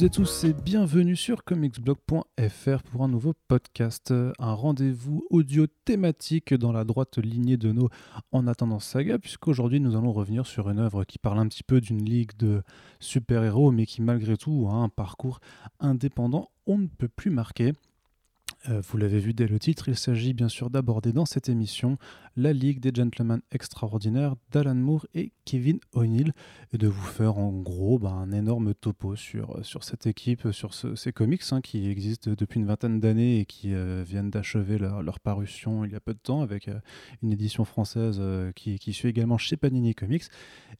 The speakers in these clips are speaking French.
toutes et tous et bienvenue sur comicsblog.fr pour un nouveau podcast, un rendez-vous audio thématique dans la droite lignée de nos En attendant saga, puisqu'aujourd'hui nous allons revenir sur une œuvre qui parle un petit peu d'une ligue de super-héros, mais qui malgré tout a un parcours indépendant on ne peut plus marquer. Euh, vous l'avez vu dès le titre, il s'agit bien sûr d'aborder dans cette émission la Ligue des Gentlemen Extraordinaires d'Alan Moore et Kevin O'Neill et de vous faire en gros bah, un énorme topo sur, euh, sur cette équipe, sur ces comics hein, qui existent depuis une vingtaine d'années et qui euh, viennent d'achever leur, parution il y a peu de temps avec une édition française qui, qui, suit également chez Panini Comics.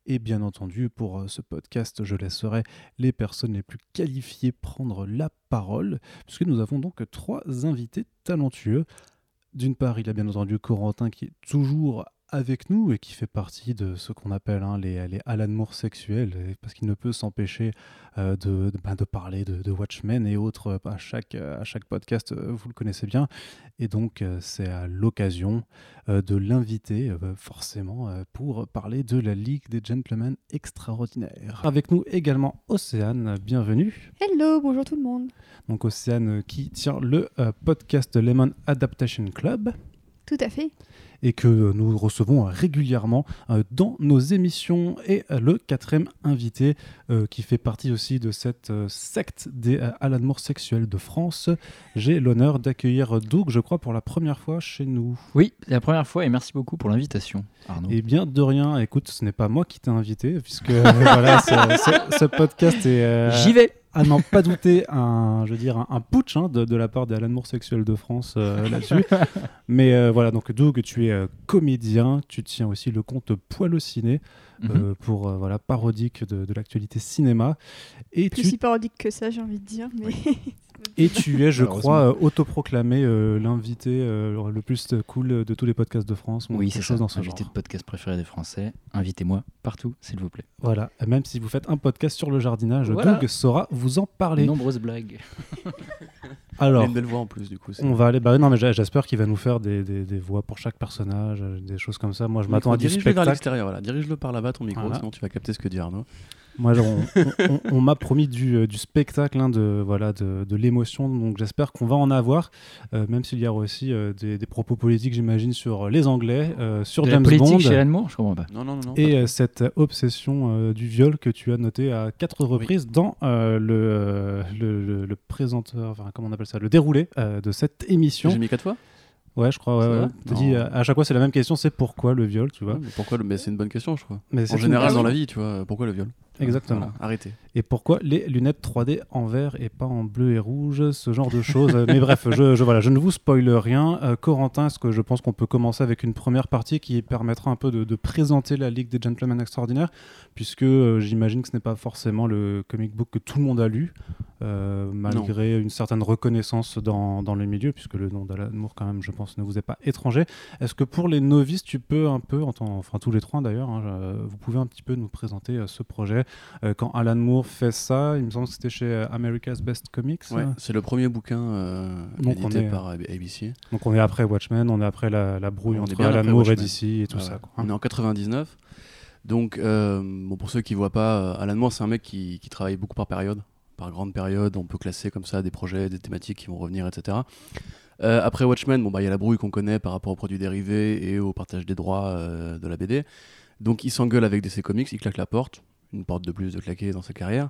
Et bien entendu, pour ce podcast, je laisserai les personnes les plus qualifiées prendre la parole, puisque nous avons donc trois invités talentueux. D'une part, il y a bien entendu Corentin qui est toujours avec nous et qui fait partie de ce qu'on appelle hein, les, les, Alan Moore sexuels, parce qu'il ne peut s'empêcher euh, de, ben, de, parler de, Watchmen et autres euh, à chaque, à chaque podcast, euh, vous le connaissez bien. Et donc, c'est à l'occasion de l'inviter, forcément, pour parler de la Ligue des Gentlemen Extraordinaires. Avec nous également Océane, bienvenue. Hello, bonjour tout le monde. Donc, Océane qui tient le podcast Lemon Adaptation Club. Tout à fait et que nous recevons régulièrement euh, dans nos émissions. Et euh, le quatrième invité, euh, qui fait partie aussi de cette secte des Alan Moore sexuels de France, j'ai l'honneur d'accueillir Doug, je crois, pour la première fois chez nous. Oui, la première fois, et merci beaucoup pour l'invitation, Arnaud. Eh bien, de rien, écoute, ce n'est pas moi qui t'ai invité, puisque voilà, ce, podcast est... J'y vais à n'en pas douter un, je veux dire, un, putsch hein, de, la part des Alan Moore sexuels de France euh, là-dessus. Mais euh, voilà, donc Doug, tu es euh, comédien, tu tiens aussi le compte Poil au ciné mhm. pour voilà parodique de, l'actualité cinéma. Et Plus si parodique que ça, j'ai envie de dire. Mais... Et tu es, je crois, euh, autoproclamé euh, l'invité euh, le plus cool de tous les podcasts de France. Oui, c'est ça. Dans ce invité de podcast préféré des Français. Invitez-moi partout, s'il vous plaît. Voilà. Même si vous faites un podcast sur le jardinage, Doug saura vous en parler. Nombreuses blagues. Alors, une belle voix en plus, du coup. On va aller. Bah, non, mais j'espère qu'il va nous faire des, des, voix pour chaque personnage, des choses comme ça. Moi, je m'attends à du spectacle. Dirige-le vers l'extérieur, voilà. Dirige-le par là-bas, ton micro, sinon tu vas capter ce que dit Arnaud. Moi, on, m'a promis du, euh, du spectacle, hein, de, voilà, de, de l'émotion, donc j'espère qu'on va en avoir, euh, même s'il y aura aussi euh, des, des, propos politiques, j'imagine, sur les Anglais, sur de James la politique Bond. chez Alan je comprends pas. Non, non, non. Et cette obsession du viol que tu as noté à quatre reprises dans le, le, le, présenteur, enfin, comment on appelle ça, le déroulé de cette émission. J'ai mis quatre fois? Ouais, je crois. Ouais, Dit, à chaque fois, c'est la même question c'est pourquoi le viol, tu vois. mais pourquoi le... Mais c'est une bonne question, je crois. Mais en général, dans la vie, tu vois, pourquoi le viol Exactement. arrêtez. Et pourquoi les lunettes 3D en vert et pas en bleu et rouge, ce genre de choses? Mais bref, je, je, voilà, je ne vous spoile rien. Euh, Corentin, est-ce que je pense qu'on peut commencer avec une première partie qui permettra un peu de, présenter la Ligue des Gentlemen Extraordinaires, puisque euh, j'imagine que ce n'est pas forcément le comic book que tout le monde a lu, euh, malgré une certaine reconnaissance dans, dans le milieu, puisque le nom d'Alan Moore, quand même, je pense, ne vous est pas étranger. Est-ce que pour les novices, tu peux un peu, enfin tous les trois d'ailleurs, hein, vous pouvez un petit peu nous présenter ce projet euh, quand Alan Moore fait ça, il me semble que c'était chez euh, America's Best Comics. c'est le premier bouquin euh, édité par ABC. Donc on est après Watchmen, on est après la, brouille entre Alan Moore et DC et tout ça. On est en 99. Donc, bon, pour ceux qui ne voient pas, Alan Moore, c'est un mec qui, travaille beaucoup par période, par grande période. On peut classer comme ça des projets, des thématiques qui vont revenir, etc. après Watchmen, bon, bah, il y a la brouille qu'on connaît par rapport aux produits dérivés et au partage des droits de la BD. Donc, il s'engueule avec DC Comics, il claque la porte une porte de plus de claquer dans sa carrière.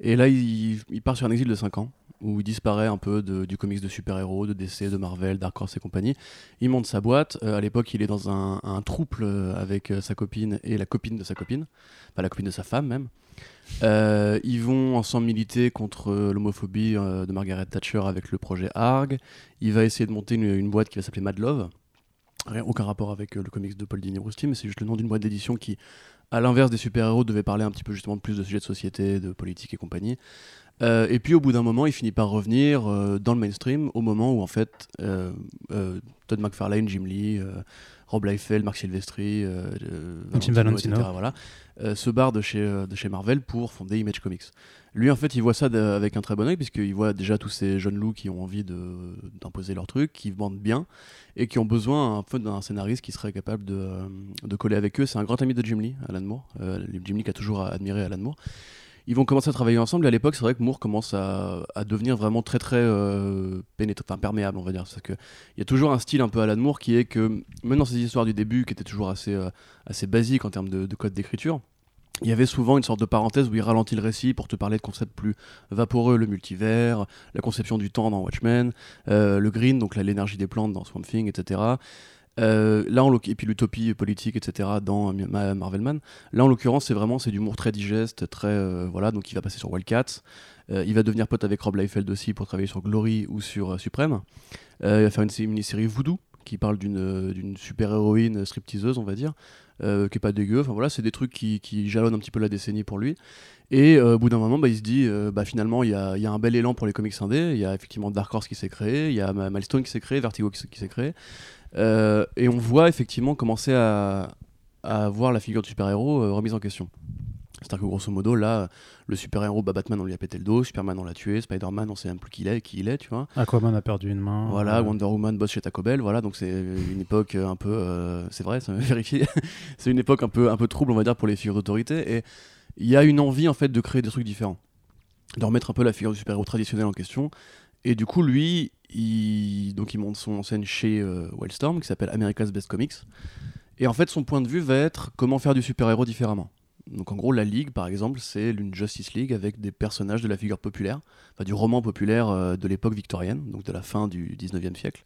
Et là, il, part sur un exil de 5 ans, où il disparaît un peu du comics de super-héros, de DC, de Marvel, Dark Horse et compagnie. Il monte sa boîte. Euh, à l'époque, il est dans un, un trouble euh, avec euh, sa copine et la copine de sa copine, pas la copine de sa femme même. Ils vont ensemble militer contre l'homophobie de Margaret Thatcher avec le projet ARG. Il va essayer de monter une, boîte qui va s'appeler Mad Love. Rien, aucun rapport avec le comics de Paul Dini Rusty, mais c'est juste le nom d'une boîte d'édition qui à l'inverse des super-héros, devait parler un petit peu justement plus de sujets de société, de politique et compagnie. Euh, et puis au bout d'un moment, il finit par revenir euh, dans le mainstream au moment où en fait euh, Todd McFarlane, Jim Lee, Rob Liefeld, Mark Silvestri, Jim Valentino, etc., voilà, se barrent de chez, de chez Marvel pour fonder Image Comics. Lui, en fait, il voit ça avec un très bon oeil, puisqu'il voit déjà tous ces jeunes loups qui ont envie d'imposer leur truc, qui vendent bien, et qui ont besoin un peu d'un scénariste qui serait capable de, de coller avec eux. C'est un grand ami de Jim Lee, Alan Moore. Jim Lee qui a toujours admiré Alan Moore. Ils vont commencer à travailler ensemble. Et à l'époque, c'est vrai que Moore commence à, devenir vraiment très très euh, enfin, perméable, on va dire. Parce qu'il y a toujours un style un peu à la Moore qui est que, même dans ces histoires du début, qui étaient toujours assez, euh, assez basiques en termes de, code d'écriture, il y avait souvent une sorte de parenthèse où il ralentit le récit pour te parler de concepts plus vaporeux, le multivers, la conception du temps dans Watchmen, euh, le green, donc l'énergie des plantes dans Swamp Thing, etc. Euh, là, en et puis l'utopie politique, etc. dans Marvelman. Là, en l'occurrence, c'est vraiment c'est d'humour très digeste, très euh, voilà. Donc, il va passer sur Wildcats. Euh, il va devenir pote avec Rob Liefeld aussi pour travailler sur Glory ou sur Supreme. il va faire une, mini-série Voodoo qui parle d'une super héroïne stripteaseuse, on va dire, qui est pas dégueu. Enfin voilà, c'est des trucs qui, qui, jalonnent un petit peu la décennie pour lui. Et au bout d'un moment, bah, il se dit, bah, finalement, il y a, y a, un bel élan pour les comics indés. Il y a effectivement Dark Horse qui s'est créé, il y a Milestone qui s'est créé, Vertigo qui s'est créé. Euh, et on voit effectivement commencer à, voir la figure du super-héros euh, remise en question. C'est-à-dire que grosso modo, là, le super-héros, bah, Batman, on lui a pété le dos, Superman, on l'a tué, Spider-Man, on sait même plus qui il est, qui il est, tu vois. Aquaman a perdu une main. Voilà, Wonder Woman bosse chez Taco Bell, voilà, donc c'est une époque un peu, euh, c'est vrai, ça vérifié, c'est une époque un peu, un peu trouble, on va dire, pour les figures d'autorité, et il y a une envie, en fait, de créer des trucs différents, de remettre un peu la figure du super-héros traditionnel en question, et du coup, lui, il, donc il monte son scène chez euh, Wildstorm, qui s'appelle America's Best Comics. Et en fait, son point de vue va être comment faire du super-héros différemment. Donc en gros, la Ligue, par exemple, c'est une Justice League avec des personnages de la figure populaire, enfin du roman populaire euh, de l'époque victorienne, donc de la fin du 19e siècle.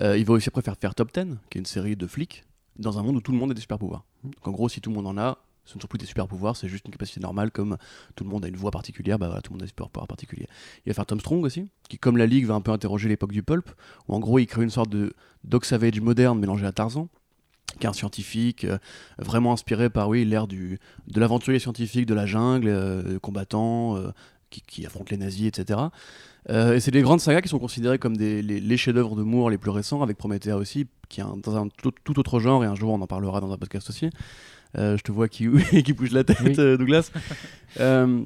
Euh, il va aussi préférer faire Top Ten, qui est une série de flics, dans un monde où tout le monde a des super pouvoirs. Donc en gros, si tout le monde en a, ce ne sont plus des super pouvoirs, c'est juste une capacité normale, comme tout le monde a une voix particulière, bah voilà, tout le monde a des super pouvoirs particuliers. Il va faire Tom Strong aussi, qui, comme la Ligue, va un peu interroger l'époque du pulp, où en gros, il crée une sorte de Dog Savage moderne mélangé à Tarzan, qui est un scientifique euh, vraiment inspiré par oui l'ère de l'aventurier scientifique de la jungle, euh, combattant, euh, qui, affronte les nazis, etc. et c'est des grandes sagas qui sont considérées comme les, chefs-d'œuvre de Moore les plus récents, avec Promethea aussi, qui est dans un tout, autre genre, et un jour on en parlera dans un podcast aussi. Euh, je te vois qui, qui bouge la tête, euh, Douglas. Euh,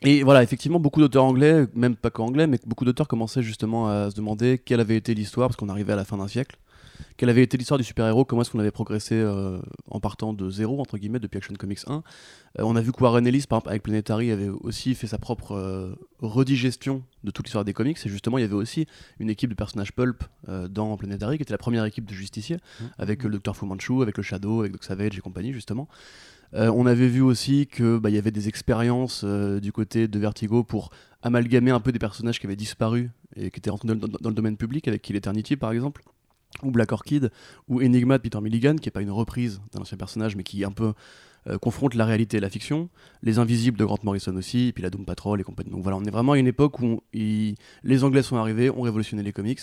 et voilà, effectivement, beaucoup d'auteurs anglais, même pas qu'anglais, mais beaucoup d'auteurs commençaient justement à se demander quelle avait été l'histoire, parce qu'on arrivait à la fin d'un siècle quelle avait été l'histoire du super-héros, comment est-ce qu'on avait progressé euh, en partant de zéro, entre guillemets, depuis Action Comics 1. Euh, on a vu que Warren Ellis, par exemple, avec Planetary, avait aussi fait sa propre euh, redigestion de toute l'histoire des comics, et justement, il y avait aussi une équipe de personnages pulp dans Planetary, qui était la première équipe de justiciers, mmh. avec le Dr. Fu Manchu, avec le Shadow, avec Doc Savage et compagnie, justement. on avait vu aussi qu'il bah, y avait des expériences du côté de Vertigo pour amalgamer un peu des personnages qui avaient disparu et qui étaient rentrés dans, dans le domaine public, avec Kill Eternity par exemple ou Black Orchid, ou Enigma de Peter Milligan, qui n'est pas une reprise d'un ancien personnage, mais qui un peu euh, confronte la réalité et la fiction. Les Invisibles de Grant Morrison aussi, et puis la Doom Patrol et compagnie. Donc voilà, on est vraiment à une époque où les Anglais sont arrivés, ont révolutionné les comics.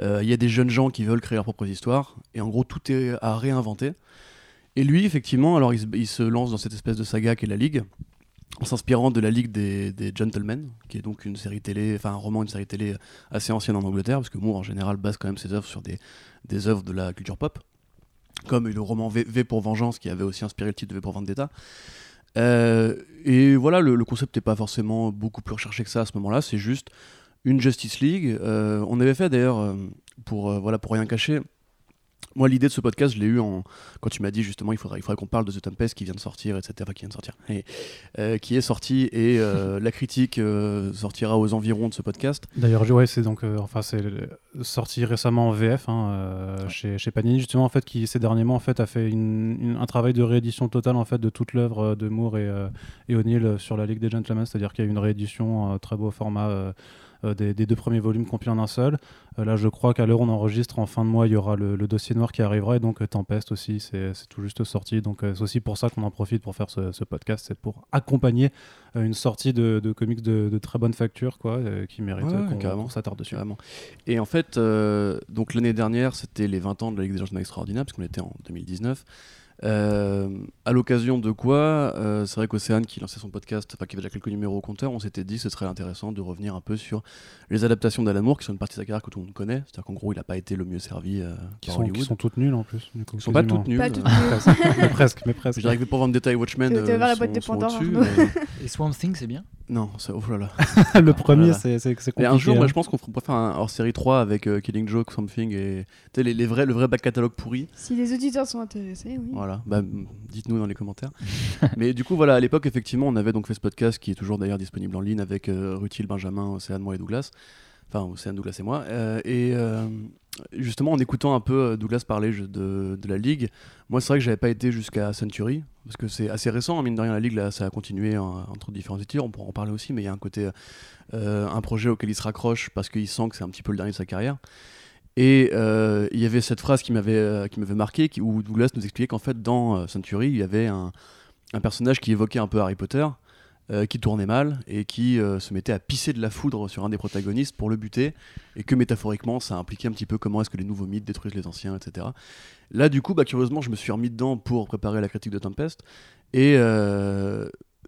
Euh, il y a des jeunes gens qui veulent créer leurs propres histoires, et en gros, tout est à réinventer. Et lui, effectivement, alors il se lance dans cette espèce de saga qu'est la Ligue, en s'inspirant de la Ligue des, Gentlemen, qui est donc une série télé, enfin un roman, une série télé assez ancienne en Angleterre, parce que Moore en général base quand même ses œuvres sur des, des œuvres de la culture pop, comme le roman v, pour Vengeance, qui avait aussi inspiré le titre de V pour Vendetta. Euh, et voilà, le, concept n'est pas forcément beaucoup plus recherché que ça à ce moment-là, c'est juste une Justice League. Euh, on avait fait d'ailleurs, euh, pour, voilà, pour rien cacher, moi, l'idée de ce podcast, je l'ai eu en... quand tu m'as dit justement il faudrait, il faudrait qu'on parle de The Tempest qui vient de sortir, etc. Enfin, qui vient de sortir, et, euh, qui est sorti et euh, la critique euh, sortira aux environs de ce podcast. D'ailleurs, ouais, c'est donc, enfin, c'est sorti récemment en VF hein, chez, chez, Panini justement en fait qui ces derniers mois en fait a fait une, un travail de réédition totale en fait de toute l'œuvre de Moore et, et O'Neill sur la Ligue des Gentlemen, c'est-à-dire qu'il y a une réédition très beau format euh, des, deux premiers volumes compilés en un seul. Euh, là, je crois qu'à l'heure où on enregistre, en fin de mois, il y aura le, dossier noir qui arrivera. Et donc, euh, Tempest aussi, c'est tout juste sorti. Donc, c'est aussi pour ça qu'on en profite pour faire ce, podcast. C'est pour accompagner une sortie de, comics de, très bonne facture, quoi, qui mérite qu'on s'attarde dessus. Et en fait, donc l'année dernière, c'était les 20 ans de la Ligue des gens extraordinaires, puisqu'on était en 2019. Euh, à l'occasion de quoi, euh, c'est vrai qu'Océane qui lançait son podcast, enfin qui avait déjà quelques numéros au compteur, on s'était dit que ce serait intéressant de revenir un peu sur les adaptations d'Alan qui sont une partie de sa carrière que tout le monde connaît. C'est-à-dire qu'en gros, il n'a pas été le mieux servi euh, qui sont, Hollywood. Qui sont toutes nulles en plus. Ils sont pas toutes nulles. mais presque, mais presque. Je dirais que pour vendre détail Watchmen. Tu vas la boîte de Pandore. Et Swamp Thing, c'est bien non, c'est oh là là. le premier, c'est compliqué. Et un jour, hein. je pense qu'on pourrait faire un hors série 3 avec Killing Joke, Something et les, les vrais, le vrai back catalogue pourri. Si les auditeurs sont intéressés, oui. Voilà, bah, dites-nous dans les commentaires. Mais du coup, voilà, à l'époque, effectivement, on avait donc fait ce podcast qui est toujours d'ailleurs disponible en ligne avec euh, Rutil, Benjamin, Océane, moi et Douglas. Enfin, Océane, Douglas et moi. Euh, et euh, justement, en écoutant un peu Douglas parler de, la Ligue, moi, c'est vrai que j'avais pas été jusqu'à Century, parce que c'est assez récent, hein, mine de rien, la Ligue, là, ça a continué entre différents titres, on pourra en parler aussi, mais il y a un côté, un projet auquel il se raccroche parce qu'il sent que c'est un petit peu le dernier de sa carrière. Et euh, il y avait cette phrase qui m'avait euh, qui m'avait marqué, où Douglas nous expliquait qu'en fait dans euh, Century il y avait un, un, personnage qui évoquait un peu Harry Potter, qui tournait mal et qui se mettait à pisser de la foudre sur un des protagonistes pour le buter, et que métaphoriquement ça impliquait un petit peu comment est-ce que les nouveaux mythes détruisent les anciens, etc. Là du coup, bah, curieusement, je me suis remis dedans pour préparer la critique de Tempest, et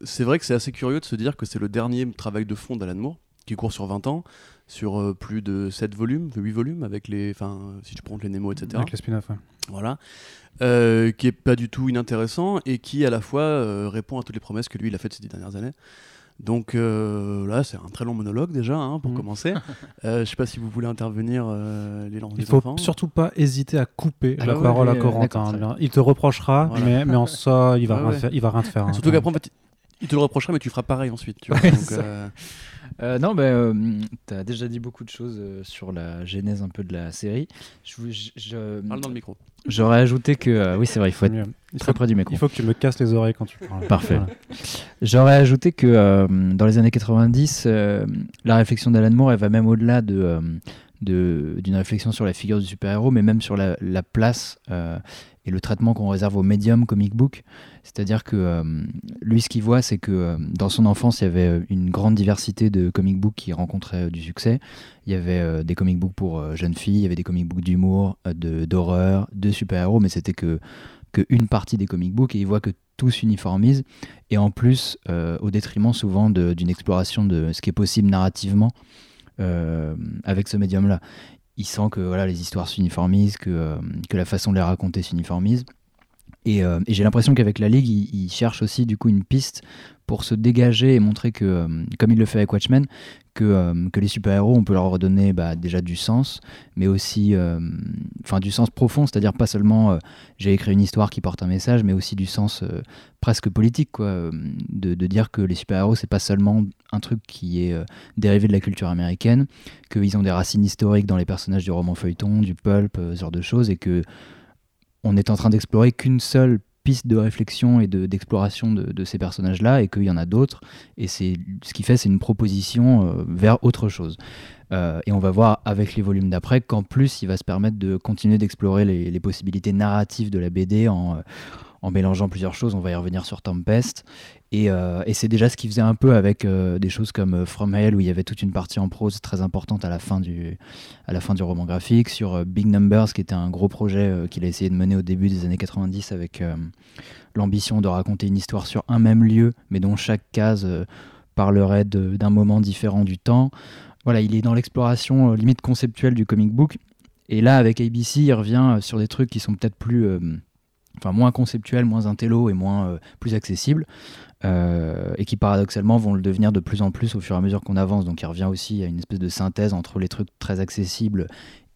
c'est vrai que c'est assez curieux de se dire que c'est le dernier travail de fond d'Alan Moore, qui court sur 20 ans, sur euh, plus de 7 volumes, 8 volumes, avec les, enfin, si tu prends les Nemo, etc. Avec les spin-offs, Voilà. Euh, qui est pas du tout inintéressant et qui à la fois euh, répond à toutes les promesses que lui il a faites ces dix dernières années. Donc là, c'est un très long monologue déjà hein, pour mm. commencer. je sais pas si vous voulez intervenir, les Il faut surtout pas hésiter à couper la parole à Corentin. il te reprochera, mais, mais en ça, il va, rien, faire, il va rien te faire. Hein. Surtout qu'après, il te le reprochera, mais tu feras pareil ensuite. Tu vois, euh, non, bah, tu as déjà dit beaucoup de choses euh, sur la genèse un peu de la série. Je, Parle dans le micro. J'aurais ajouté que. oui, c'est vrai, il faut être très près du micro. Il faut que tu me casses les oreilles quand tu parles. Parfait. J'aurais ajouté que dans les années 90, la réflexion d'Alan Moore, elle va même au-delà de d'une réflexion sur la figure du super-héros, mais même sur la, la place et le traitement qu'on réserve aux médiums comic book. C'est-à-dire que euh, lui, ce qu'il voit, c'est que euh, dans son enfance, il y avait euh, une grande diversité de comic books qui rencontraient du succès. Il y avait des comic books pour jeunes filles, il y avait des comic books d'humour, d'horreur, de, super-héros, mais c'était que qu'une partie des comic books et il voit que tout s'uniformise et en plus au détriment souvent d'une exploration de ce qui est possible narrativement avec ce médium-là il sent que voilà, les histoires s'uniformisent, que, que la façon de les raconter s'uniformise. Et, euh, et j'ai l'impression qu'avec la Ligue, il, cherche aussi du coup une piste pour se dégager et montrer que, euh, comme il le fait avec Watchmen, que, euh, les super-héros, on peut leur redonner bah, déjà du sens, mais aussi enfin du sens profond, c'est-à-dire pas seulement j'ai écrit une histoire qui porte un message, mais aussi du sens presque politique, quoi, de, de, dire que les super-héros, c'est pas seulement un truc qui est dérivé de la culture américaine, qu'ils ont des racines historiques dans les personnages du roman feuilleton, du pulp, ce genre de choses, et que on est en train d'explorer qu'une seule de réflexion et d'exploration de, ces personnages-là et qu'il y en a d'autres. Et ce qui fait, c'est une proposition euh, vers autre chose. Euh, et on va voir avec les volumes d'après qu'en plus, il va se permettre de continuer d'explorer les, possibilités narratives de la BD euh, en mélangeant plusieurs choses. On va y revenir sur Tempest. Et, euh, et c'est déjà ce qu'il faisait un peu avec euh, des choses comme euh, From Hell, où il y avait toute une partie en prose très importante à la fin du, à la fin du roman graphique, sur Big Numbers, qui était un gros projet qu'il a essayé de mener au début des années 90 avec l'ambition de raconter une histoire sur un même lieu, mais dont chaque case parlerait d'un moment différent du temps. Voilà, il est dans l'exploration limite conceptuelle du comic book. Et là, avec ABC, il revient sur des trucs qui sont peut-être plus enfin moins conceptuels, moins intello et moins euh, plus accessibles, euh, et qui paradoxalement vont le devenir de plus en plus au fur et à mesure qu'on avance. Donc il revient aussi à une espèce de synthèse entre les trucs très accessibles,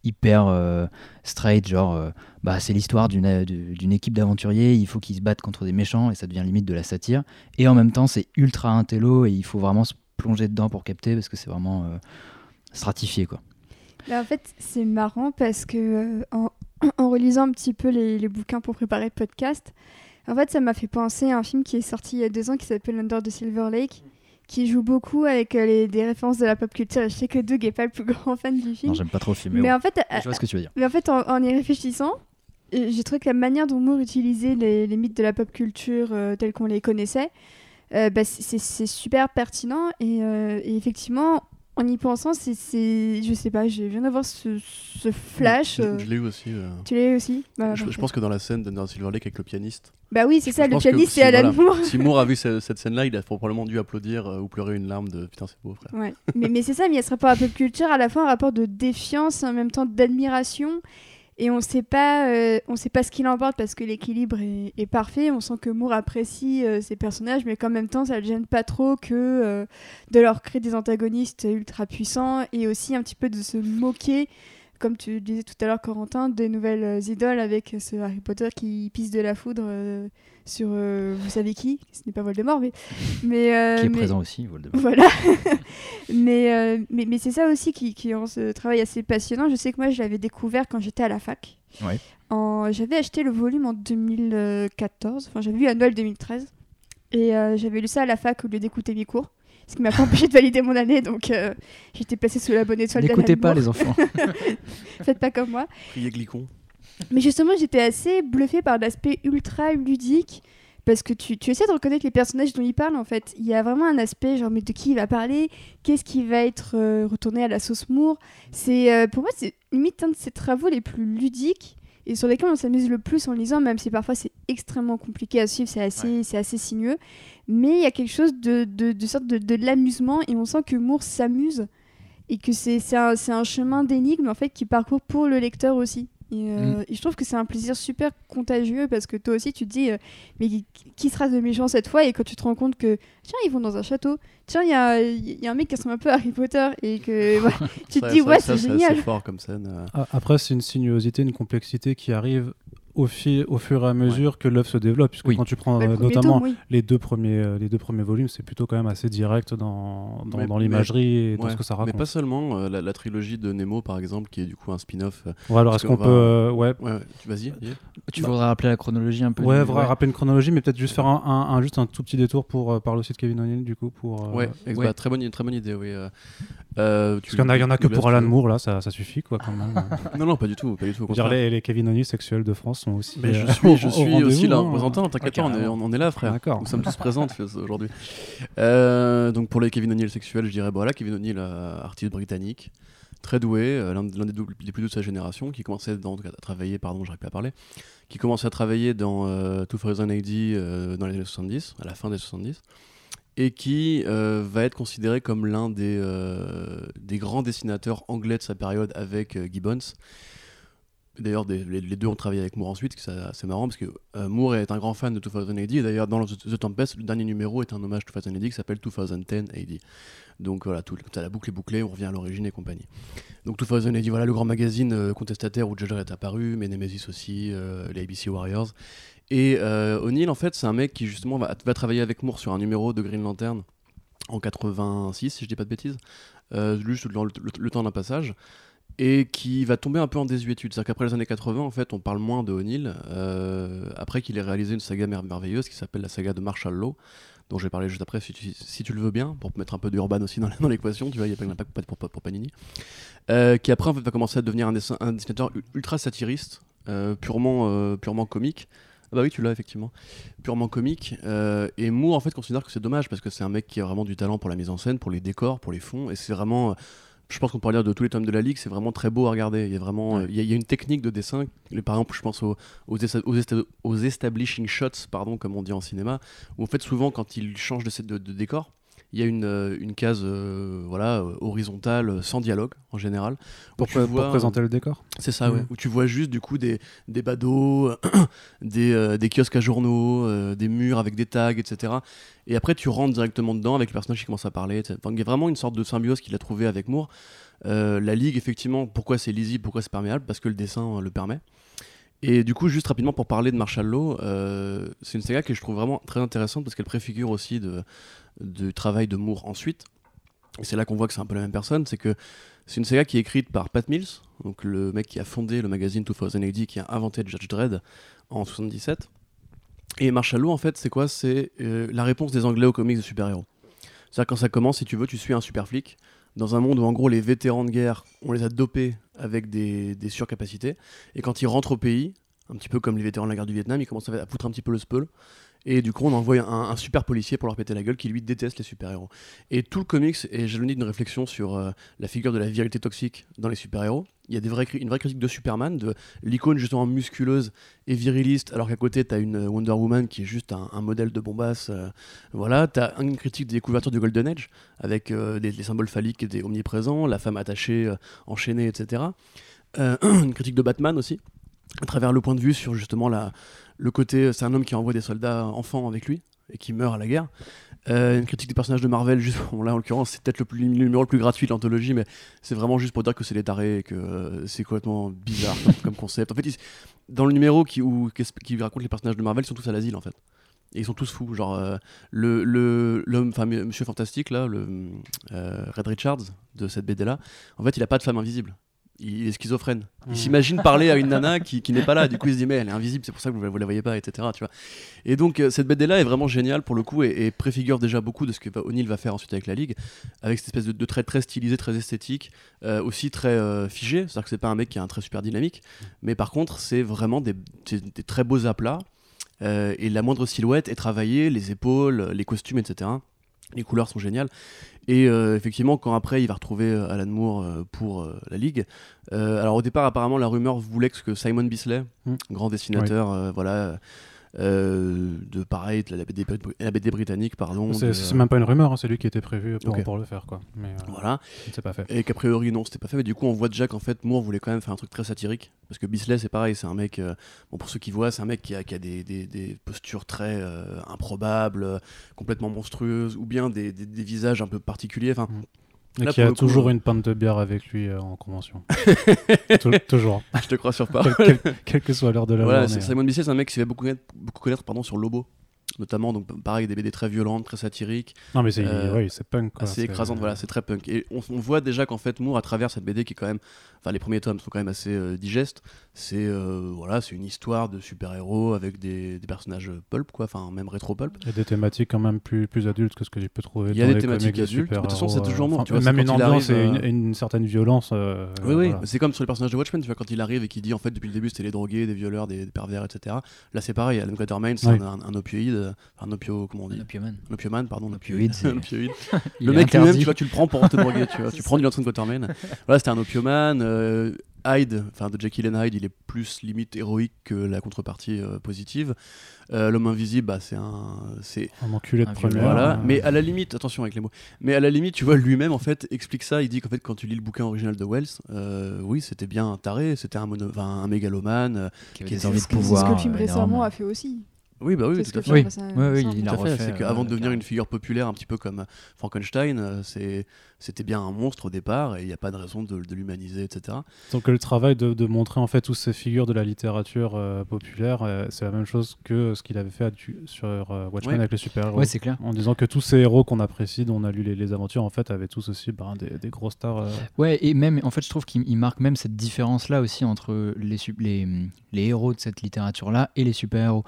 hyper euh, straight, genre bah, c'est l'histoire d'une équipe d'aventuriers, il faut qu'ils se battent contre des méchants et ça devient limite de la satire, et en même temps c'est ultra intello et il faut vraiment se plonger dedans pour capter parce que c'est vraiment stratifié quoi. Là, en fait, c'est marrant parce que en, en relisant un petit peu les, bouquins pour préparer le podcast, en fait, ça m'a fait penser à un film qui est sorti il y a deux ans qui s'appelle Under the Silver Lake, qui joue beaucoup avec euh, les, des références de la pop culture. Je sais que Doug n'est pas le plus grand fan du film. Non, j'aime pas trop le film. Mais, en fait, je vois ce que tu veux dire. Mais en fait, en, y réfléchissant, euh, j'ai trouvé que la manière dont Moore utilisait les, mythes de la pop culture euh, tels qu'on les connaissait, bah, c'est super pertinent. Et, et, effectivement, en y pensant, c'est, je sais pas, je viens d'avoir ce, ce flash. Je, euh. l'ai eu aussi. Euh. Tu l'as eu aussi? Bah, je, pense que dans la scène de Silver Lake avec le pianiste. Bah oui, c'est ça, le pianiste, c'est Alan Moore. Si Moore a vu cette, scène-là, il a probablement dû applaudir euh, ou pleurer une larme de putain, c'est beau, frère. Ouais. mais, mais c'est ça, mais il y a ce rapport à pop culture, à la fois un rapport de défiance, en même temps d'admiration et on sait pas euh, sait pas ce qu'il emporte parce que l'équilibre est, parfait. On sent que Moore apprécie euh, ses personnages mais qu'en même temps ça le gêne pas trop que euh, de leur créer des antagonistes ultra puissants et aussi un petit peu de se moquer comme tu disais tout à l'heure, Corentin, des nouvelles euh, idoles avec ce Harry Potter qui pisse de la foudre euh, sur euh, vous savez qui? Ce n'est pas Voldemort, mais. mais euh, Qui est mais- présent aussi, Voldemort. Voilà. mais euh, mais, mais c'est ça aussi qui, qui rend ce travail assez passionnant. Je sais que moi, je l'avais découvert quand j'étais à la fac. Ouais. En- J'avais acheté le volume en 2014. Enfin, j'avais lu à Noël 2013. Et euh, j'avais lu ça à la fac au lieu d'écouter mes cours. Ce qui m'a pas empêché de valider mon année. Donc, euh, j'étais placée sous la bonne étoile N'écoutez pas les enfants. Faites pas comme moi. Priez Glicon. Mais justement, j'étais assez bluffée par l'aspect ultra ludique. Parce que tu, tu essaies de reconnaître les personnages dont il parle en fait. Il y a vraiment un aspect genre mais de qui il va parler, qu'est-ce qui va être euh, retourné à la sauce Moore. C'est euh, pour moi c'est limite un de ses travaux les plus ludiques et sur lesquels on s'amuse le plus en lisant, même si parfois c'est extrêmement compliqué à suivre, c'est assez, c'est assez sinueux. Mais il y a quelque chose de, de, de sorte de, de l'amusement et on sent que Moore s'amuse et que c'est c'est un, c'est un chemin d'énigme en fait qui parcourt pour le lecteur aussi. Et, euh, et je trouve que c'est un plaisir super contagieux parce que toi aussi tu te dis euh, mais qui, sera le méchant cette fois? Et quand tu te rends compte que tiens ils vont dans un château tiens il y a, il y a un mec qui ressemble un peu à Harry Potter et que tu te Ça, dis ouais c'est génial fort comme scène. euh. Après, c'est une sinuosité, une complexité qui arrive au, fil, au fur et à mesure que l'œuvre se développe. Puisque Oui. quand tu prends Bah, le euh, notamment tome, oui. les, deux premiers, euh, les deux premiers volumes, c'est plutôt quand même assez direct dans, dans, Mais- dans mais- l'imagerie et dans ce que ça Mais raconte. pas seulement, euh, la, la trilogie de Nemo par exemple, qui est du coup un spin-off. euh, Ouais, alors est-ce qu'on peut. va- ouais, vas-y. Tu Bah. voudrais rappeler la chronologie un peu Ouais, du- rappeler une chronologie, mais peut-être juste faire un, un- un- juste un tout petit détour pour euh, parler aussi de Kevin O'Neill, du coup. Pour, euh, Ouais, ex- ouais. bah, très, bonne, très bonne idée, oui. Parce qu'il y en a, que pour Alan Moore, là, ça, suffit, quoi, quand même. Non, non, pas du tout, pas du dire, les Kevin O'Neill sexuels de France sont aussi. Mais je euh, suis, je suis aussi là, hein. représentant, t'inquiète pas, on est, là, frère. D'accord. Nous sommes tous présents aujourd'hui. Euh, donc pour les Kevin O'Neill sexuels, je dirais, voilà, Kevin O'Neill, euh, artiste britannique, très doué, euh, l'un des, plus doués de sa génération, qui commençait dans- à travailler, pardon, j'arrive à parler, qui commençait à travailler dans euh, 2000 AD euh, dans les années 70, à la fin des 70, et qui euh, va être considéré comme l'un des, euh, des grands dessinateurs anglais de sa période avec euh, Gibbons. D'ailleurs, les, deux ont travaillé avec Moore ensuite, c'est marrant parce que euh, Moore est un grand fan de 2000 AD, et d'ailleurs dans The, Tempest, le dernier numéro est un hommage à 2000 AD qui s'appelle 2010 AD. Donc voilà, tout, ça, la boucle est bouclée, on revient à l'origine et compagnie. Donc 2000 AD, voilà le grand magazine euh, contestataire où Judge est apparu, mais Nemesis aussi, euh, les ABC Warriors. Et O'Neill, en fait, c'est un mec qui justement va, va travailler avec Moore sur un numéro de Green Lantern en 86, si je dis pas de bêtises, juste le- le temps d'un passage, et qui va tomber un peu en désuétude. C'est-à-dire qu'après les années 80, en fait, on parle moins de O'Neill, euh, après qu'il ait réalisé une saga mer- merveilleuse qui s'appelle la saga de Marshall Law, dont je vais parler juste après, si tu, le veux bien, pour mettre un peu d'urban aussi dans, l'équation, tu vois, il n'y a pas d'impact pour, pour Panini, euh, qui après va commencer à devenir un, dessin- dessinateur ultra satiriste, euh, purement, purement comique. Ah bah oui, tu l'as effectivement. Purement comique. et Moore, en fait, considère que c'est dommage parce que c'est un mec qui a vraiment du talent pour la mise en scène, pour les décors, pour les fonds. Et c'est vraiment. Je pense qu'on pourrait dire de tous les tomes de la Ligue, c'est vraiment très beau à regarder. Il y a vraiment. il, y a, il y a une technique de dessin. Par exemple, je pense aux, aux, esta- aux esta- aux establishing shots, pardon, comme on dit en cinéma, où en fait, souvent, quand il change de, set- de- de décor, il y a une, euh, une case euh, voilà, euh, horizontale, sans dialogue en général. Pour, vois, pour présenter le décor. c'est ça, ouais. Mhm. Où tu vois juste du coup des, des badauds, des, euh, des kiosques à journaux, euh, des murs avec des tags, etc. Et après, tu rentres directement dedans avec le personnage qui commence à parler. etc. Il y a vraiment une sorte de symbiose qu'il a trouvé avec Moore. La Ligue, effectivement, pourquoi c'est lisible, pourquoi c'est perméable? Parce que le dessin le permet. Et du coup, juste rapidement pour parler de Marshall Law, euh, c'est une saga que je trouve vraiment très intéressante parce qu'elle préfigure aussi de, du travail de Moore ensuite. Et c'est là qu'on voit que c'est un peu la même personne, c'est que c'est une saga qui est écrite par Pat Mills, donc le mec qui a fondé le magazine 2000 AD, qui a inventé Judge Dredd en 77. Et Marshall Law, en fait, c'est quoi? C'est euh, la réponse des Anglais aux comics de super-héros. C'est-à-dire quand ça commence, si tu veux, tu suis un super flic dans un monde où en gros les vétérans de guerre, on les a dopés avec des, surcapacités, et quand ils rentrent au pays, un petit peu comme les vétérans de la guerre du Vietnam, ils commencent à à foutre un petit peu le speul, et du coup on envoie un, super policier pour leur péter la gueule qui lui déteste les super-héros. Et tout le comics est jalonné d'une réflexion sur euh, la figure de la virilité toxique dans les super-héros. Il y a des vrais, une vraie critique de Superman, de l'icône justement musculeuse et viriliste, alors qu'à côté t'as une Wonder Woman qui est juste un, modèle de bombasse. euh, voilà, t'as une critique des couvertures du Golden Age avec euh, des, symboles phalliques étaient omniprésents, la femme attachée, euh, enchaînée, etc. Euh, une critique de Batman aussi, à travers le point de vue sur justement la, le côté, c'est un homme qui envoie des soldats enfants avec lui et qui meurt à la guerre. Euh, une critique des personnages de Marvel, juste là en l'occurrence, c'est peut-être le, numéro le plus gratuit de l'anthologie, mais c'est vraiment juste pour dire que c'est des tarés et que euh, c'est complètement bizarre comme, concept. En fait, dans le numéro qui, où, qui raconte les personnages de Marvel, ils sont tous à l'asile en fait. Et ils sont tous fous. Genre, euh, le, l'homme, enfin, Monsieur Fantastique, là, le euh, Red Richards de cette BD là, en fait, il a pas de femme invisible. Il est schizophrène. Il s'imagine parler à une nana qui, qui n'est pas là. Du coup, il se dit, mais elle est invisible, c'est pour ça que vous, vous la voyez pas, etc. Tu vois. Et donc, euh, cette BD là est vraiment géniale pour le coup et, et préfigure déjà beaucoup de ce que O'Neill va faire ensuite avec la Ligue, avec cette espèce de, de trait très stylisé, très esthétique, euh, aussi très euh, figé. C'est-à-dire que c'est pas un mec qui a un trait super dynamique, mais par contre, c'est vraiment des, très beaux aplats. euh, et la moindre silhouette est travaillée, les épaules, les costumes, etc. Les couleurs sont géniales. Et euh, effectivement, quand après il va retrouver euh, Alan Moore euh, pour euh, la Ligue, alors au départ, apparemment, la rumeur voulait que Simon Bisley, Mm. grand dessinateur, voilà, de pareil, de la BD, la BD britannique, pardon. C'est de- c'est même pas une rumeur, hein, c'est lui qui était prévu pour, le faire. Quoi. Mais euh, Voilà. s'est pas fait. Et qu'a priori, non, c'était pas fait. Mais du coup, on voit déjà qu'en fait, Moore voulait quand même faire un truc très satirique. Parce que Bisley, c'est pareil, c'est un mec, euh, bon, pour ceux qui voient, c'est un mec qui a, qui a des, des- des postures très euh, improbables, euh, complètement monstrueuses, ou bien des, des- des visages un peu particuliers. Enfin, Et qui a coup, toujours euh, une pinte de bière avec lui euh, en convention. Tou- toujours. je te crois sur pas. Quelle, que soit l'heure de la Voilà, journée. c'est- Simon Bisley, c'est un mec qui s'est fait beaucoup connaître, beaucoup connaître pardon, sur Lobo. Notamment, donc pareil, des BD très violentes, très satiriques, Non, mais c'est Euh, c'est punk. Quoi. assez C'est- écrasantes. Voilà, c'est très punk. Et on, on voit déjà qu'en fait, Moore, à travers cette BD qui est quand même. Enfin, les premiers tomes sont quand même assez euh, digestes. C'est euh, voilà, c'est une histoire de super-héros avec des, des personnages pulp, quoi. Enfin, même rétro-pulp. Il y a des thématiques quand même plus, plus adultes que ce que tu peux trouver Il y a des thématiques adultes, de toute façon, c'est toujours euh, enfin, tu vois, Même une ambiance et une, une certaine violence. euh, Oui, oui, voilà. c'est comme sur les personnages de Watchmen, tu vois, quand il arrive et qu'il dit en fait depuis le début c'était les drogués, des violeurs, des, des pervers, etc. Là c'est pareil, Adam Quatermain c'est Oui. un, un opioïde, euh, un opio, comment on dit Un opioman. Un opioman, pardon. un Opioïde, un le mec lui-même, tu vois, tu le prends pour te droguer, tu vois. tu prends du Antoine Quatermain. Voilà, c'était un opioman. euh, Hyde, enfin de Jackie Lane Hyde, il est plus limite héroïque que la contrepartie euh, positive. Euh, L'homme invisible, bah, c'est un, c'est Un enculé de violeur, voilà, euh, mais à la limite, attention avec les mots, mais à la limite, tu vois, lui-même en fait explique ça. Il dit qu'en fait, quand tu lis le bouquin original de Wells, euh, oui, c'était bien un taré, c'était un, mono- enfin, un mégalomane. euh, Qui avait qui des est- envies de C'est ce que- pouvoir. c'est ce que le film euh, récemment a fait aussi. Oui, bah oui, C'est tout à fait. Oui. film récemment- Oui, oui, récemment. il a Tout à fait, refait, c'est qu'avant euh, de devenir carrément. une figure populaire, un petit peu comme euh, Frankenstein, euh, c'était bien un monstre au départ et il n'y a pas de raison de, de l'humaniser, etc. Donc le travail de, de montrer en fait toutes ces figures de la littérature euh, populaire, euh, c'est la même chose que ce qu'il avait fait sur euh, Watchmen Ouais. avec les super-héros. Ouais, c'est clair. en disant que tous ces héros qu'on apprécie, dont on a lu les, les aventures, en fait, avaient tous aussi ben, des, des gros stars. euh, Ouais, et même, en fait, je trouve qu'il il marque même cette différence-là aussi entre les, sup- les, les héros de cette littérature-là et les super-héros.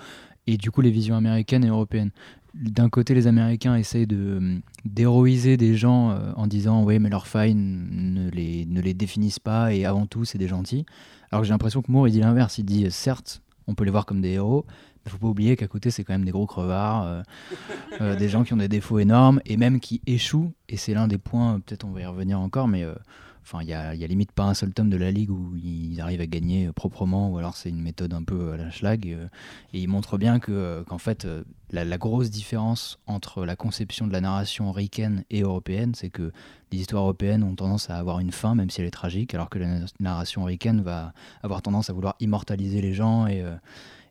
Et du coup, les visions américaines et européennes. D'un côté, les Américains essayent de d'héroïser des gens euh, en disant oui, mais leurs failles ne les, ne les définissent pas et avant tout, c'est des gentils. Alors que j'ai l'impression que Moore, il dit l'inverse. Il dit certes, on peut les voir comme des héros, mais faut pas oublier qu'à côté, c'est quand même des gros crevards, euh, euh, des gens qui ont des défauts énormes et même qui échouent. Et c'est l'un des points, euh, peut-être on va y revenir encore, mais euh, Enfin, il y a, limite pas un seul tome de la ligue où ils arrivent à gagner euh, proprement, ou alors c'est une méthode un peu à la schlag. euh, et il montre bien que, euh, qu'en fait, euh, la, grosse différence entre la conception de la narration ricaine et européenne, c'est que les histoires européennes ont tendance à avoir une fin, même si elle est tragique, alors que la na- narration ricaine va avoir tendance à vouloir immortaliser les gens et, euh,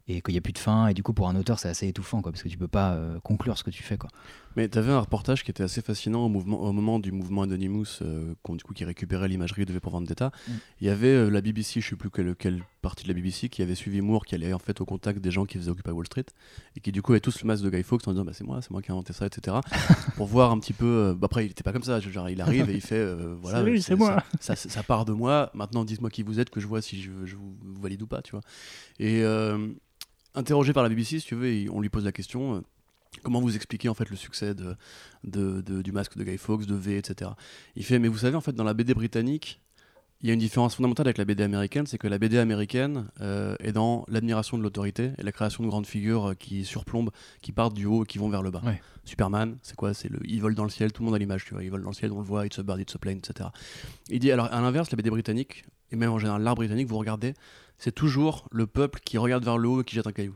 et qu'il n'y a plus de fin. Et du coup, pour un auteur, c'est assez étouffant, parce que tu peux pas euh, conclure ce que tu fais. Quoi. Mais tu avais un reportage qui était assez fascinant au, mouvement, au moment du mouvement Anonymous, euh, du coup, qui récupérait l'imagerie de V pour Vendetta. Mm. Il y avait euh, la BBC, je sais plus quelle, quelle partie de la BBC, qui avait suivi Moore, qui allait en fait au contact des gens qui faisaient Occupy Wall Street, et qui du coup avaient tous le masque de Guy Fawkes en disant bah, c'est moi, c'est moi qui ai inventé ça, etc. pour voir un petit peu. euh, bah, après, il était pas comme ça, genre, il arrive et il fait voilà, C'est lui, c'est moi. Ça, ça- ça part de moi, maintenant dites-moi qui vous êtes, que je vois si je, je vous, vous valide ou pas, tu vois. Et interrogé par la BBC, si tu veux, on lui pose la question. Comment vous expliquez en fait le succès de, de- de- du masque de Guy Fawkes, de V, etc. Il fait, mais vous savez, en fait, dans la BD britannique, il y a une différence fondamentale avec la BD américaine, c'est que la BD américaine euh, est dans l'admiration de l'autorité et la création de grandes figures euh, qui surplombent, qui partent du haut et qui vont vers le bas. Ouais. Superman, c'est quoi? C'est le, il vole dans le ciel, tout le monde a l'image, tu vois, il vole dans le ciel, on le voit, it's a bird, it's a plane, etc. Il dit, alors à l'inverse, la BD britannique, et même en général l'art britannique, vous regardez, c'est toujours le peuple qui regarde vers le haut et qui jette un caillou.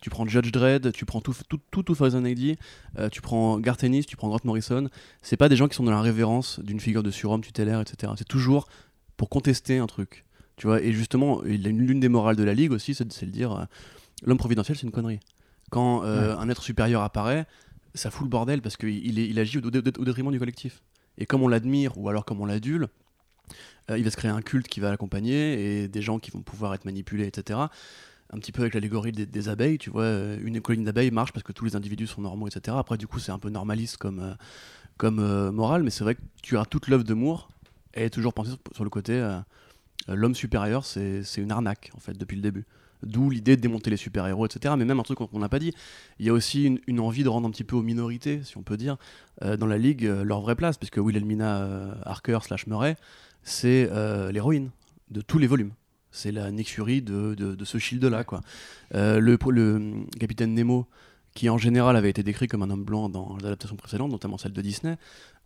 Tu prends Judge Dredd, tu prends tout, tout, tout, tout Faison Eddy, euh, tu prends Garth Ennis, tu prends Grant Morrison. C'est pas des gens qui sont dans la révérence d'une figure de surhomme tutélaire, etc. C'est toujours pour contester un truc. Tu vois, et justement, l'une des morales de la Ligue aussi, c'est de, dire euh, l'homme providentiel, c'est une connerie. Quand euh, un être supérieur apparaît, ça fout le bordel parce qu'il il agit au, au, détriment du collectif. Et comme on l'admire ou alors comme on l'adule, il va se créer un culte qui va l'accompagner et des gens qui vont pouvoir être manipulés, etc un petit peu avec l'allégorie des, abeilles, tu vois, euh, une colonie d'abeilles marche parce que tous les individus sont normaux, etc. Après, du coup, c'est un peu normaliste comme, euh, comme euh, morale, mais c'est vrai que tu as toute l'œuvre de Moore, est toujours pensée sur le côté l'homme supérieur, c'est une arnaque, en fait, depuis le début. D'où l'idée de démonter les super-héros, etc. Mais même un truc qu'on n'a pas dit, il y a aussi une, envie de rendre un petit peu aux minorités, si on peut dire, dans la Ligue, leur vraie place, puisque Will Elmina Harker slash Murray, c'est l'héroïne de tous les volumes c'est la Nick Fury de, de, ce shield-là. quoi. Euh, le, le capitaine Nemo, qui en général avait été décrit comme un homme blanc dans les adaptations précédentes, notamment celle de Disney,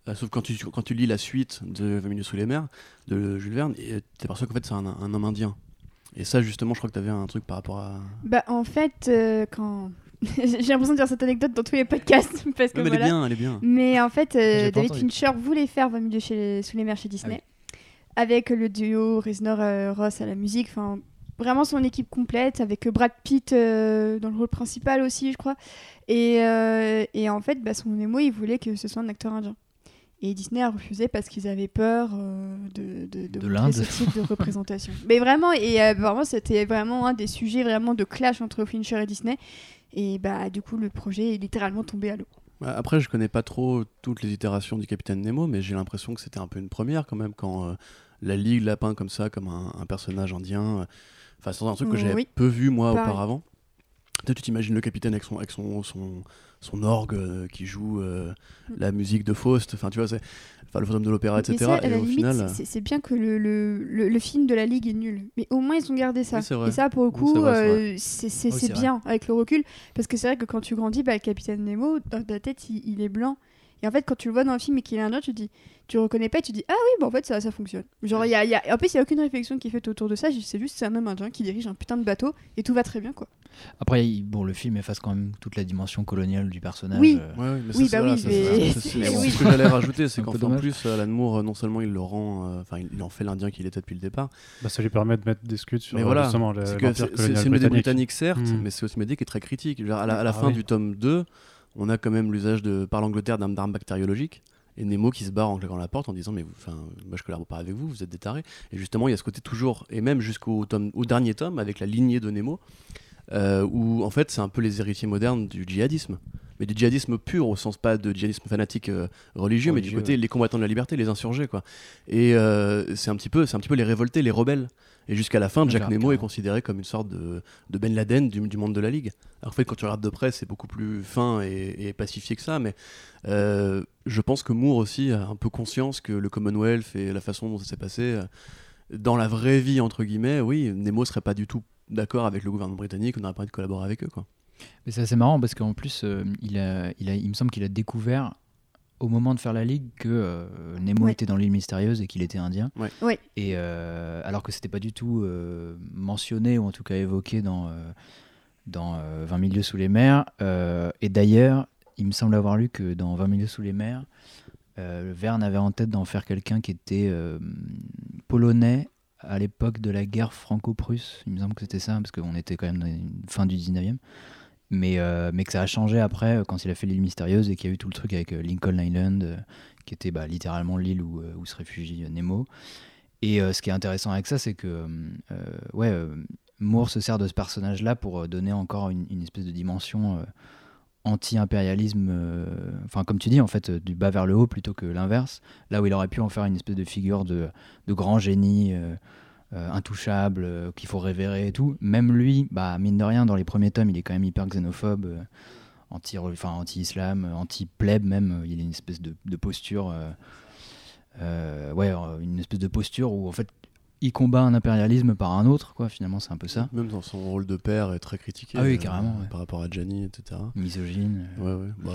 euh, sauf quand tu, quand tu lis la suite de 20 minutes sous les mers de Jules Verne, tu t'aperçois qu'en fait c'est un, un, homme indien. Et ça, justement, je crois que tu avais un truc par rapport à. Bah, en fait, euh, quand. J'ai l'impression de dire cette anecdote dans tous les podcasts. Parce que mais elle est bien, elle est bien. Mais en fait, David Fincher voulait faire 20 minutes sous les mers chez Disney. Ah avec le duo Reznor-Ross à la musique. Enfin, vraiment son équipe complète, avec Brad Pitt euh, dans le rôle principal aussi, je crois. Et, euh, et en fait, bah, son Nemo, il voulait que ce soit un acteur indien. Et Disney a refusé parce qu'ils avaient peur euh, de, de, de, ce type de représentation. Mais vraiment, et vraiment, c'était vraiment un des sujets vraiment de clash entre Fincher et Disney. Et bah, du coup, le projet est littéralement tombé à l'eau. Bah, après, je connais pas trop toutes les itérations du Capitaine Nemo, mais j'ai l'impression que c'était un peu une première quand même quand euh, la Ligue l'a peint comme ça, comme un, personnage indien. Euh, enfin, c'est un truc que j'avais peu vu moi auparavant. Peut-être tu t'imagines le capitaine avec son, avec son, son, son orgue euh, qui joue la musique de Faust. Enfin, tu vois, c'est enfin, le fantôme de l'opéra, etc. et au final, c'est bien que le, le, le, film de la Ligue est nul, mais au moins ils ont gardé ça. et ça, pour le coup, c'est bien avec le recul, parce que c'est vrai que quand tu grandis, bah, le capitaine Nemo, dans ta tête, il, est blanc. Et en fait, quand tu le vois dans le film et qu'il a un autre, tu dis, tu reconnais pas et tu dis, ah oui, bon, en fait, ça, ça fonctionne. Genre, y a, y a... en plus, il n'y a aucune réflexion qui est faite autour de ça. C'est juste, c'est un homme indien qui dirige un putain de bateau et tout va très bien, quoi. Après, bon, le film efface quand même toute la dimension coloniale du personnage. Oui, euh. oui, bah oui, C'est ce que j'allais rajouter, c'est qu'en plus, Alan Moore, euh, non seulement il le rend, euh, enfin, il en fait l'Indien qu'il était depuis le départ. Bah, ça lui permet de mettre des scuds sur mais voilà, C'est une idée britannique, certes, hmm. mais c'est aussi une idée qui est très critique. à la, ah fin du tome 2, on a quand même l'usage de, par l'Angleterre d'armes bactériologiques et Nemo qui se barre en claquant la porte en disant mais enfin moi je collabore pas avec vous vous êtes des tarés. Et justement il y a ce côté toujours et même jusqu'au dernier tome avec la lignée de Nemo euh, où en fait c'est un peu les héritiers modernes du djihadisme mais du djihadisme pur au sens pas de djihadisme fanatique euh, religieux, mais du côté les combattants de la liberté les insurgés quoi et euh, c'est un petit peu c'est un petit peu les révoltés les rebelles et jusqu'à la fin, Jack Nemo est considéré comme une sorte de, de Ben Laden du, du, monde de la Ligue. Alors en fait, quand tu regardes de près, c'est beaucoup plus fin et, pacifié que ça, mais euh, je pense que Moore aussi a un peu conscience que le Commonwealth et la façon dont ça s'est passé, dans la vraie vie, entre guillemets, oui, Nemo serait pas du tout d'accord avec le gouvernement britannique, on n'aurait pas envie de collaborer avec eux. Quoi. Mais c'est assez marrant parce qu'en plus, euh, il, a, il, a, il me semble qu'il a découvert au moment de faire la ligue que euh, Nemo était dans l'île mystérieuse et qu'il était indien. Ouais. Et euh, alors que c'était pas du tout euh, mentionné ou en tout cas évoqué dans dans 20 milieux sous les mers. et d'ailleurs, il me semble avoir lu que dans 20 milieux sous les mers, Verne avait en tête d'en faire quelqu'un qui était polonais à l'époque de la guerre franco-prusse. Il me semble que c'était ça, parce qu'on était quand même dans la fin du 19e mais, euh, mais que ça a changé après euh, quand il a fait l'île mystérieuse et qu'il y a eu tout le truc avec euh, Lincoln Island, qui était bah, littéralement l'île où, se réfugie Nemo. Et ce qui est intéressant avec ça, c'est que ouais, Moore se sert de ce personnage-là pour donner encore une, espèce de dimension anti-impérialisme, enfin comme tu dis en fait, du bas vers le haut plutôt que l'inverse, là où il aurait pu en faire une espèce de figure de, de grand génie intouchable, euh, qu'il faut révérer et tout. Même lui, bah, mine de rien, dans les premiers tomes, il est quand même hyper xénophobe, euh, anti, enfin, anti-islam, anti-pleb même. Il a une espèce de, posture. ouais, une espèce de posture où en fait il combat un impérialisme par un autre, quoi. Finalement, c'est un peu ça. Même dans son rôle de père, est très critiqué. Ah oui, carrément. Par rapport à Gianni, etc. Misogyne. Ouais, ouais. Bah,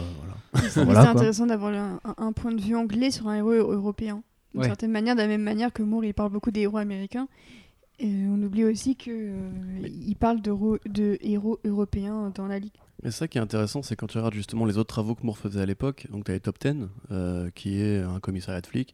voilà. c'est intéressant d'avoir un, un, point de vue anglais sur un héros européen d'une certaine manière, de la même manière que Moore, il parle beaucoup des héros américains. Et on oublie aussi qu'il euh, parle de, héros européens dans la Ligue. Mais ça qui est intéressant, c'est quand tu regardes justement les autres travaux que Moore faisait à l'époque. Donc tu as les Top Ten, euh, qui est un commissariat de flics.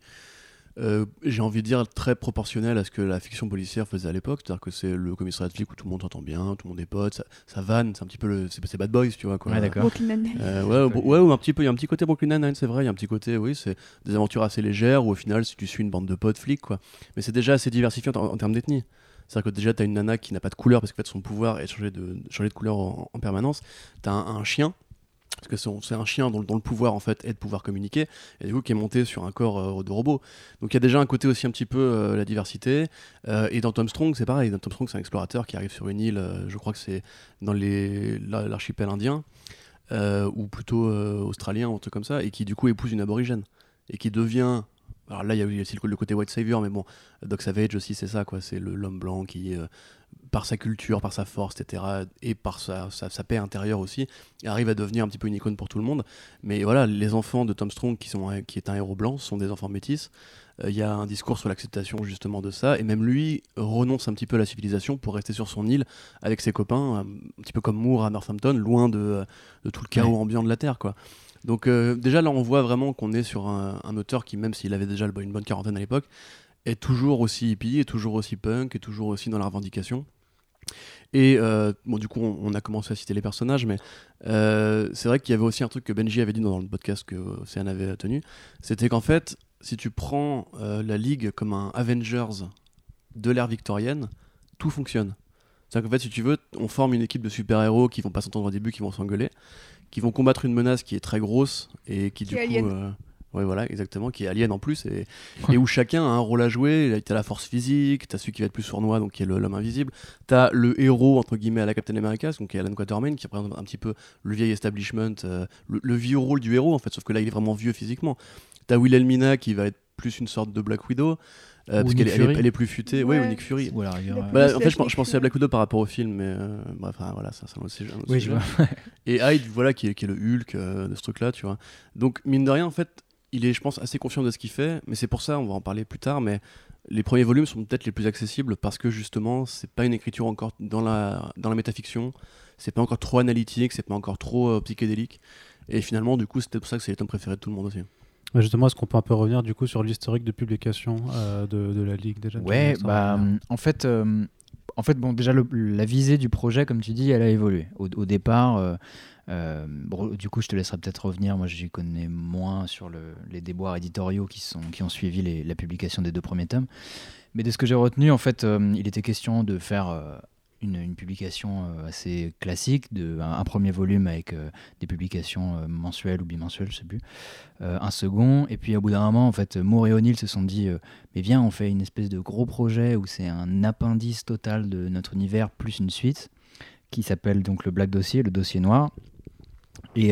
Euh, j'ai envie de dire très proportionnel à ce que la fiction policière faisait à l'époque. C'est-à-dire que c'est le commissariat de flic où tout le monde s'entend bien, tout le monde est pote, ça, ça vanne, c'est un petit peu le. C'est c'est Bad Boys, tu vois. Quoi. Ouais, d'accord. Brooklyn Nine-Nine. Euh, ouais, ouais, ouais, un petit peu, il y a un petit côté Brooklyn Nine-Nine, c'est vrai, il y a un petit côté, oui, c'est des aventures assez légères où au final, si tu suis une bande de potes flics, quoi. Mais c'est déjà assez diversifié en, en termes d'ethnie. C'est-à-dire que déjà, t'as une nana qui n'a pas de couleur parce qu'en fait, son pouvoir est de changer de, changer de couleur en, en permanence. T'as un, un chien. Parce que c'est un chien dont, le pouvoir en fait est de pouvoir communiquer et du coup qui est monté sur un corps euh, de robot. Donc il y a déjà un côté aussi un petit peu euh, la diversité. Euh, et dans Tom Strong c'est pareil. Dans Tom Strong c'est un explorateur qui arrive sur une île. euh, je crois que c'est dans l'archipel indien ou plutôt australien ou un truc comme ça et qui du coup épouse une aborigène et qui devient alors là il y a aussi le, côté white savior mais bon Doc Savage aussi c'est ça quoi c'est l'homme blanc qui euh, par sa culture par sa force etc et par sa, sa, sa paix intérieure aussi arrive à devenir un petit peu une icône pour tout le monde. Mais voilà les enfants de Tom Strong qui, sont, qui est un héros blanc sont des enfants métis. Euh, il y a un discours sur l'acceptation justement de ça et même lui renonce un petit peu à la civilisation pour rester sur son île avec ses copains un, petit peu comme Moore à Northampton loin de, de tout le chaos Ouais. ambiant de la Terre quoi. Donc euh, déjà là on voit vraiment qu'on est sur un, un auteur qui même s'il avait déjà une bonne quarantaine à l'époque est toujours aussi hippie, est toujours aussi punk, est toujours aussi dans la revendication. Et euh, bon, du coup, on, on a commencé à citer les personnages, mais euh, c'est vrai qu'il y avait aussi un truc que Benji avait dit dans le podcast que Océane avait tenu, c'était qu'en fait, si tu prends euh, la Ligue comme un Avengers de l'ère victorienne, tout fonctionne. C'est-à-dire qu'en fait, si tu veux, on forme une équipe de super-héros qui vont pas s'entendre au début, qui vont s'engueuler, qui vont combattre une menace qui est très grosse et qui, Qui du coup. Ouais, voilà, exactement, qui est alien en plus, et, et où chacun a un rôle à jouer. T'as la force physique, t'as celui qui va être plus sournois, donc qui est l'homme invisible. T'as le héros, entre guillemets, à la Captain America, donc qui est Alan Quatermain, qui représente un petit peu le vieil establishment, euh, le, le vieux rôle du héros, en fait, sauf que là, il est vraiment vieux physiquement. T'as Wilhelmina, qui va être plus une sorte de Black Widow, euh, parce qu'elle est- plus futée. Ouais, Ouais. ou Nick Fury. Bah, en fait, je, pensais à Black Widow par rapport au film, mais euh, bref, enfin, voilà, ça, c'est un autre Oui, je sujet. vois. Et Hyde, voilà, qui est, qui est le Hulk euh, de ce truc-là, tu vois. Donc, mine de rien, en fait, il est, je pense, assez confiant de ce qu'il fait, mais c'est pour ça, on va en parler plus tard, mais les premiers volumes sont peut-être les plus accessibles parce que justement, c'est pas une écriture encore dans la, dans la métafiction, c'est pas encore trop analytique, c'est pas encore trop euh, psychédélique. Et finalement, du coup, c'était pour ça que c'est les tomes préférés de tout le monde aussi. Mais justement, est-ce qu'on peut un peu revenir du coup sur l'historique de publication euh, de, de la Ligue déjà Ouais, bah, en fait, euh, en fait, bon, déjà la visée du projet, comme tu dis, elle a évolué. Au, départ, euh, euh, du coup, je te laisserai peut-être revenir. Moi, j'y connais moins sur le- les déboires éditoriaux qui sont ont suivi la publication des deux premiers tomes. Mais de ce que j'ai retenu, en fait, euh, il était question de faire une, publication euh, assez classique, de, un, premier volume avec euh, des publications euh, mensuelles ou bimensuelles, je sais plus, un second, et puis au bout d'un moment, en fait, Moore et O'Neill se sont dit, mais viens, on fait une espèce de gros projet où c'est un appendice total de notre univers plus une suite, qui s'appelle donc le Black Dossier, le dossier noir. Et,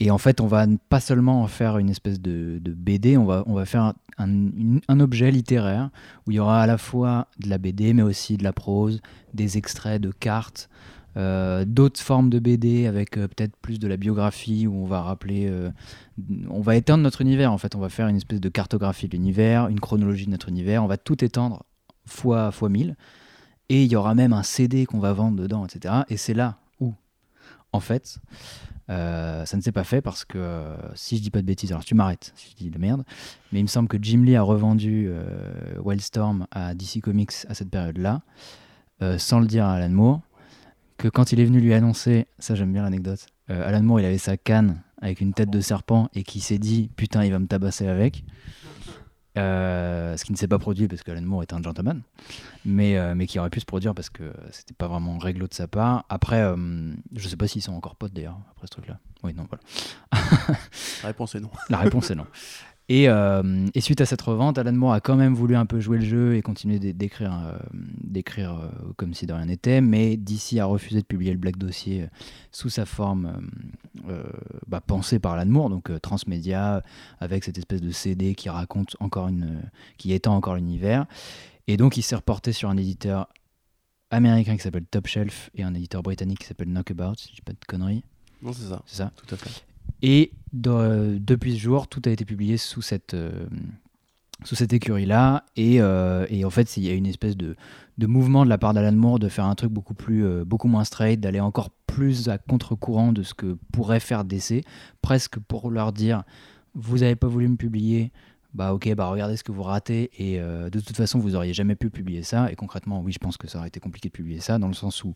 et en fait, on va pas seulement en faire une espèce de, BD, on va, on va faire un, objet littéraire où il y aura à la fois de la BD, mais aussi de la prose, des extraits de cartes, euh, d'autres formes de BD avec euh, peut-être plus de la biographie où on va rappeler, euh, on va éteindre notre univers en fait, on va faire une espèce de cartographie de l'univers, une chronologie de notre univers, on va tout étendre fois fois 1000 et il y aura même un CD qu'on va vendre dedans, etc. Et c'est là où, en fait, euh, ça ne s'est pas fait parce que euh, si je dis pas de bêtises, alors tu m'arrêtes si je dis de merde, mais il me semble que Jim Lee a revendu euh, Wildstorm à DC Comics à cette période-là, sans le dire à Alan Moore, que quand il est venu lui annoncer, ça j'aime bien l'anecdote, Alan Moore il avait sa canne avec une tête de serpent et qui s'est dit putain il va me tabasser avec. Euh, ce qui ne s'est pas produit parce que Alan Moore est un gentleman, mais, euh, mais qui aurait pu se produire parce que c'était pas vraiment réglo de sa part. Après, euh, je sais pas s'ils sont encore potes d'ailleurs, après ce truc-là. Oui, non, voilà. La réponse est non. La réponse est non. Et, euh, et suite à cette revente, Alan Moore a quand même voulu un peu jouer le jeu et continuer d'é- d'écrire euh, d'écrire euh, comme si de rien n'était, mais DC a refusé de publier le Black Dossier sous sa forme bah, pensée par Alan Moore, donc transmédia, avec cette espèce de CD qui raconte encore une, qui étend encore l'univers. Et donc il s'est reporté sur un éditeur américain qui s'appelle Top Shelf et un éditeur britannique qui s'appelle Knockabout, si je dis pas de conneries, Non, c'est ça, c'est ça tout à fait. Et de- depuis ce jour, tout a été publié sous cette, euh, écurie-là. Et, euh, et en fait, il y a une espèce de, mouvement de la part d'Alan Moore de faire un truc beaucoup, plus, euh, beaucoup moins straight, d'aller encore plus à contre-courant de ce que pourrait faire DC, presque pour leur dire Vous n'avez pas voulu me publier, bah ok, bah regardez ce que vous ratez et de toute façon vous auriez jamais pu publier ça. Et concrètement, oui, je pense que ça aurait été compliqué de publier ça dans le sens où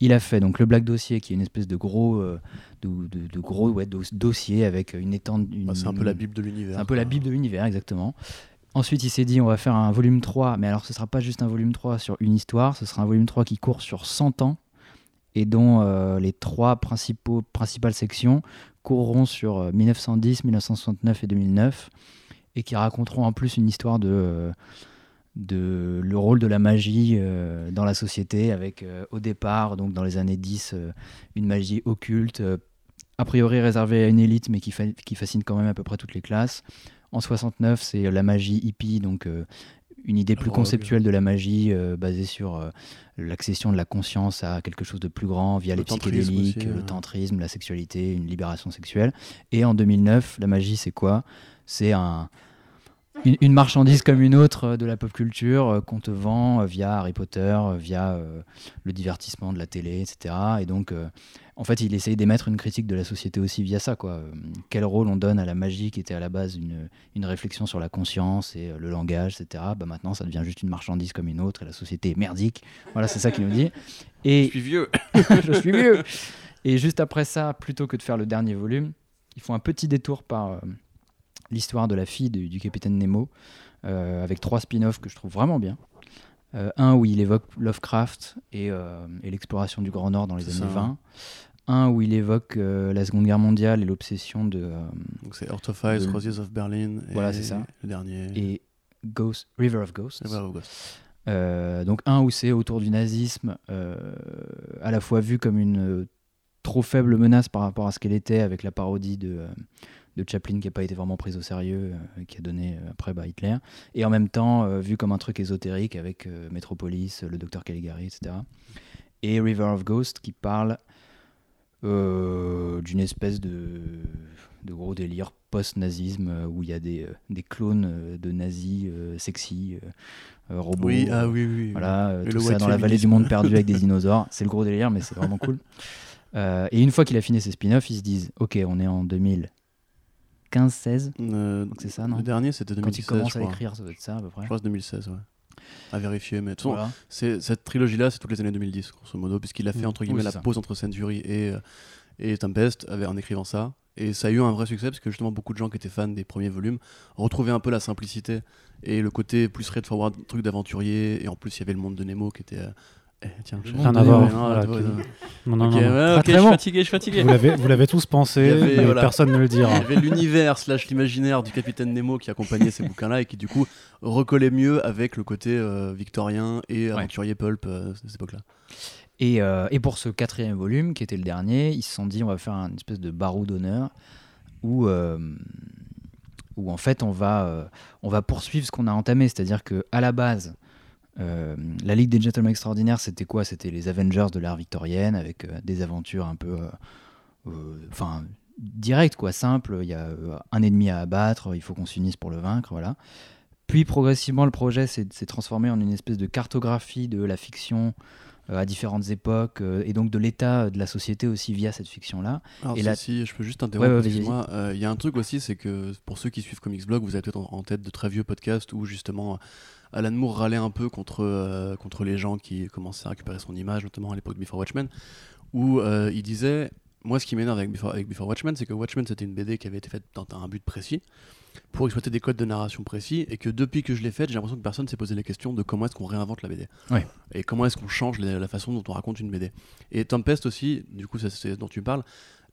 il a fait donc le Black Dossier qui est une espèce de gros, euh, de, de- de gros ouais, dos- dossier avec une étendue. Bah, c'est un peu la Bible de l'univers. C'est un peu la Bible de l'univers, exactement. Ensuite, il s'est dit, on va faire un volume 3, mais alors ce sera pas juste un volume 3 sur une histoire, ce sera un volume 3 qui court sur 100 ans, et dont euh, les trois principaux, principales sections courront sur euh, 1910, 1969 et 2009, et qui raconteront en plus une histoire de, euh, de le rôle de la magie euh, dans la société, avec euh, au départ, donc dans les années 10, euh, une magie occulte, a priori réservée à une élite, mais qui, fa- qui fascine quand même à peu près toutes les classes. En 69, c'est la magie hippie, donc une idée plus conceptuelle de la magie euh, basée sur euh, l'accession de la conscience à quelque chose de plus grand via Le les psychédéliques, aussi, le tantrisme, la sexualité, une libération sexuelle. Et en 2009, la magie, c'est quoi? C'est un, une, une marchandise comme une autre euh, de la pop culture euh, qu'on te vend euh, via Harry Potter, via le divertissement de la télé, etc. Et donc, en fait, il essaye d'émettre une critique de la société aussi via ça. Quoi. Quel rôle on donne à la magie qui était à la base une, une réflexion sur la conscience et le langage, etc. Bah, maintenant, ça devient juste une marchandise comme une autre et la société est merdique. Voilà, c'est ça qu'il nous dit. Et Je suis vieux. je suis vieux. Et juste après ça, plutôt que de faire le dernier volume, ils font un petit détour par l'histoire de la fille du, du capitaine Nemo, euh, avec trois spin-offs que je trouve vraiment bien. Euh, un où il évoque Lovecraft et, euh, et l'exploration du Grand Nord dans les années ça, 20. Un où il évoque euh, la Seconde Guerre mondiale et l'obsession de... euh, Donc c'est Heart of Ice, de- Roses of Berlin. Et Voilà, c'est ça. Le dernier. et Ghost, River of Ghosts. Euh, donc un où c'est autour du nazisme, à la fois vu comme une trop faible menace par rapport à ce qu'elle était avec la parodie de, de Chaplin qui n'a pas été vraiment prise au sérieux, euh, qui a donné euh, après bah, Hitler, et en même temps euh, vu comme un truc ésotérique avec Metropolis, le docteur Caligari, etc. Et River of Ghost qui parle d'une espèce de, de gros délire post-nazisme où il y a des, des clones de nazis sexy, robots. Oui, ah oui, oui. voilà, tout ça dans la vallée du monde perdu avec des dinosaures. C'est le gros délire, mais c'est vraiment cool. Euh, et une fois qu'il a fini ses spin-offs, ils se disent Ok, on est en 2015-16. Euh, Donc c'est ça, non Le dernier, c'était Quand 2016. il commence à écrire, ça doit être ça à peu près. Je crois que c'est 2016, ouais. À vérifier, mais de toute façon, Voilà. cette trilogie-là, c'est toutes les années 2010, grosso modo, puisqu'il a fait Mm. entre Oui, guillemets la ça. pause entre Century et, euh, et Tempest en écrivant ça. Et ça a eu un vrai succès parce que justement beaucoup de gens qui étaient fans des premiers volumes retrouvaient un peu la simplicité et le côté plus straightforward, truc d'aventurier. Et en plus, il y avait le monde de Nemo qui était. Eh, tiens, je- Rien à voir. non, qui- non. Non, non, Ok, non, ouais, je suis fatigué, je suis fatigué. Vous l'avez, vous l'avez tous pensé, avait, mais voilà. personne ne le Il y dira. avait l'univers slash l'imaginaire du capitaine Nemo qui accompagnait ces bouquins-là et qui du coup recollait mieux avec le côté euh, victorien et aventurier pulp euh, de cette époque-là. Et, euh, et pour ce quatrième volume, qui était le dernier, ils se sont dit on va faire une espèce de barreau d'honneur où, euh, où en fait on va, euh, on va poursuivre ce qu'on a entamé. C'est-à-dire que à la base, euh, la Ligue des Gentlemen Extraordinaires, c'était quoi? C'était les Avengers de l'ère victorienne avec euh, des aventures un peu. euh, Enfin. direct quoi simple il y a un ennemi à abattre il faut qu'on s'unisse pour le vaincre voilà puis progressivement le projet s'est transformé en une espèce de cartographie de la fiction à différentes époques et donc de l'état de la société aussi via cette fiction là Alors, Et si, là- si, je peux juste interrompre, Ouais, ouais. Euh, Il y a un truc aussi, c'est que pour ceux qui suivent Comics Blog, vous avez peut-être en tête de très vieux podcasts où justement Alan Moore râlait un peu contre, euh, contre les gens qui commençaient à récupérer son image, notamment à l'époque de Before Watchmen, où euh, il disait Moi, ce qui m'énerve avec Before, avec Before Watchmen, c'est que Watchmen, c'était une BD qui avait été faite dans un but précis, pour exploiter des codes de narration précis, et que depuis que je l'ai faite, j'ai l'impression que personne s'est posé les questions de comment est-ce qu'on réinvente la BD. Ouais. Et comment est-ce qu'on change la, la façon dont on raconte une BD. Et Tempest aussi, du coup, c'est ce dont tu parles,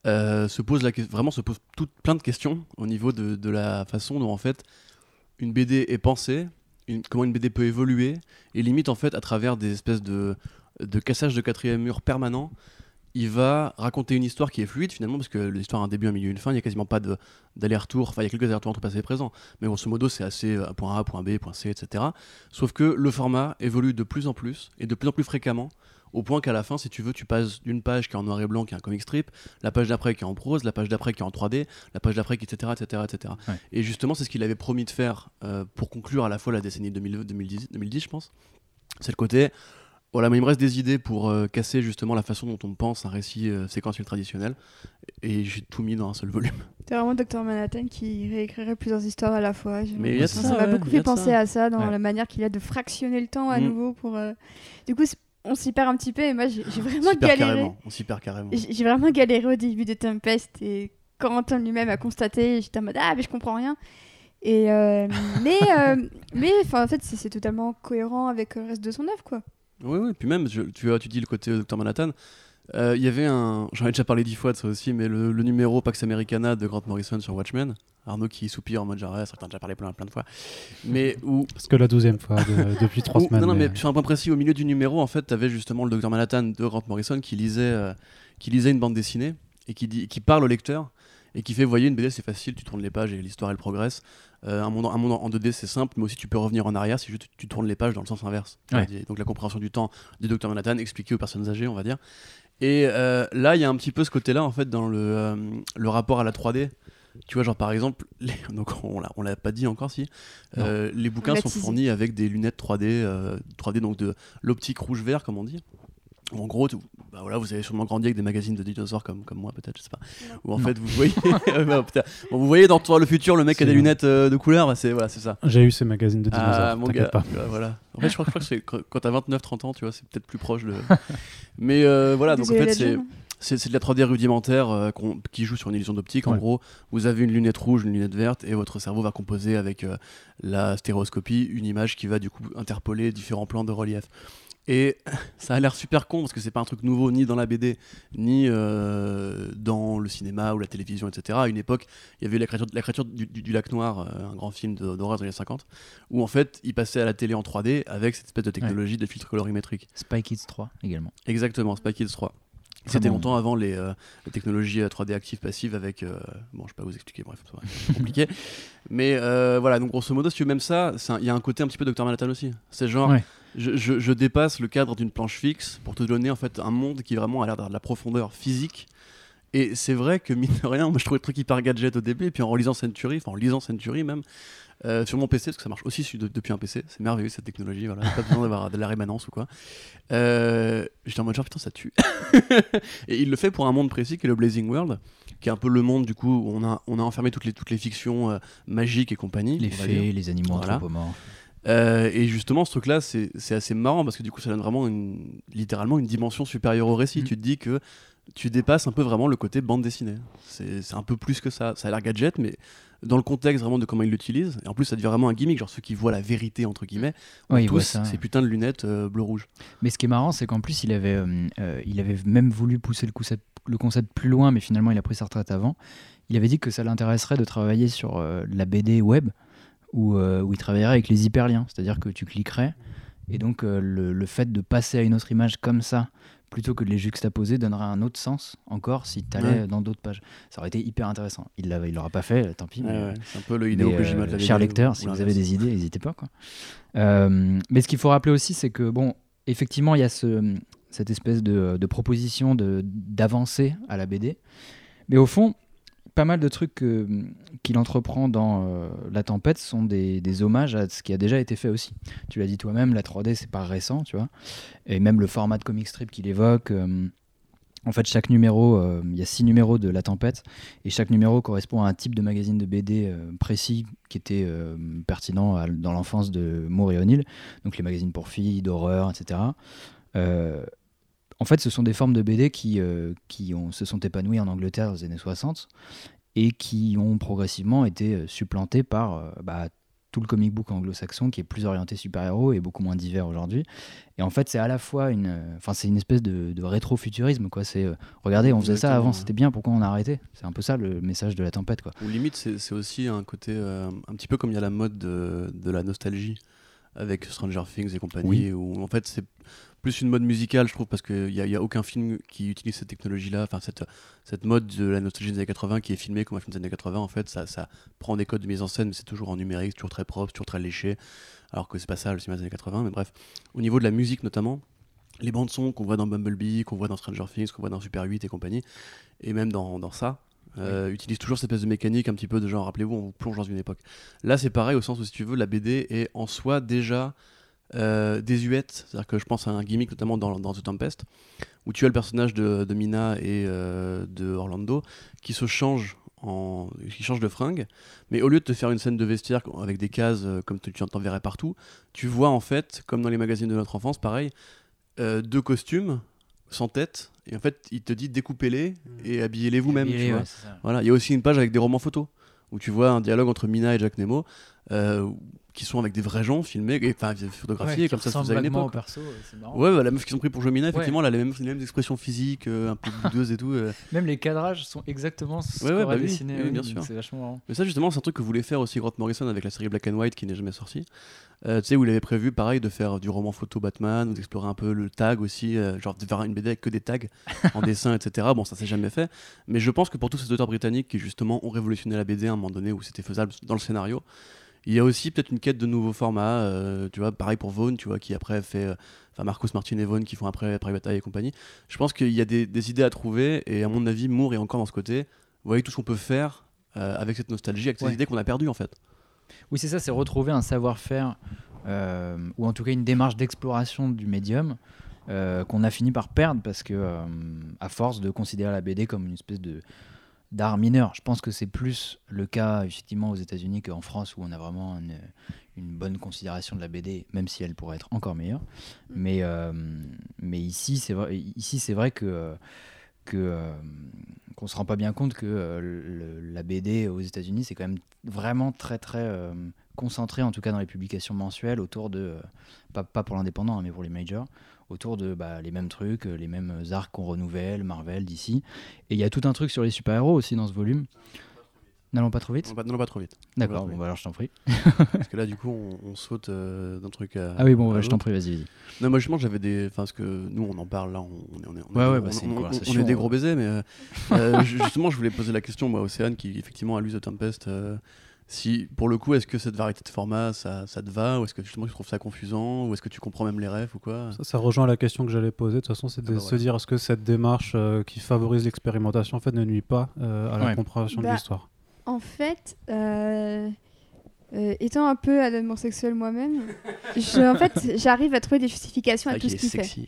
euh, se pose la, vraiment se pose plein de questions au niveau de, de la façon dont en fait une BD est pensée, comment une BD peut évoluer, et limite en fait à travers des espèces de, de cassage de quatrième mur permanent, il va raconter une histoire qui est fluide finalement parce que l'histoire a un début, un milieu, une fin, il n'y a quasiment pas d'aller-retour, enfin il y a quelques allers-retours entre passé et présent, mais grosso modo c'est assez euh, point A, point B, point C, etc. Sauf que le format évolue de plus en plus et de plus en plus fréquemment au point qu'à la fin, si tu veux, tu passes d'une page qui est en noir et blanc, qui est un comic strip, la page d'après qui est en prose, la page d'après qui est en 3D, la page d'après qui etc etc etc. Ouais. Et justement, c'est ce qu'il avait promis de faire euh, pour conclure à la fois la décennie 2000 2010, 2010 je pense. C'est le côté Voilà, mais il me reste des idées pour euh, casser justement la façon dont on pense un récit euh, séquentiel traditionnel. Et j'ai tout mis dans un seul volume. C'est vraiment Dr Manhattan qui réécrirait plusieurs histoires à la fois. Mais ça ça, m'a ouais, beaucoup fait penser ça. à ça dans Ouais. la manière qu'il a de fractionner le temps à Mm. nouveau pour. euh, Du coup, on s'y perd un petit peu et moi j'ai vraiment On galéré. carrément. On s'y perd carrément. J'ai vraiment galéré au début de Tempest et Corentin lui-même a constaté, j'étais en mode ah mais je comprends rien. Et mais mais en fait c'est c'est totalement cohérent avec le reste de son œuvre quoi. Oui, oui, puis même, tu, dis le côté Dr Manhattan. Euh, Il y avait un. J'en ai déjà parlé dix fois de ça aussi, mais le, le numéro Pax Americana de Grant Morrison sur Watchmen. Arnaud qui soupire en mode genre, ça t'en déjà parlé plein, plein de fois. Mais où. Parce que la douzième fois de- depuis trois semaines. non, non, mais mais- sur un point précis, au milieu du numéro, en fait, t'avais justement le Dr Manhattan de Grant Morrison qui lisait, euh, qui lisait une bande dessinée et qui, dit, qui parle au lecteur et qui fait voyez une BD c'est facile tu tournes les pages et l'histoire elle progresse Euh, un, monde, un monde en 2D c'est simple mais aussi tu peux revenir en arrière si juste tu, tu tournes les pages dans le sens inverse. Ouais. donc la compréhension du temps du docteur Manhattan expliqué aux personnes âgées on va dire. Et euh, là il y a un petit peu ce côté là en fait dans le, euh, le rapport à la 3D tu vois genre par exemple les- donc on l'a on l'a pas dit encore si. Euh, les bouquins sont fournis avec des lunettes 3D euh, 3D donc de l'optique rouge vert comme on dit en gros, tu- bah voilà, vous avez sûrement grandi avec des magazines de dinosaures comme, comme moi, peut-être, je sais pas. Où en Non. fait, vous voyez, Bah. Bon, vous voyez dans Toi le futur, le mec a des lunettes euh, de couleur, bah, c'est voilà, c'est ça. J'ai eu ces magazines de dinosaures, Ah, mon gars, pas. voilà. En fait, je crois, je crois que c'est quand t'as 29-30 ans, tu vois, c'est peut-être plus proche de. Mais euh, voilà, donc en fait, c'est. C'est de la 3D rudimentaire euh, qui joue sur une illusion d'optique. En Ouais. gros, vous avez une lunette rouge, une lunette verte, et votre cerveau va composer avec euh, la stéréoscopie une image qui va du coup interpoler différents plans de relief. Et ça a l'air super con parce que c'est pas un truc nouveau ni dans la BD ni euh, dans le cinéma ou la télévision, etc. À une époque, il y avait la créature, la créature du, du- du lac noir, euh, un grand film d'horreur des années 50, où en fait il passait à la télé en 3D avec cette espèce de technologie de filtre colorimétrique. Spy Kids 3 également. Exactement, Spy Kids 3. Très C'était bon. longtemps avant les, euh, les technologies euh, 3D actives passives avec. euh, bon, je vais pas vous expliquer, bref, c'est compliqué. Mais euh, voilà, donc grosso modo, si tu veux, même ça, il y a un côté un petit peu Dr. Manhattan aussi. C'est genre, Ouais. Je, je- je dépasse le cadre d'une planche fixe pour te donner en fait un monde qui vraiment a l'air d'avoir de la profondeur physique. Et c'est vrai que, mine de rien, moi je trouvais le truc hyper gadget au début, et puis en relisant Century, enfin en lisant Century même, euh, sur mon PC, parce que ça marche aussi sur- de- depuis un PC, c'est merveilleux cette technologie, voilà, pas besoin d'avoir de la rémanence ou quoi. Euh, J'étais en mode genre putain, ça tue. et il le fait pour un monde précis qui est le Blazing World, qui est un peu le monde du coup où on a, on a enfermé toutes les, toutes les fictions euh, magiques et compagnie. Les fées, les animaux Voilà. anthropomorphes. Euh, et justement, ce truc-là, c'est assez marrant parce que du coup, ça donne vraiment une, littéralement une dimension supérieure au récit. Mhm. Tu te dis que tu dépasses un peu vraiment le côté bande dessinée. C'est un peu plus que ça. Ça a l'air gadget, mais dans le contexte vraiment de comment ils l'utilisent, et en plus, ça devient vraiment un gimmick. Genre ceux qui voient la vérité, entre guillemets, ont tous ça, ces ouais. putains de lunettes euh, bleu-rouge. Mais ce qui est marrant, c'est qu'en plus, il avait, euh, euh, il avait même voulu pousser le concept, le concept plus loin, mais finalement, il a pris sa retraite avant. Il avait dit que ça l'intéresserait de travailler sur euh, la BD web, où, euh, où il travaillerait avec les hyperliens. C'est-à-dire que tu cliquerais, et donc euh, le, le fait de passer à une autre image comme ça, plutôt que de les juxtaposer, donnerait un autre sens encore si tu allais Ouais. dans d'autres pages. Ça aurait été hyper intéressant. Il ne l'aura pas fait, tant pis. Ouais, ouais, C'est un peu le Hideo euh, lecteurs, ou- si ou vous avez des idées, n'hésitez pas. Quoi. Euh, mais ce qu'il faut rappeler aussi, c'est que, bon, effectivement, il y a ce, cette espèce de, de proposition de- d'avancée à la BD. Mais au fond, pas mal de trucs que- qu'il entreprend dans euh, La Tempête sont des, hommages à ce qui a déjà été fait aussi. Tu l'as dit toi-même, la 3D, c'est pas récent, tu vois. Et même le format de comic strip qu'il évoque. euh, en fait, chaque numéro, euh, il y a six numéros de La Tempête, et chaque numéro correspond à un type de magazine de BD précis qui était pertinent dans l'enfance de Moore et O'Neill, donc les magazines pour filles, d'horreur, etc. En fait, ce sont des formes de BD qui, euh, qui ont, se sont épanouies en Angleterre dans les années 60 et qui ont progressivement été euh, supplantées par euh, bah, tout le comic book anglo-saxon qui est plus orienté super-héros et beaucoup moins divers aujourd'hui. Et en fait, c'est à la fois une, euh, enfin, c'est une espèce de, de rétro-futurisme, quoi. C'est, euh, regardez, on faisait ça avant, c'était bien, pourquoi on a arrêté? C'est un peu ça le message de la tempête, quoi. Ou limite, c'est c'est aussi un côté euh, un petit peu comme il y a la mode de, de la nostalgie avec Stranger Things et compagnie, Oui. où en fait c'est plus une mode musicale, je trouve, parce qu'il n'y a, y a aucun film qui utilise cette technologie-là, enfin cette, cette mode de la nostalgie des années 80 qui est filmé comme un film des années 80, en fait, ça, ça prend des codes de mise en scène, mais c'est toujours en numérique, c'est toujours très propre, c'est toujours très léché, alors que c'est pas ça le cinéma des années 80, mais bref. Au niveau de la musique notamment, les bandes son qu'on voit dans Bumblebee, qu'on voit dans Stranger Things, qu'on voit dans Super 8 et compagnie, et même dans, dans ça, euh, utilise toujours cette espèce de mécanique un petit peu de genre, rappelez-vous, on vous plonge dans une époque. Là, c'est pareil au sens où, si tu veux, la BD est en soi déjà euh, désuète. C'est-à-dire que je pense à un gimmick notamment dans, dans The Tempest, où tu as le personnage de, de Mina et euh, de Orlando qui se changent en, qui changent de fringue, mais au lieu de te faire une scène de vestiaire avec des cases euh, comme tu, en verrais partout, tu vois en fait, comme dans les magazines de notre enfance, pareil, euh, deux costumes sans tête, et en fait il te dit découpez-les et habillez-les vous-même. ouais. Voilà, il y a aussi une page avec des romans photos où tu vois un dialogue entre Mina et Jack Nemo euh, qui sont avec des vrais gens filmés, et- enfin photographiés Ouais, comme ça se faisait à une vaguement époque. au perso, ouais, marrant. Ouais, bah, la meuf qu'ils ont pris pour jouer Mina, Ouais. effectivement, elle a les mêmes, les mêmes expressions physiques, euh, un peu boudeuses et tout. euh. Même les cadrages sont exactement ce Ouais, ouais, qu'aurait bah oui, dessiné. oui, oui, bien sûr. C'est vachement marrant. Mais ça, justement, c'est un truc que voulait faire aussi Grant Morrison avec la série Black and White qui n'est jamais sortie. Euh, tu sais, où il avait prévu, pareil, de faire du roman photo Batman, ou d'explorer un peu le tag aussi, euh, genre de faire une BD avec que des tags en dessin, etc. Bon, ça s'est jamais fait. Mais je pense que pour tous ces auteurs britanniques qui, justement, ont révolutionné la BD à un moment donné où c'était faisable dans le scénario, il y a aussi peut-être une quête de nouveaux formats, euh, tu vois, pareil pour Vaughn, tu vois, qui après fait, euh, enfin Marcos Martin et Vaughn qui font après Private Eye et compagnie. Je pense qu'il y a des, des idées à trouver, et à mon avis, Moore est encore dans ce côté. Vous voyez tout ce qu'on peut faire euh, avec cette nostalgie, avec ces Ouais. idées qu'on a perdues en fait. Oui, c'est ça, c'est retrouver un savoir-faire, euh, ou en tout cas une démarche d'exploration du médium qu'on a fini par perdre parce que, à force de considérer la BD comme une espèce de d'art mineur, je pense que c'est plus le cas effectivement aux États-Unis qu'en France où on a vraiment une, une bonne considération de la BD, même si elle pourrait être encore meilleure. Mais, euh, mais ici, c'est vrai, ici, c'est vrai que euh, qu'on se rend pas bien compte que euh, le- la BD aux États-Unis c'est quand même vraiment très très euh, concentré en tout cas dans les publications mensuelles autour de pas, pas pour l'indépendant hein, mais pour les majors autour de bah, les mêmes trucs euh, les mêmes arcs qu'on renouvelle Marvel d'ici et il y a tout un truc sur les super héros aussi dans ce volume n'allons pas trop vite Non, pas, trop vite. d'accord bon bah alors je t'en prie Parce que là, du coup, on, on saute euh, d'un truc à. ah oui bon à bah, je t'en prie vas-y vas-y Non, moi, justement, j'avais des. Enfin, parce que nous, on en parle là, on, on est, on est, on est Ouais, ouais, bah, une on- on- conversation, on est des gros baisers, mais euh, euh, ju- justement, je voulais poser la question, moi, Océane, qui effectivement a lu The Tempest. Si, pour le coup, est-ce que cette variété de format, ça, ça te va Ou est-ce que justement tu trouves ça confusant Ou est-ce que tu comprends même les rêves ou quoi Ça, ça rejoint la question que j'allais poser. De toute façon, c'est de Ah bah se dire est-ce que cette démarche euh, qui favorise l'expérimentation en fait, ne nuit pas euh, à la Ouais. compréhension de Bah, l'histoire? En fait, euh, euh, étant un peu amour sexuel moi-même, en fait, j'arrive à trouver des justifications à Ah, tout ce qu'il fait.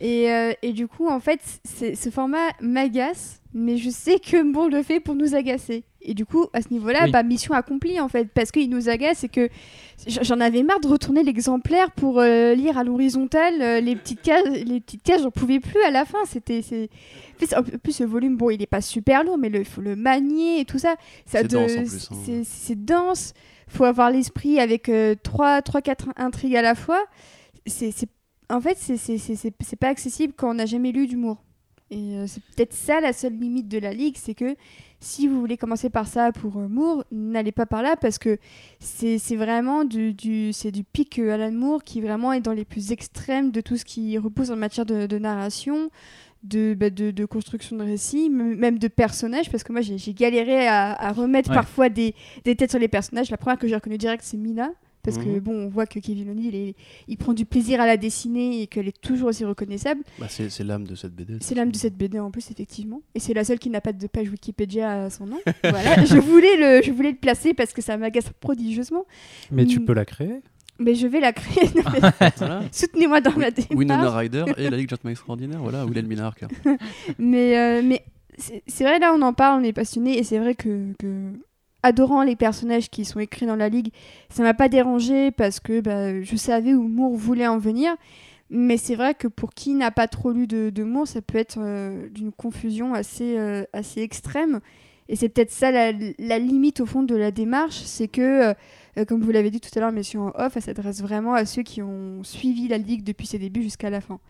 Et, euh, et du coup, en fait, ce format m'agace, mais je sais que Moore le fait pour nous agacer. Et du coup, à ce niveau-là, Oui. bah, mission accomplie, en fait, parce qu'il nous agace et que j'en avais marre de retourner l'exemplaire pour euh, lire à l'horizontale euh, les petites cases, les petites cases, j'en pouvais plus à la fin. C'était. En plus, ce volume, bon, il est pas super lourd, mais il faut le manier et tout ça. ça C'est te- dense, hein. C'est, dense. Faut avoir l'esprit avec 3, 3, 4 intrigues à la fois. C'est, c'est en fait, c'est- pas accessible quand on n'a jamais lu d'humour. Et euh, c'est peut-être ça la seule limite de la ligue, c'est que si vous voulez commencer par ça pour euh, Moore, n'allez pas par là parce que c'est vraiment du, du, c'est du pic euh, Alan Moore qui vraiment est dans les plus extrêmes de tout ce qui repose en matière de, de narration, de, bah, de, de construction de récit, même de personnages, parce que moi j'ai j'ai galéré à, à remettre Ouais. parfois des, des têtes sur les personnages. La première que j'ai reconnue direct, c'est Mina. Parce que Mhm. bon, on voit que Kevin O'Neill, il, prend du plaisir à la dessiner et qu'elle est toujours aussi reconnaissable. Bah, c'est l'âme de cette BD. C'est l'âme de cette BD en plus, effectivement. Et c'est la seule qui n'a pas de page Wikipédia à son nom. voilà, je voulais, le, je voulais le placer parce que ça m'agace prodigieusement. Mais tu Mm. peux la créer? Mais je vais la créer. Non, mais Voilà. Soutenez-moi dans la démarche. Winona Ryder et la Ligue Gentleman Extraordinaire, voilà, Willem Minark. Mais, euh, mais c'est c'est vrai, là, on en parle, on est passionné. Et c'est vrai que, que, adorant les personnages qui sont écrits dans la Ligue, ça m'a pas dérangé parce que bah, je savais où Moore voulait en venir. Mais c'est vrai que pour qui n'a pas trop lu de, de Moore, ça peut être euh, d'une confusion assez, euh, assez extrême. Et c'est peut-être ça la, limite au fond de la démarche, c'est que, euh, comme vous l'avez dit tout à l'heure, messieurs en off, elle s'adresse vraiment à ceux qui ont suivi la Ligue depuis ses débuts jusqu'à la fin.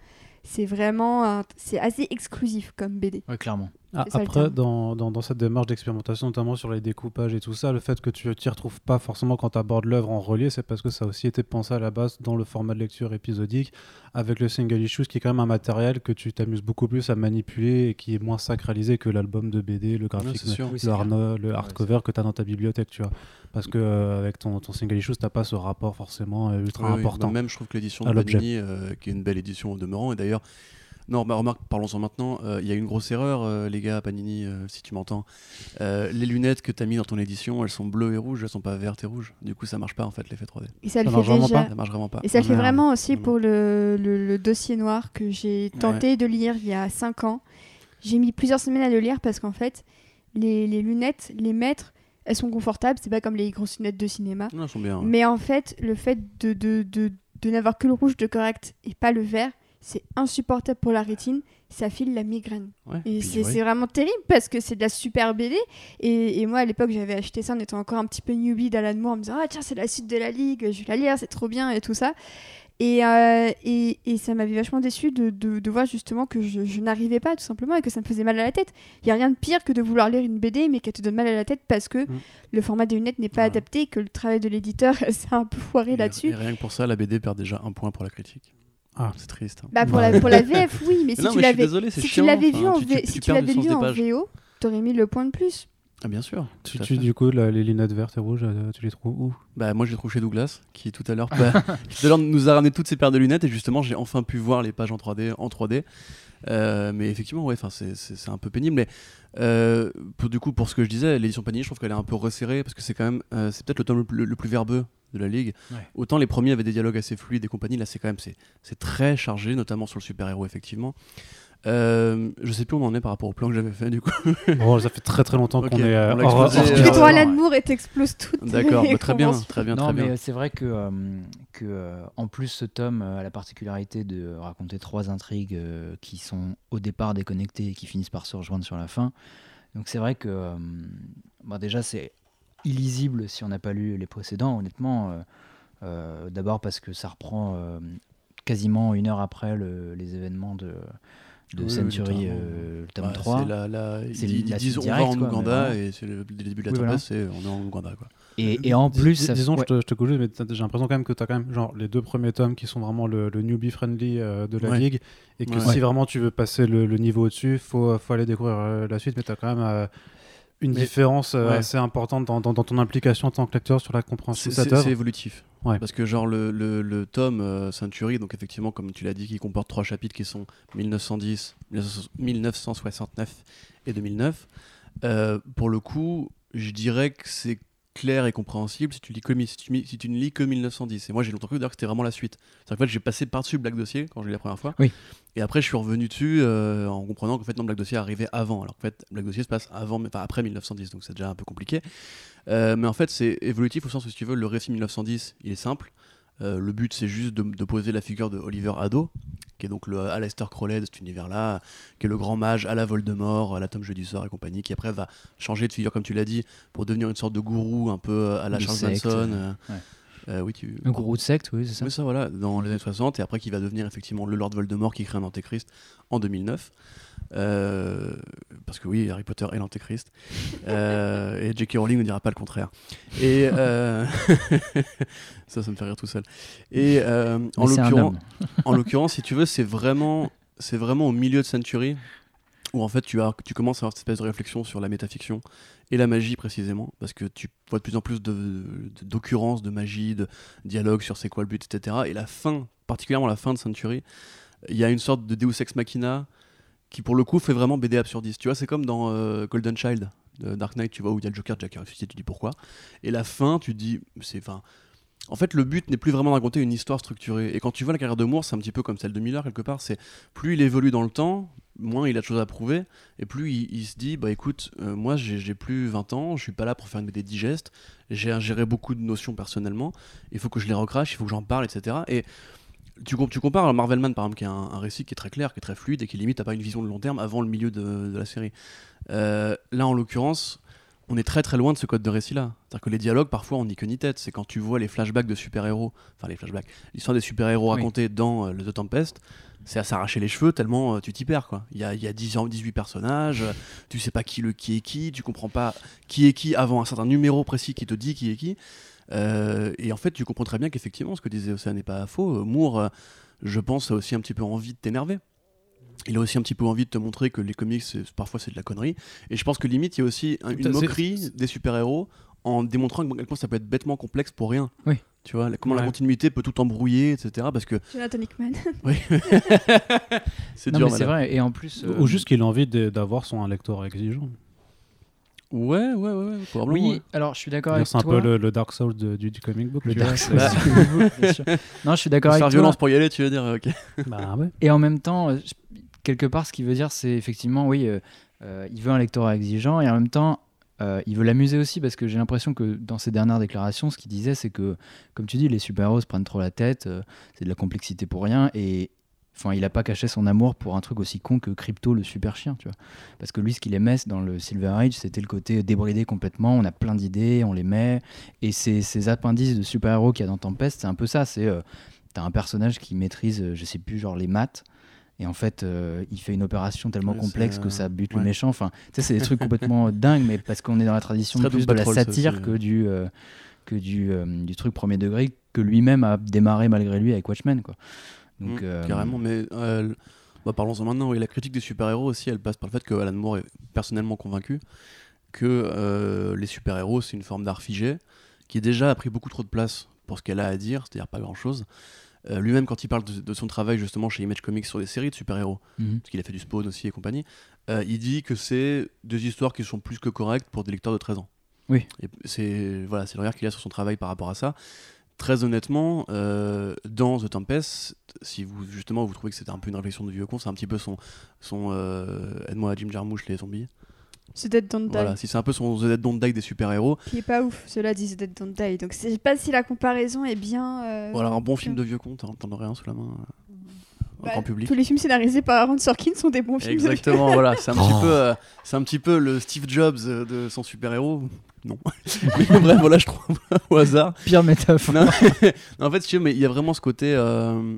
C'est vraiment, c'est assez exclusif comme BD. ouais clairement Ah, Après, dans, dans, dans cette démarche d'expérimentation, notamment sur les découpages et tout ça, le fait que tu t'y retrouves pas forcément quand tu abordes l'œuvre en relié, c'est parce que ça a aussi été pensé à la base dans le format de lecture épisodique, avec le single issue, qui est quand même un matériel que tu t'amuses beaucoup plus à manipuler et qui est moins sacralisé que l'album de BD, le graphique, sûr. Oui, le, Ouais, hardcover que tu as dans ta bibliothèque, tu vois. Parce que euh, avec ton, ton single issue, t'as pas ce rapport forcément euh, ultra Oui, oui. important. Bah, même, je trouve que l'édition de. Panini, euh, qui est une belle édition au demeurant, et d'ailleurs, Non, bah remarque, parlons-en maintenant. Euh, Il y a une grosse erreur, euh, les gars, Panini, euh, si tu m'entends. Euh, les lunettes que tu as mis dans ton édition, elles sont bleues et rouges, elles sont pas vertes et rouges. Du coup, ça marche pas en fait, l'effet 3D. Et ça, Ça le fait marche vraiment déjà. pas Ça marche vraiment pas. Et ça le fait Merde. vraiment aussi pour le, le- le dossier noir que j'ai tenté de lire il y a 5 ans. J'ai mis plusieurs semaines à le lire parce qu'en fait, les, les lunettes, les mettre, elles sont confortables. C'est pas comme les grosses lunettes de cinéma. Non, elles sont bien. ouais. Mais en fait, le fait de, de, de, de n'avoir que le rouge de correct et pas le vert, c'est insupportable pour la rétine. Ça file la migraine. Ouais, Et c'est vraiment terrible parce que c'est de la super BD. Et, et moi, à l'époque, j'avais acheté ça en étant encore un petit peu newbie d'Alan Moore en me disant Ah, tiens, c'est la suite de la Ligue, je vais la lire, c'est trop bien et tout ça. Et, euh, et, et ça m'avait vachement déçu de, de, de voir justement que je, je n'arrivais pas tout simplement et que ça me faisait mal à la tête. Il n'y a rien de pire que de vouloir lire une BD mais qu'elle te donne mal à la tête parce que Mm. le format des lunettes n'est pas Ouais. adapté, que le travail de l'éditeur s'est un peu foiré là-dessus. Et rien que pour ça, la BD perd déjà un point pour la critique. Ah. C'est triste. hein. Bah pour, la, pour la VF, oui, mais si non, tu l'avais tu vu Enfin, en tu- V- tu- si tu l'avais lu en. VO, t'aurais mis le point de plus. Ah, bien sûr. Tu, tu- du coup, là, les lunettes vertes et rouges, euh, tu les trouves où? Bah, moi, je les trouve chez Douglas, qui tout à l'heure bah, tout à l'heure nous a ramené toutes ces paires de lunettes et justement, j'ai enfin pu voir les pages en 3D. En 3D. Euh, mais effectivement, ouais, c'est- un peu pénible. Mais euh, pour, du coup, pour ce que je disais, l'édition Panini, je trouve qu'elle est un peu resserrée parce que c'est quand même, euh, c'est peut-être le tome le plus verbeux de la ligue. Ouais. Autant les premiers avaient des dialogues assez fluides et compagnie, là c'est quand même c'est c'est très chargé, notamment sur le super-héros effectivement. Euh, je sais plus où on en est par rapport au plan que j'avais fait du coup. Bon, ça fait très très longtemps qu'on est euh, on euh, Tu fais ton. Alan Moore et t'exploses toutes. D'accord, bah, très bien, très bien, non, très mais bien. c'est vrai que, euh, que euh, en plus, ce tome a la particularité de raconter trois intrigues euh, qui sont au départ déconnectées et qui finissent par se rejoindre sur la fin. Donc c'est vrai que, euh, bon, déjà, c'est illisible si on n'a pas lu les précédents, honnêtement. euh, euh, D'abord parce que ça reprend euh, quasiment une heure après le- les événements de, de Oui, Century, euh, le tome Ouais, 3. c'est la, la- ils, la disent on va en Ouganda et c'est le, début de la Oui, voilà. tempête, c'est on est en Ouganda quoi. Et, et en plus, dis- ça disons, ouais. je te, je te mais j'ai l'impression quand même que tu as quand même genre les deux premiers tomes qui sont vraiment le, le newbie friendly euh, de la Ouais. ligue et que Ouais. si vraiment tu veux passer le, le niveau au-dessus, faut faut aller découvrir euh, la suite, mais tu as quand même euh, une Mais- différence euh, ouais. assez importante dans, dans- dans ton implication en tant que lecteur sur la compréhension C'est de cette c'est- œuvre. c'est évolutif. Ouais. Parce que genre le, le, le tome euh, Century, donc effectivement comme tu l'as dit, qui comporte trois chapitres qui sont 1910, 1969 et 2009, euh, pour le coup, je dirais que c'est clair et compréhensible si tu, lis que, si, tu, si tu ne lis que 1910. Et moi j'ai longtemps cru d'ailleurs que c'était vraiment la suite. C'est-à-dire qu'en fait j'ai passé par-dessus Black Dossier quand j'ai lu la première fois. Oui. Et après je suis revenu dessus euh, en comprenant qu'en fait non, Black Dossier arrivait avant. Alors qu'en fait Black Dossier se passe avant, mais- enfin, après 1910, donc c'est déjà un peu compliqué. Euh, mais en fait, c'est évolutif au sens où, si tu veux, le récit 1910, il est simple. Euh, le but, c'est juste de, de poser la figure de Oliver Haddo, qui est donc le Aleister Crowley de cet univers-là, qui est le grand mage à la Voldemort, à l'atome jeu du sort et compagnie, qui après va changer de figure, comme tu l'as dit, pour devenir une sorte de gourou un peu euh, à la Charles Manson. euh, ouais. Euh, oui, tu... Un gourou de secte, oui, c'est ça. Mais ça, voilà, dans les années 60, et après qui va devenir effectivement le Lord Voldemort qui crée un Antéchrist en 2009. Euh, parce que oui, Harry Potter est l'Antéchrist. Euh, et J.K. Rowling ne dira pas le contraire. Et euh, ça, ça me fait rire tout seul. Et l'occurrence, en l'occurrence, si tu veux, c'est vraiment, c'est vraiment au milieu de Century où en fait tu, as, tu commences à avoir cette espèce de réflexion sur la métafiction et la magie précisément, parce que tu vois de plus en plus d'occurrences de, magie, de dialogues sur c'est quoi le but, etc. Et la fin, particulièrement la fin de Century, il y a une sorte de Deus Ex Machina qui pour le coup fait vraiment BD absurdiste. Tu vois, c'est comme dans euh, Golden Child Dark Knight, tu vois, où il y a le Joker Jack ressuscité, tu dis pourquoi. Et la fin, tu dis, c'est... En fait, le but n'est plus vraiment de raconter une histoire structurée. Et quand tu vois la carrière de Moore, c'est un petit peu comme celle de Miller, quelque part. C'est plus il évolue dans le temps, moins il a de choses à prouver, et plus il, se dit, bah écoute, euh, moi j'ai plus 20 ans, je suis pas là pour faire une BD digeste, j'ai ingéré beaucoup de notions personnellement, il faut que je les recrache, il faut que j'en parle, etc. Et tu, tu compares à Marvelman, par exemple, qui a un, récit qui est très clair, qui est très fluide, et qui limite n'a pas une vision de long terme avant le milieu de, de la série. Euh, là, en l'occurrence, on est très très loin de ce code de récit-là. C'est-à-dire que les dialogues, parfois, on n'y que ni tête. C'est quand tu vois les flashbacks de super-héros, enfin les flashbacks, l'histoire des super-héros Oui. racontée dans euh, le The Tempest, c'est à s'arracher les cheveux tellement euh, tu t'y perds. quoi. Il y a, il y a 10 ans, 18 personnages, euh, tu sais pas qui, le, qui est qui, tu comprends pas qui est qui avant un certain numéro précis qui te dit qui est qui. Et en fait, tu comprends très bien qu'effectivement, ce que disait Océane n'est pas faux. Moore, je pense, a aussi un petit peu envie de t'énerver. Il a aussi un petit peu envie de te montrer que les comics, c'est- parfois, c'est de la connerie. Et je pense que limite, il y a aussi un- C'est- une c'est- moquerie des super-héros en démontrant à quel point ça peut être bêtement complexe pour rien. Oui. Tu vois, la- comment la continuité peut tout embrouiller, etc. Parce que Jonathan Hickman. oui. c'est Non, dur. mais c'est vrai. Et en plus. euh, Ou juste qu'il a envie de- d'avoir son lectorat exigeant. Ouais, ouais, ouais, probablement. Oui, ouais. alors je suis d'accord C'est avec un toi. peu le, le Dark Souls de- du, du comic book. Le Dark vois, Souls c'est- du comic book, bien sûr. Non, je suis d'accord Faire avec toi. violence pour y aller, tu veux dire, ok. bah ouais. Et en même temps, euh, je- quelque part, ce qu'il veut dire, c'est effectivement, oui, euh, euh, il veut un lectorat exigeant et en même temps, euh, il veut l'amuser aussi parce que j'ai l'impression que dans ses dernières déclarations, ce qu'il disait, c'est que, comme tu dis, les super-héros se prennent trop la tête, c'est de la complexité pour rien et. Enfin, il n'a pas caché son amour pour un truc aussi con que Crypto, le super chien, tu vois. Parce que lui, ce qu'il aimait dans le Silver Age, c'était le côté débridé complètement. On a plein d'idées, on les met. Et ces, ces appendices de super-héros qu'il y a dans Tempest, c'est un peu ça. C'est t'as un personnage qui maîtrise, je sais plus, genre les maths. Et en fait, euh, il fait une opération tellement Ouais, complexe que euh, ça bute ouais. le méchant. Enfin, tu sais, c'est des trucs complètement dingues, mais parce qu'on est dans la tradition plus de la ça satire aussi, que du, euh, que du, euh, du truc premier degré que lui-même a démarré malgré lui avec Watchmen. Quoi. Donc, Mm, euh, Carrément, mais euh, bah, parlons-en maintenant. Oui, la critique des super-héros aussi, elle passe par le fait que Alan Moore est personnellement convaincu que euh, les super-héros, c'est une forme d'art figé qui déjà a pris beaucoup trop de place pour ce qu'elle a à dire, c'est-à-dire pas grand-chose. Euh, Lui-même, quand il parle de, de son travail justement chez Image Comics sur des séries de super-héros, mhm. parce qu'il a fait du Spawn aussi et compagnie, euh, il dit que c'est des histoires qui sont plus que correctes pour des lecteurs de 13 ans. Oui. Et c'est voilà, c'est le regard qu'il a sur son travail par rapport à ça. Très honnêtement, euh, dans The Tempest, si vous justement vous trouvez que c'était un peu une réflexion de vieux con, c'est un petit peu son son aide-moi à Jim Jarmusch les zombies. The Dead Don't Die. Voilà, si c'est un peu son The Dead Don't Die des super-héros. Qui est pas ouf, cela dit The Dead Don't Die. Donc je sais pas si la comparaison est bien. euh, Voilà, un bon film de vieux con, t'en t'en aurais un sous la main euh, au Bah, grand public. Tous les films scénarisés par Aaron Sorkin sont des bons films. de- Exactement, voilà, c'est un petit Oh. peu, euh, c'est un petit peu le Steve Jobs euh, de son super-héros. Non, mais bref, voilà, je trouve au hasard. Pire métaphore. Non, en fait, tu veux, mais il y a vraiment ce côté. euh,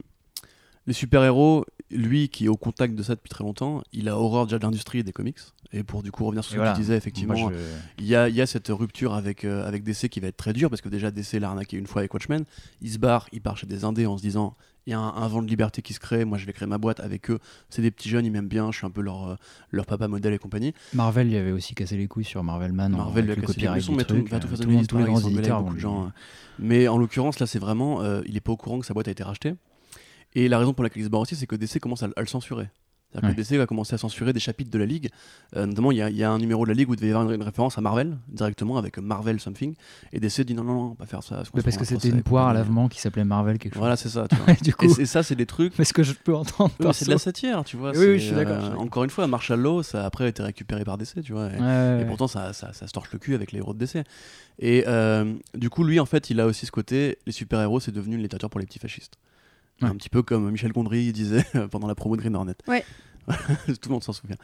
les super-héros, lui qui est au contact de ça depuis très longtemps, il a horreur déjà de l'industrie et des comics. Et pour du coup revenir sur ce Et que voilà. tu disais, effectivement, je- il y, a, il y a cette rupture avec, euh, avec DC qui va être très dure parce que déjà DC l'a arnaqué une fois avec Watchmen. Il se barre, il part chez des indés en se disant il y a un, un vent de liberté qui se crée, moi je vais créer ma boîte avec eux. C'est des petits jeunes, ils m'aiment bien, je suis un peu leur, euh, leur papa modèle et compagnie. Marvel lui avait aussi cassé les couilles sur Marvel Man. en- Marvel lui a cassé les couilles, mais tout, truc, va tout euh, tout monde, les tous les histoires, grands ils s'engueulaient éditeurs. avec beaucoup de vont- gens. hein. Mais en l'occurrence, là, c'est vraiment, euh, il est pas au courant que sa boîte a été rachetée. Et la raison pour laquelle il se barre aussi, c'est que DC commence à, à le censurer. C'est-à-dire Ouais. que DC va commencer à censurer des chapitres de la Ligue. Euh, notamment, il y, a- il y a un numéro de la Ligue où il devait y avoir une, une référence à Marvel, directement avec Marvel Something. Et DC dit non, non, non, pas faire ça. Mais parce que c'était une poire à lavement qui s'appelait Marvel quelque chose. Voilà, c'est ça. tu vois. du coup, et, ça, c'est des trucs. est-ce que je peux entendre Oui, mais c'est de la satire, tu vois. Oui, oui, je suis d'accord, euh, d'accord. encore une fois, Marshall Law, ça a après été récupéré par DC, tu vois. Et- Ouais, pourtant, ça, ça, ça se torche le cul avec les héros de DC. Et euh, du coup, lui, en fait, il a aussi ce côté les super-héros, c'est devenu une littérature pour les petits fascistes. Ouais. Un petit peu comme Michel Gondry disait pendant la promo de Green Hornet. Ouais. Tout le monde s'en souvient.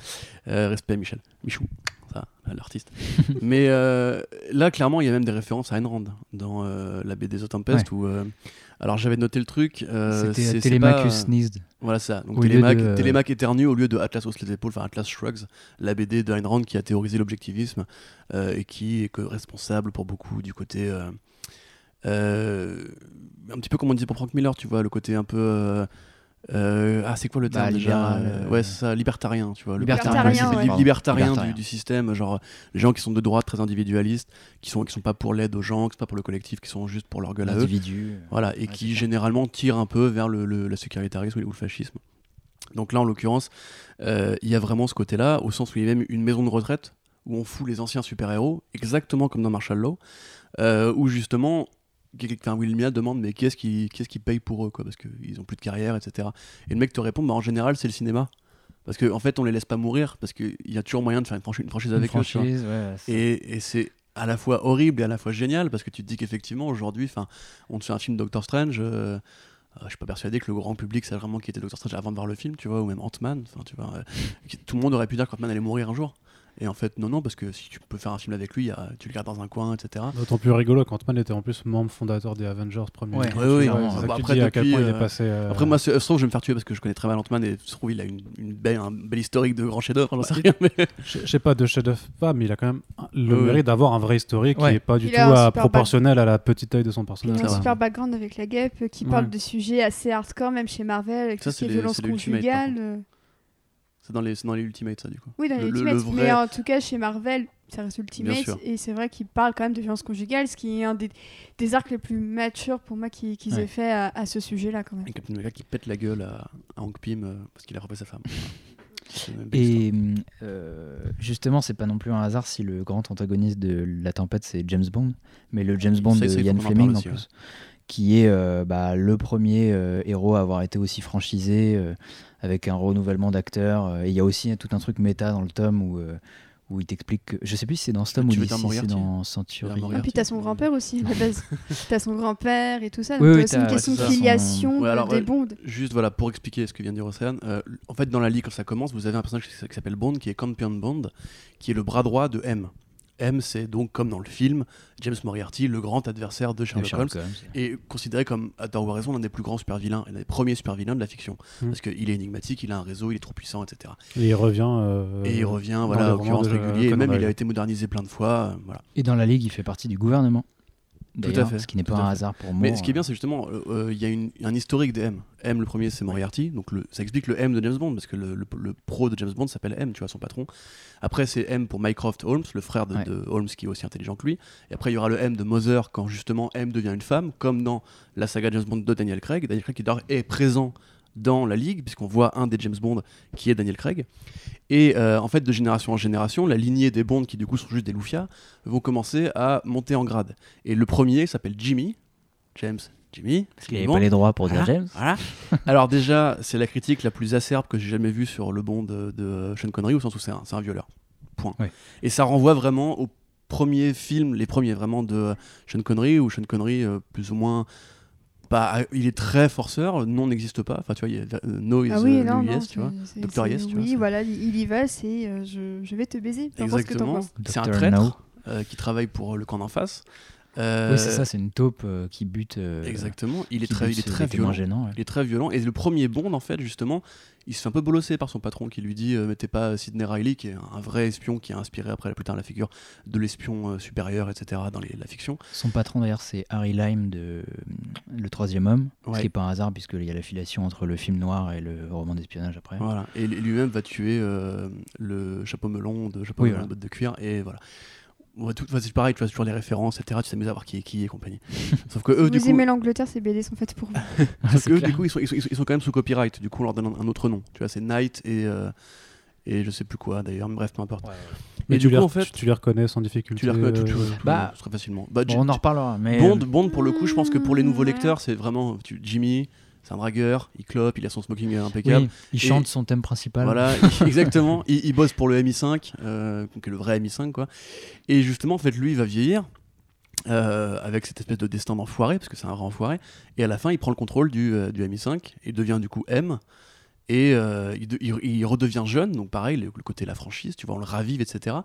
Euh, respect, Michel. Michou, ça, l'artiste. Mais euh, là, clairement, il y a même des références à Ayn Rand dans euh, la BD The Tempest. Où, alors, j'avais noté le truc. C'était Télémachus sneezed. voilà ça. Donc Télémac, de- Télémac éternue au lieu de Atlas hausse les épaules, enfin Atlas shrugs, la BD de Ayn Rand qui a théorisé l'objectivisme et qui est responsable pour beaucoup du côté euh, un petit peu comme on disait pour Frank Miller, tu vois, le côté un peu euh, euh, ah c'est quoi le Bah, terme déjà Euh, euh, Ouais, c'est ça, libertarien, tu vois. le Libertarien, Libertarien, c'est li- ouais. libertarien, Libertarien. Du, du système, genre les gens qui sont de droite, très individualistes, qui sont qui sont pas pour l'aide aux gens, qui sont pas pour le collectif, qui sont juste pour leur gueule à eux. Voilà, et Ouais, qui généralement tire un peu vers le, le- le sécuritarisme ou le fascisme. Donc là, en l'occurrence, euh, il y a vraiment ce côté-là, au sens où il y a même une maison de retraite où on fout les anciens super-héros, exactement comme dans Marshall Law, où justement, quelqu'un- Will Mia demande mais qui est-ce qui, qui, est-ce qui paye pour eux, quoi, parce qu'ils ont plus de carrière, etc. Et le mec te répond, bah, en général, c'est le cinéma. Parce qu'en en fait, on les laisse pas mourir, parce qu'il y a toujours moyen de faire une, franchi- une franchise Une avec eux. franchise, ouais, c'est- Et, et c'est à la fois horrible et à la fois génial parce que tu te dis qu'effectivement aujourd'hui, enfin, on te fait un film Doctor Strange. euh, euh, je suis pas persuadé que le grand public sache vraiment qui était Doctor Strange avant de voir le film, tu vois, ou même Ant-Man. Enfin, tu vois, euh, tout le monde aurait pu dire qu'Ant-Man allait mourir un jour. Et en fait, non, non, parce que si tu peux faire un film avec lui, il a- tu le gardes dans un coin, etc. D'autant plus rigolo qu'Ant-Man était en plus membre fondateur des Avengers premier. Ouais, ouais, ouais. vois, Bah, après, depuis, il euh, est passé. euh, Après, moi, se trouve, je vais me faire tuer parce que je connais très mal Ant-Man et se trouve, il a une, une belle, un bel historique de grand chef-d'œuvre, j'en sais rien. Mais... Je je sais pas de chef-d'œuvre pas, mais il a quand même le Ouais, ouais. mérite d'avoir un vrai historique Ouais. qui est pas du Il tout a à- proportionnel à la petite taille de son Il personnage. a Ça un super background avec la guêpe euh, qui Ouais. parle de sujets assez hardcore, même chez Marvel, avec Ça, tout ce c'est qui est les- violence c'est les Ultimate, par conjugale. euh. C'est dans les, c'est dans les Ultimates, ça, du coup. Oui, dans Le- les le- Ultimates, le vrai- mais en tout cas chez Marvel, ça reste Ultimate. Et c'est vrai qu'il parle quand même de violence conjugale, ce qui est un des, des arcs les plus matures pour moi qu'ils qu'ils Ouais. aient fait à, à ce sujet-là quand même. Et Captain America qui pète la gueule à, à Hank Pym euh, parce qu'il a refait sa femme. Et euh, justement, c'est pas non plus un hasard si le grand antagoniste de La Tempête c'est James Bond, mais le James Bond de Ian en Fleming en plus, qui est euh, bah, le premier euh, héros à avoir été aussi franchisé euh, avec un renouvellement d'acteurs. euh, et il y a aussi tout un truc méta dans le tome où, euh, où il t'explique que. Je sais plus si c'est dans ce tome ou si c'est dans Century. Moriarty. Ah, puis t'as son grand-père aussi, à la base. t'as son grand-père et tout ça. Oui, Donc oui, aussi une question ouais, de c'est filiation Ouais, de- alors, des bondes. Juste voilà, pour expliquer ce que vient de dire Océane, euh, en fait dans la ligue quand ça commence, vous avez un personnage qui s'appelle Bond, qui est Campion Bond, qui est le bras droit de M. M c'est donc comme dans le film, James Moriarty, le grand adversaire de Sherlock, Sherlock Holmes, Holmes. et considéré comme, à tort ou à raison, l'un des plus grands super-vilains, l'un des premiers super-vilains de la fiction. Mm. Parce qu'il est énigmatique, il a un réseau, il est trop puissant, etc. Et il revient. euh, et il revient, voilà, occurrence régulier, et même il a été modernisé plein de fois, euh, voilà. Et dans la Ligue, il fait partie du gouvernement. Tout à fait, ce qui n'est pas un hasard pour moi. Mais ce qui est bien, c'est justement, euh, euh, il y a une- un historique des M. M, le premier, c'est Moriarty, donc le, ça explique le M de James Bond, parce que le, le- le pro de James Bond s'appelle M, tu vois, son patron. Après, c'est M pour Mycroft Holmes, le frère de, Ouais. de Holmes qui est aussi intelligent que lui. Et après, il y aura le M de Mother quand justement M devient une femme, comme dans la saga James Bond de Daniel Craig. Daniel Craig qui est présent dans la ligue, puisqu'on voit un des James Bond qui est Daniel Craig. Et euh, en fait, de génération en génération, la lignée des Bonds, qui du coup sont juste des loufias, vont commencer à monter en grade. Et le premier s'appelle Jimmy, James Jimmy. Parce qu'il n'avait Bond. pas les droits pour dire James. voilà. Alors déjà, c'est la critique la plus acerbe que j'ai jamais vue sur le Bond de, de Sean Connery, au sens où c'est un, un violeur. Point. Et ça renvoie vraiment aux premiers films, les premiers vraiment de Sean Connery, où Sean Connery, euh, plus ou moins, bah, il est très forceur, non n'existe pas. Enfin, tu vois, il y a euh, no is Ah oui, euh, non, no non. yes, tu vois. c'est- Yes, tu vois, Oui, voilà, il y va, c'est euh, je, je vais te baiser. Ce Exactement. penses. C'est un traître No. euh, qui travaille pour le camp d'en face. Euh, Oui, c'est ça, c'est une taupe euh, qui bute. euh, Exactement. Il est très, il est très violent. gênants, ouais. Il est très violent. Et le premier Bond, en fait, justement, il se fait un peu bolosser par son patron qui lui dit Mettez pas Sidney Riley, qui est un vrai espion qui a inspiré après plus tard la figure de l'espion supérieur, etc., dans les- la fiction. Son patron d'ailleurs c'est Harry Lime de Le Troisième Homme, ce qui n'est pas un hasard puisqu'il y a l'affiliation entre le film noir et le roman d'espionnage après. Voilà. Et lui- lui-même va tuer le chapeau melon de chapeau Oui, melon voilà. de cuir. Et voilà. Ouais, tout- c'est pareil, tu vois toujours les références, etc. Tu t'amuses à voir qui est qui et compagnie. Sauf que eux, Si du vous coup, aimez l'Angleterre, ces BD sont faites pour vous. Parce C'est que eux, clair. du coup, ils sont, ils, sont, ils sont quand même sous copyright. Du coup, on leur donne un, un autre nom. Tu vois, c'est Night et, euh, et je sais plus quoi d'ailleurs. Mais bref, peu importe. Mais Et tu, du les, coup, en fait, tu, tu les reconnais sans difficulté. tu les reconnais toutes euh, choses. Bah, très facilement. Bah, Bon, on en reparlera. Mais Bond, euh, Bond, pour le coup, je pense que pour les nouveaux lecteurs, c'est vraiment tu- Jimmy. C'est un dragueur, il clope, il a son smoking impeccable. oui, il Et- chante son thème principal. Voilà, exactement. Il, il bosse pour le MI5, euh, qui est le vrai MI5, quoi. Et justement, en fait, lui, il va vieillir euh, avec cette espèce de destin d'enfoiré, parce que c'est un vrai enfoiré. Et à la fin, il prend le contrôle du, euh, du MI5 et devient du coup M. Et euh, il, de- il- il redevient jeune, donc pareil, le, le côté la franchise, tu vois, on le ravive, etc.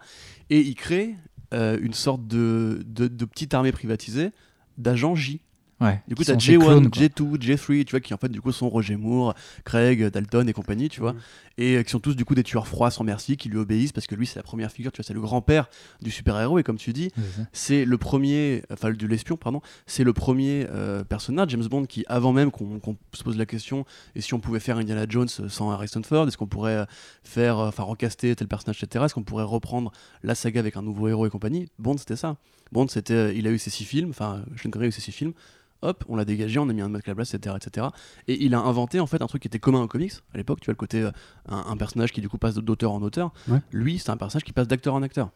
Et il crée euh, une sorte de, de, de petite armée privatisée d'agents J. Ouais, Du coup, t'as sont ses J1, clones, quoi. J2, J3, tu vois, qui en fait, du coup, sont Roger Moore, Craig, Dalton et compagnie, tu vois, Mhm. et euh, qui sont tous, du coup, des tueurs froids sans merci, qui lui obéissent parce que lui, c'est la première figure, tu vois, c'est le grand-père du super-héros, et comme tu dis, C'est le premier, enfin, de l'espion, pardon, c'est le premier euh, personnage, James Bond, qui, avant même qu'on se pose la question, et si on pouvait faire Indiana Jones sans Harrison Ford, est-ce qu'on pourrait euh, faire, enfin, recaster tel personnage, etc., est-ce qu'on pourrait reprendre la saga avec un nouveau héros et compagnie? Bond, c'était ça. Bond, c'était, il a eu ses six films, enfin, Sean Connery a eu ses six films, hop, on l'a dégagé, on a mis un mec à la place, etc., etc. Et il a inventé en fait un truc qui était commun aux comics à l'époque. Tu vois le côté euh, un, un personnage qui du coup passe d'auteur en auteur. Ouais. Lui, c'est un personnage qui passe d'acteur en acteur.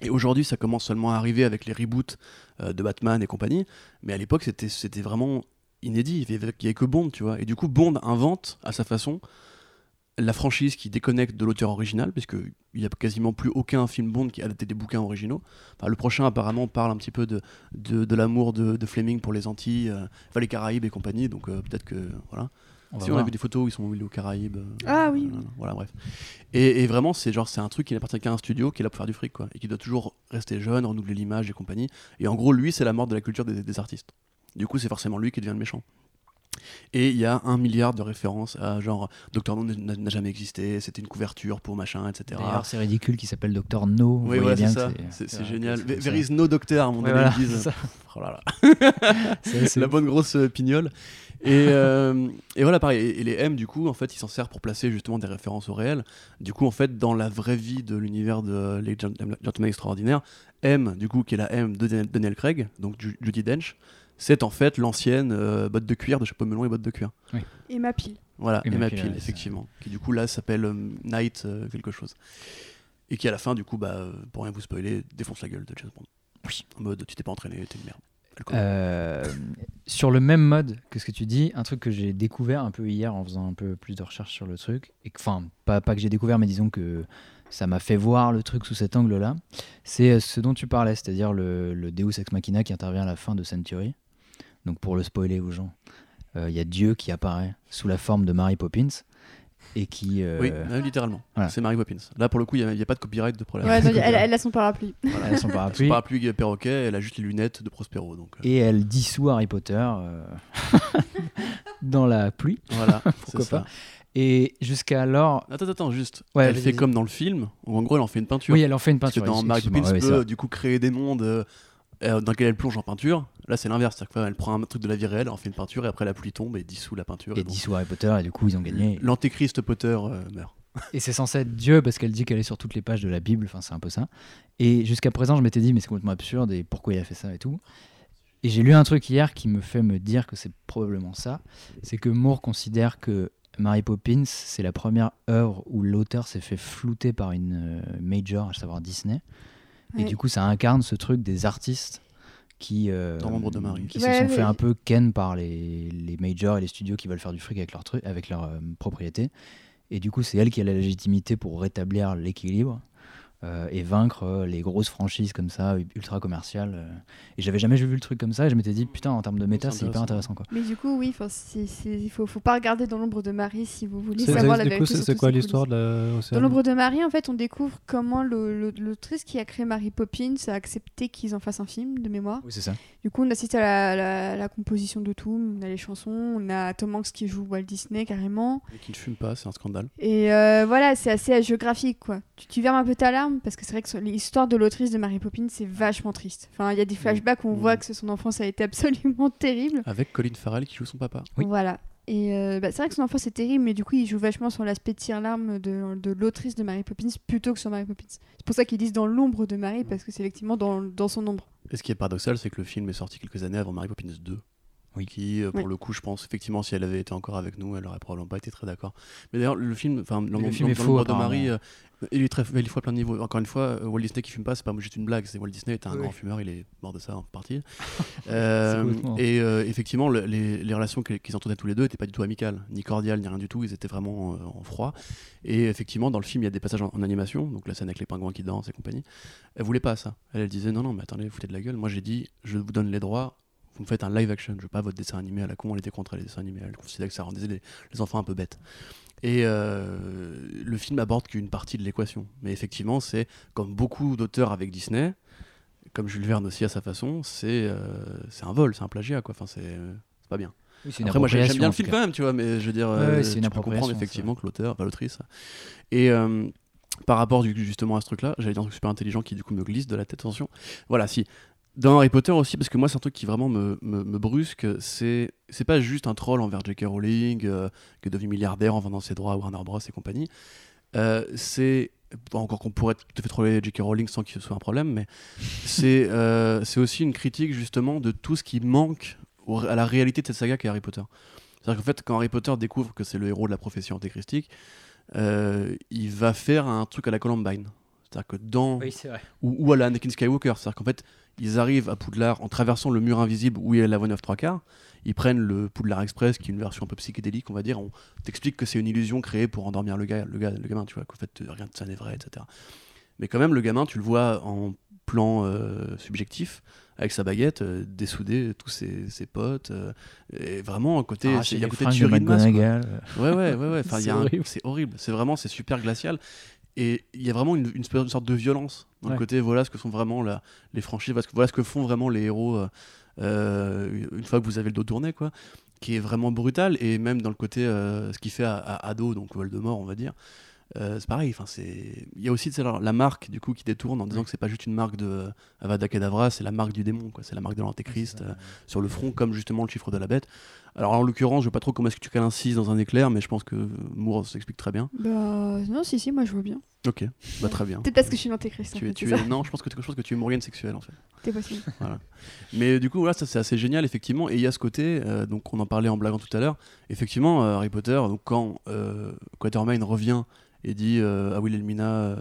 Et aujourd'hui, ça commence seulement à arriver avec les reboots euh, de Batman et compagnie. Mais à l'époque, c'était vraiment inédit. Il n'y avait que Bond, tu vois. Et du coup, Bond invente à sa façon la franchise qui déconnecte de l'auteur original, puisque il n'y a quasiment plus aucun film Bond qui a adapté des bouquins originaux. Enfin, le prochain, apparemment, parle un petit peu de, de, de l'amour de, de Fleming pour les Antilles, euh, enfin, les Caraïbes et compagnie, donc euh, peut-être que. Voilà. On si on a voir. vu des photos où ils sont où il est aux Caraïbes. euh, Ah oui, Voilà, voilà, bref. Et, et vraiment, c'est genre, c'est un truc qui n'appartient qu'à un studio qui est là pour faire du fric, quoi, et qui doit toujours rester jeune, renouveler l'image et compagnie. Et en gros, lui, c'est la mort de la culture des, des artistes. Du coup, c'est forcément lui qui devient le méchant. Et il y a un milliard de références à genre Doctor No n'a jamais existé, c'était une couverture pour machin, etc. D'ailleurs, c'est ridicule qu'il s'appelle Docteur No. Vous Oui, voilà, c'est ça. C'est vrai génial. There is no un moment Ouais, voilà. Oh là là. La bonne grosse euh, pignole. Et, euh, et voilà, pareil. Et, les M, du coup, en fait, ils s'en servent pour placer justement des références au réel. Du coup, en fait, dans la vraie vie de l'univers de Les Gent- Gentlemen Extraordinaires, M, du coup, qui est la M de Daniel- Craig, donc Ju- Judy Dench, c'est en fait l'ancienne euh, botte de cuir de chapeau melon et botte de cuir. Et ma pile. Voilà, Peel, Peel, ouais, effectivement. Qui du coup là s'appelle euh, Knight euh, quelque chose. Et qui à la fin, du coup, bah, pour rien vous spoiler, défonce la gueule de James Bond. Oui. En mode, tu t'es pas entraîné, t'es une merde. Euh, sur le même mode que ce que tu dis, un truc que j'ai découvert un peu hier en faisant un peu plus de recherche sur le truc, et que- enfin, pas, pas que j'ai découvert, mais disons que ça m'a fait voir le truc sous cet angle-là, c'est ce dont tu parlais, c'est-à-dire le, le Deus Ex Machina qui intervient à la fin de Century. Donc pour le spoiler aux gens, euh, il y a Dieu qui apparaît sous la forme de Mary Poppins et qui. euh, Oui, euh, littéralement. voilà. C'est Mary Poppins. Là, pour le coup, il n'y a, pas de copyright de problème. Ouais, non, elle, elle a son parapluie. Voilà. elle a son parapluie. Son parapluie perroquet, elle a juste les lunettes de Prospero. Donc, euh, et elle dissout Harry Potter euh, dans la pluie. voilà, Pourquoi c'est ça. pas. Et jusqu'alors. Attends, attends, juste. Ouais, elle fait comme dans le film, où en gros, elle en fait une peinture. Oui, elle en fait une Parce que peinture. dans Mary Poppins ouais, c'est peut du coup créer des mondes dans lesquels elle plonge en peinture. Là, c'est l'inverse. C'est-à-dire qu'elle prend un truc de la vie réelle, elle en fait une peinture, et après la pluie tombe et dissout la peinture. Et et bon. dissout Harry Potter, et du coup, ils ont gagné. L'antéchrist Potter euh, meurt. Et c'est censé être Dieu parce qu'elle dit qu'elle est sur toutes les pages de la Bible, enfin, c'est un peu ça. Et jusqu'à présent, je m'étais dit, mais c'est complètement absurde, et pourquoi il a fait ça et tout. Et j'ai lu un truc hier qui me fait me dire que c'est probablement ça. C'est que Moore considère que Mary Poppins, c'est la première œuvre où l'auteur s'est fait flouter par une euh, major, à savoir Disney. Et du coup, ça incarne ce truc des artistes qui, euh, Dans l'ombre de Marie. qui Ouais, se sont fait un peu ken par les, les majors et les studios qui veulent faire du fric avec leur, truc, avec leur euh, propriété. Et du coup, c'est elle qui a la légitimité pour rétablir l'équilibre euh, et vaincre euh, les grosses franchises comme ça, ultra commerciales. euh. Et j'avais jamais vu le truc comme ça et je m'étais dit, putain, en termes de méta, C'est hyper intéressant. Quoi. Mais du coup, oui, il faut, faut pas regarder dans l'ombre de Marie si vous voulez savoir la du vérité. coup, c'est quoi l'histoire de la Dans l'ombre de Marie, en fait, on découvre comment le- le- l'autrice qui a créé Mary Poppins a accepté qu'ils en fassent un film de mémoire. Oui, c'est ça. Du coup, on assiste à la, la- la composition de tout. On a les chansons, on a Tom Hanks qui joue Walt Disney carrément. Et qui ne fume pas, c'est un scandale. Et euh, voilà, c'est assez hagiographique, quoi. Tu, tu vermes un peu ta larme parce que c'est vrai que l'histoire de l'autrice de Mary Poppins, c'est vachement triste. Enfin, il y a des flashbacks où on Mmh. voit que son enfance a été absolument terrible. Avec Colin Farrell qui joue son papa. Oui. Voilà. Et euh, bah, c'est vrai que son enfance est terrible, mais du coup, il joue vachement sur l'aspect tire-larme de, de l'autrice de Mary Poppins plutôt que sur Mary Poppins. C'est pour ça qu'ils disent dans l'ombre de Mary, parce que c'est effectivement dans, dans son ombre. Et ce qui est paradoxal, c'est que le film est sorti quelques années avant Mary Poppins 2. Oui. Qui, euh, pour Oui. le coup, je pense, effectivement, si elle avait été encore avec nous, elle aurait probablement pas été très d'accord. Mais d'ailleurs, le film, enfin, le film est faux, de. Marie, euh, il est très il est fou à plein de niveaux. Encore une fois, euh, Walt Disney qui fume pas, c'est pas juste une blague. C'est Walt Disney est un Oui. grand fumeur, il est mort de ça en partie. Euh, et euh, effectivement, le- les, les relations qu'ils entretenaient tous les deux n'étaient pas du tout amicales, ni cordiales, ni rien du tout. Ils étaient vraiment en froid. Et effectivement, dans le film, il y a des passages en, en animation, donc la scène avec les pingouins qui dansent et compagnie. Elle voulait pas ça. Elle, elle disait non, non, mais attendez, vous foutez de la gueule. Moi, j'ai dit, je vous donne les droits. Vous me faites un live action. Je veux pas votre dessin animé à la con. Elle était contre les dessins animés. Elle considérait que ça rendait les, les enfants un peu bêtes. Et euh, le film aborde qu'une partie de l'équation. Mais effectivement, c'est comme beaucoup d'auteurs avec Disney, comme Jules Verne aussi à sa façon, c'est euh, un vol, c'est un plagiat, quoi. Enfin, c'est pas bien. Oui, Après, moi, j'aime bien le film quand même, tu vois, mais je veux dire, Ouais, euh, ouais, c'est une tu peux comprendre effectivement que l'auteur, enfin l'autrice. Et par rapport du- justement à ce truc-là, j'allais dire un truc super intelligent qui du coup me glisse de la tête, attention. Voilà, si. Dans Harry Potter aussi, parce que moi c'est un truc qui vraiment me, me, me brusque, c'est c'est pas juste un troll envers J.K. Rowling, euh, qui est devenu milliardaire en vendant ses droits à Warner Bros. et compagnie. Euh, c'est encore qu'on pourrait tout à fait troller J.K. Rowling sans qu'il soit un problème, mais c'est euh, c'est aussi une critique justement de tout ce qui manque à la réalité de cette saga qu'est Harry Potter. C'est-à-dire qu'en fait, quand Harry Potter découvre que c'est le héros de la prophétie antéchristique, euh, il va faire un truc à la Columbine. C'est-à-dire que dans. Oui, c'est vrai. Ou, ou à la Anakin Skywalker. C'est-à-dire qu'en fait, ils arrivent à Poudlard en traversant le mur invisible où il y a la voie 9 3 quarts. Ils prennent le Poudlard Express, qui est une version un peu psychédélique, on va dire. On t'explique que c'est une illusion créée pour endormir le, gars, le, gars, le gamin, tu vois, qu'en fait, rien de ça n'est vrai, etc. Mais quand même, le gamin, tu le vois en plan euh, subjectif, avec sa baguette, euh, dessouder tous ses, ses potes. euh, et vraiment, à côté, c'est- il y a côté de tuerie de masse. quoi. McGonagall, euh. Ouais, ouais, ouais, ouais. Enfin, c'est horrible. C'est vraiment, c'est super glacial. Et il y a vraiment une, une espèce- une sorte de violence dans le Ouais. côté, voilà ce que sont vraiment la- les franchises, voilà ce, que, voilà ce que font vraiment les héros euh, euh, une fois que vous avez le dos tourné, quoi. Qui est vraiment brutal. Et même dans le côté, euh, ce qu'il fait à, à ado, donc Voldemort, on va dire. Euh, c'est pareil. Enfin, c'est. Il y a aussi la marque du coup qui détourne en disant que c'est pas juste une marque de Avada Kedavra, c'est la marque du démon. Quoi. C'est la marque de l'antéchrist euh, sur le front, comme justement le chiffre de la bête. Alors en l'occurrence, je sais pas trop comment est-ce que tu cales un 6 dans un éclair, mais je pense que Moore s'explique très bien. Bah, non, si, si, moi je vois bien. Ok, bah très bien. Peut-être parce que je suis Tu es, tu es- ça. non, je pense que tu- je pense que tu es Morgane sexuelle en fait. C'est possible. Mais du coup, voilà, ça c'est assez génial, effectivement. Et il y a ce côté, euh, donc on en parlait en blaguant tout à l'heure, effectivement, euh, Harry Potter, donc quand euh, Quatermain revient et dit euh, à Wilhelmina.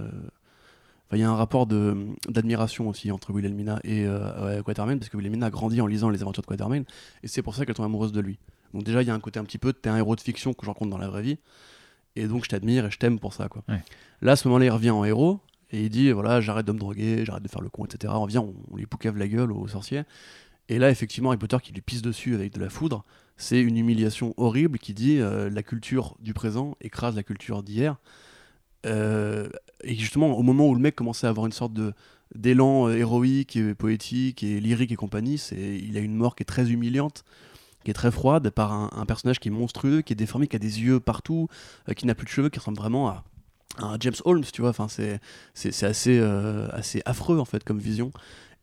Il y a un rapport de- d'admiration aussi entre Wilhelmina et euh, Quatermain, parce que Wilhelmina a grandi en lisant les aventures de Quatermain, et c'est pour ça qu'elle tombe amoureuse de lui. Donc déjà, il y a un côté un petit peu, t'es un héros de fiction que je rencontre dans la vraie vie, et donc je t'admire et je t'aime pour ça. Quoi. Ouais. Là, à ce moment-là, il revient en héros, et il dit, voilà, j'arrête de me droguer, j'arrête de faire le con, etc. On vient, on, on lui poucave la gueule aux sorciers. Et là, effectivement, Harry Potter qui lui pisse dessus avec de la foudre, c'est une humiliation horrible qui dit euh, la culture du présent écrase la culture d'hier. Euh, et justement, au moment où le mec commençait à avoir une sorte de d'élan euh, héroïque et poétique et lyrique et compagnie, c'est il a une mort qui est très humiliante, qui est très froide par un, personnage qui est monstrueux, qui est déformé, qui a des yeux partout, euh, qui n'a plus de cheveux, qui ressemble vraiment à, à James Holmes, tu vois. Enfin, c'est c'est assez euh, assez affreux en fait comme vision.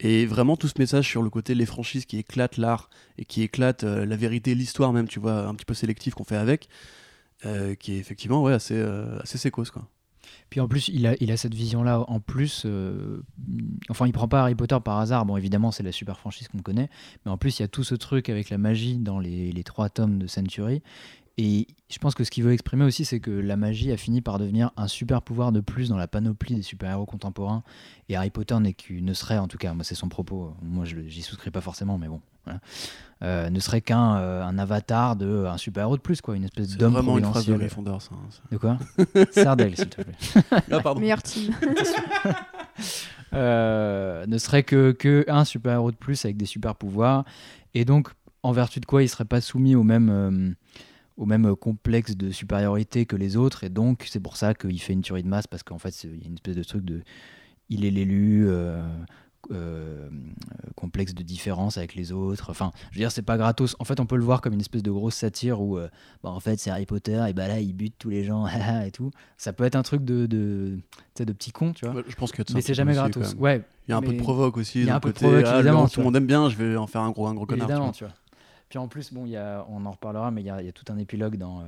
Et vraiment tout ce message sur le côté les franchises qui éclatent l'art et qui éclatent la vérité, l'histoire même, tu vois, un petit peu sélectif qu'on fait avec, qui est effectivement ouais, assez, assez sécos quoi. Puis en plus, il a, il a cette vision-là en plus. euh, enfin, il prend pas Harry Potter par hasard. Bon, évidemment, c'est la super franchise qu'on connaît. Mais en plus, il y a tout ce truc avec la magie dans les, les trois tomes de Century. Et je pense que ce qu'il veut exprimer aussi, c'est que la magie a fini par devenir un super pouvoir de plus dans la panoplie des super-héros contemporains. Et Harry Potter n'est qu'une- ne serait, en tout cas, moi c'est son propos, moi j'y souscris pas forcément, mais bon, voilà. Euh, ne serait qu'un euh, un avatar de un super-héros de plus, quoi, une espèce d'homme vraiment une phrase de. Gryffondor ça. hein, De quoi Sardel, s'il te plaît. Ah pardon. Meilleur team. Euh, ne serait que, que un super héros de plus avec des super pouvoirs et donc en vertu de quoi il serait pas soumis au même euh, au même complexe de supériorité que les autres et donc c'est pour ça qu'il fait une tuerie de masse parce qu'en fait c'est- il y a une espèce de truc de il est l'élu euh, complexe de différence avec les autres enfin je veux dire c'est pas gratos en fait on peut le voir comme une espèce de grosse satire où euh, bah, en fait c'est Harry Potter et bah là il bute tous les gens et tout ça peut être un truc de de, de petit con tu vois Ouais, je pense que mais c'est jamais gratos ouais Il y a un peu de provoque aussi. il y a un peu de côté, provoque, ah, évidemment, tout le monde aime bien, je vais en faire un gros, un gros connard. tu Évidemment, vois. tu vois. Puis en plus, bon, y a, on en reparlera, mais il y a, il y a tout un épilogue dans. euh,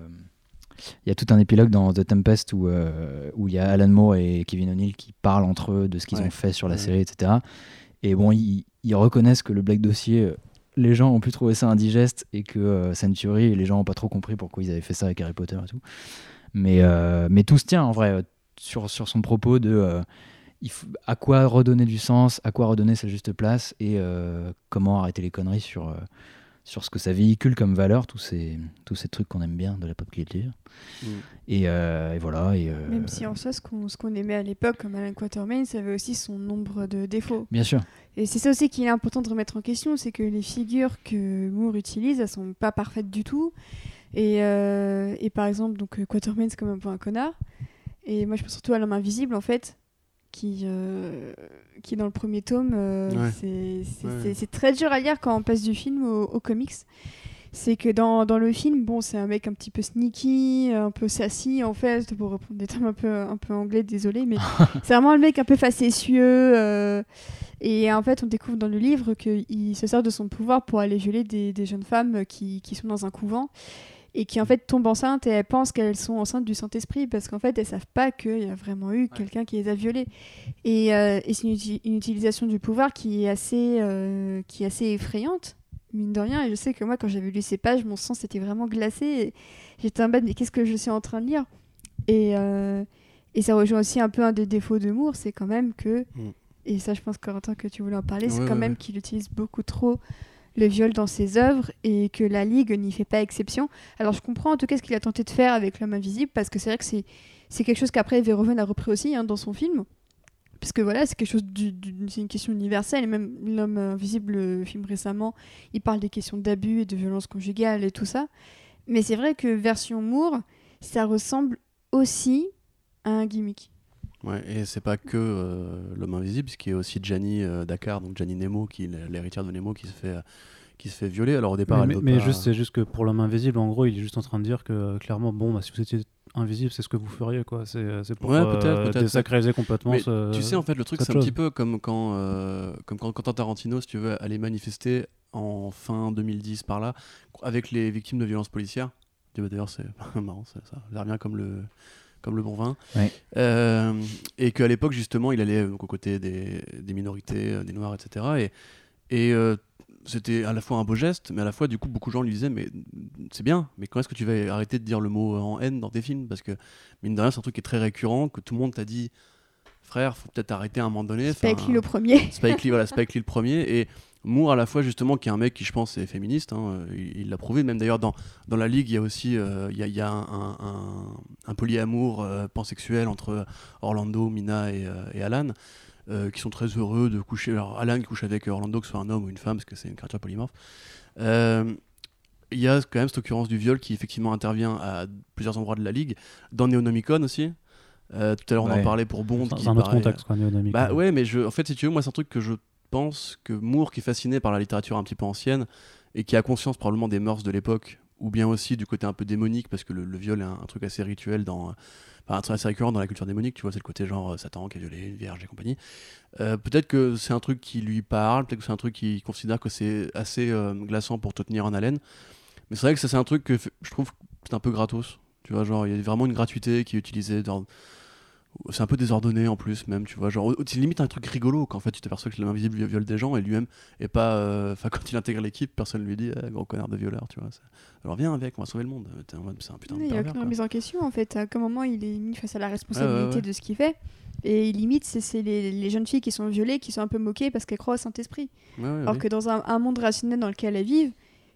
il y a tout un épilogue dans The Tempest où euh, où il y a Alan Moore et Kevin O'Neill qui parlent entre eux de ce qu'ils Ouais. ont fait sur la Ouais. série, etc. Et bon, ils, ils reconnaissent que le Black Dossier, euh, les gens ont pu trouver ça indigeste et que euh, Century, les gens n'ont pas trop compris pourquoi ils avaient fait ça avec Harry Potter et tout. Mais, euh, mais tout se tient en vrai sur, sur son propos de il faut- à quoi redonner du sens, à quoi redonner sa juste place et comment arrêter les conneries sur, sur ce que ça véhicule comme valeur, tous ces, tous ces trucs qu'on aime bien de la pop culture. Mm. Et, euh, et voilà. Et, euh, Même si en soi, ce qu'on ce qu'on aimait à l'époque, comme Alan Quatermain, ça avait aussi son nombre de défauts. Bien sûr. Et c'est ça aussi qu'il est important de remettre en question, c'est que les figures que Moore utilise, elles sont pas parfaites du tout. Et, euh, et par exemple, donc Quatermain, c'est comme un peu un connard. Et moi, je pense surtout à l'homme invisible, en fait, qui, euh, qui dans le premier tome, euh, Ouais. c'est Ouais. très dur à lire quand on passe du film au, au comics. C'est que dans, dans le film, bon, c'est un mec un petit peu sneaky, un peu sassy, en fait, pour reprendre des termes un peu, un peu anglais, désolé, mais c'est vraiment le mec un peu facétieux. euh, et en fait, on découvre dans le livre qu'il se sert de son pouvoir pour aller violer des, des jeunes femmes qui, qui sont dans un couvent et qui en fait tombent enceintes et elles pensent qu'elles sont enceintes du Saint-Esprit parce qu'en fait elles savent pas qu'il y a vraiment eu quelqu'un qui les a violées. Et, euh, et c'est une, uti- une utilisation du pouvoir qui est assez, euh, qui est assez effrayante, mine de rien. Et je sais que moi, quand j'avais lu ces pages, mon sang s'était vraiment glacé. J'étais en mode, mais qu'est-ce que je suis en train de lire? Et, euh, et ça rejoint aussi un peu un des défauts de Moore, c'est quand même que, Mm. et ça je pense Corentin que tu voulais en parler, c'est quand ouais, même qu'il utilise beaucoup trop le viol dans ses œuvres et que la Ligue n'y fait pas exception. Alors je comprends en tout cas ce qu'il a tenté de faire avec l'homme invisible parce que c'est vrai que c'est quelque chose qu'après Verhoeven a repris aussi hein, dans son film. Parce que voilà, c'est quelque chose du, une question universelle. Et même l'homme invisible, le film récemment, il parle des questions d'abus et de violence conjugale et tout ça. Mais c'est vrai que version Moore, ça ressemble aussi à un gimmick. Ouais, et c'est pas que euh, l'homme invisible, puisqu'il y a aussi Gianni euh, Dakar, donc Gianni Nemo, qui l'héritière de Nemo, qui se fait, euh, qui se fait violer. Alors au départ, mais elle mais- veut mais pas- juste, c'est juste que pour l'homme invisible, en gros, il est juste en train de dire que euh, clairement, bon, bah, si vous étiez invisible, c'est ce que vous feriez, quoi. C'est euh, c'est pour Ouais, euh, peut-être, peut-être. désacraliser complètement Mais ce- tu sais, en fait, le truc, c'est un petit peu comme quand, euh, comme quand Quentin Tarantino, si tu veux, allait manifester en fin 2010 par là, avec les victimes de violences policières. Vois, D'ailleurs, c'est marrant, ça, ça a l'air bien comme le, comme le bon vin. Ouais. Euh, et qu'à l'époque, justement, il allait donc, aux côtés des, des minorités, euh, des noirs, etc. Et, et euh, c'était à la fois un beau geste, mais à la fois, du coup, beaucoup de gens lui disaient Mais c'est bien, mais quand est-ce que tu vas arrêter de dire le mot en haine dans tes films? Parce que, mine de rien, c'est un truc qui est très récurrent, que tout le monde t'a dit Frère, faut peut-être arrêter à un moment donné. Spike Lee le premier. Spike Lee, voilà, Spike Lee le premier. Et Moore, à la fois, justement, qui est un mec qui, je pense, est féministe. hein, il l'a prouvé. Même d'ailleurs, dans, dans la Ligue, il y a aussi euh, il y a, il y a un, un, un- polyamour euh, pansexuel entre Orlando, Mina et, euh, et Alan. qui sont très heureux de coucher. Alors, Alan qui couche avec Orlando, que ce soit un homme ou une femme, parce que c'est une créature polymorphe. Il y a quand même cette occurrence du viol qui effectivement intervient à plusieurs endroits de la ligue, dans Neonomicon aussi. Euh, tout à l'heure, on en parlait pour Bond. C'est un autre paraît- contexte, quoi, bah ouais, mais je, en fait, si tu veux, moi, c'est un truc que je pense que Moore, qui est fasciné par la littérature un petit peu ancienne et qui a conscience probablement des mœurs de l'époque, ou bien aussi du côté un peu démonique, parce que le, viol est un, truc assez rituel dans. Enfin, un truc assez récurrent dans la culture démonique, tu vois, c'est le côté genre euh, Satan qui a violé une vierge et compagnie. Euh, peut-être que c'est un truc qui lui parle, peut-être que c'est un truc qui considère que c'est assez euh, glaçant pour te tenir en haleine. Mais c'est vrai que ça, c'est un truc que je trouve c'est un peu gratos. Tu vois, genre, il y a vraiment une gratuité qui est utilisée dans, c'est un peu désordonné en plus même tu vois genre c'est limite un truc rigolo qu'en fait tu t'aperçois que l'invisible vi- viole des gens et lui-même est pas euh, enfin quand il intègre l'équipe personne lui dit Eh, gros connard de violeur tu vois alors viens avec on va sauver le monde c'est un putain de Il n'y a aucune remise en question en fait. À quel moment il est mis face à la responsabilité ouais. de ce qu'il fait Et limite, c'est les, les jeunes filles qui sont violées qui sont un peu moquées parce qu'elles croient au Saint-Esprit. Ouais, Alors oui. que dans un, un monde rationnel dans lequel elles vivent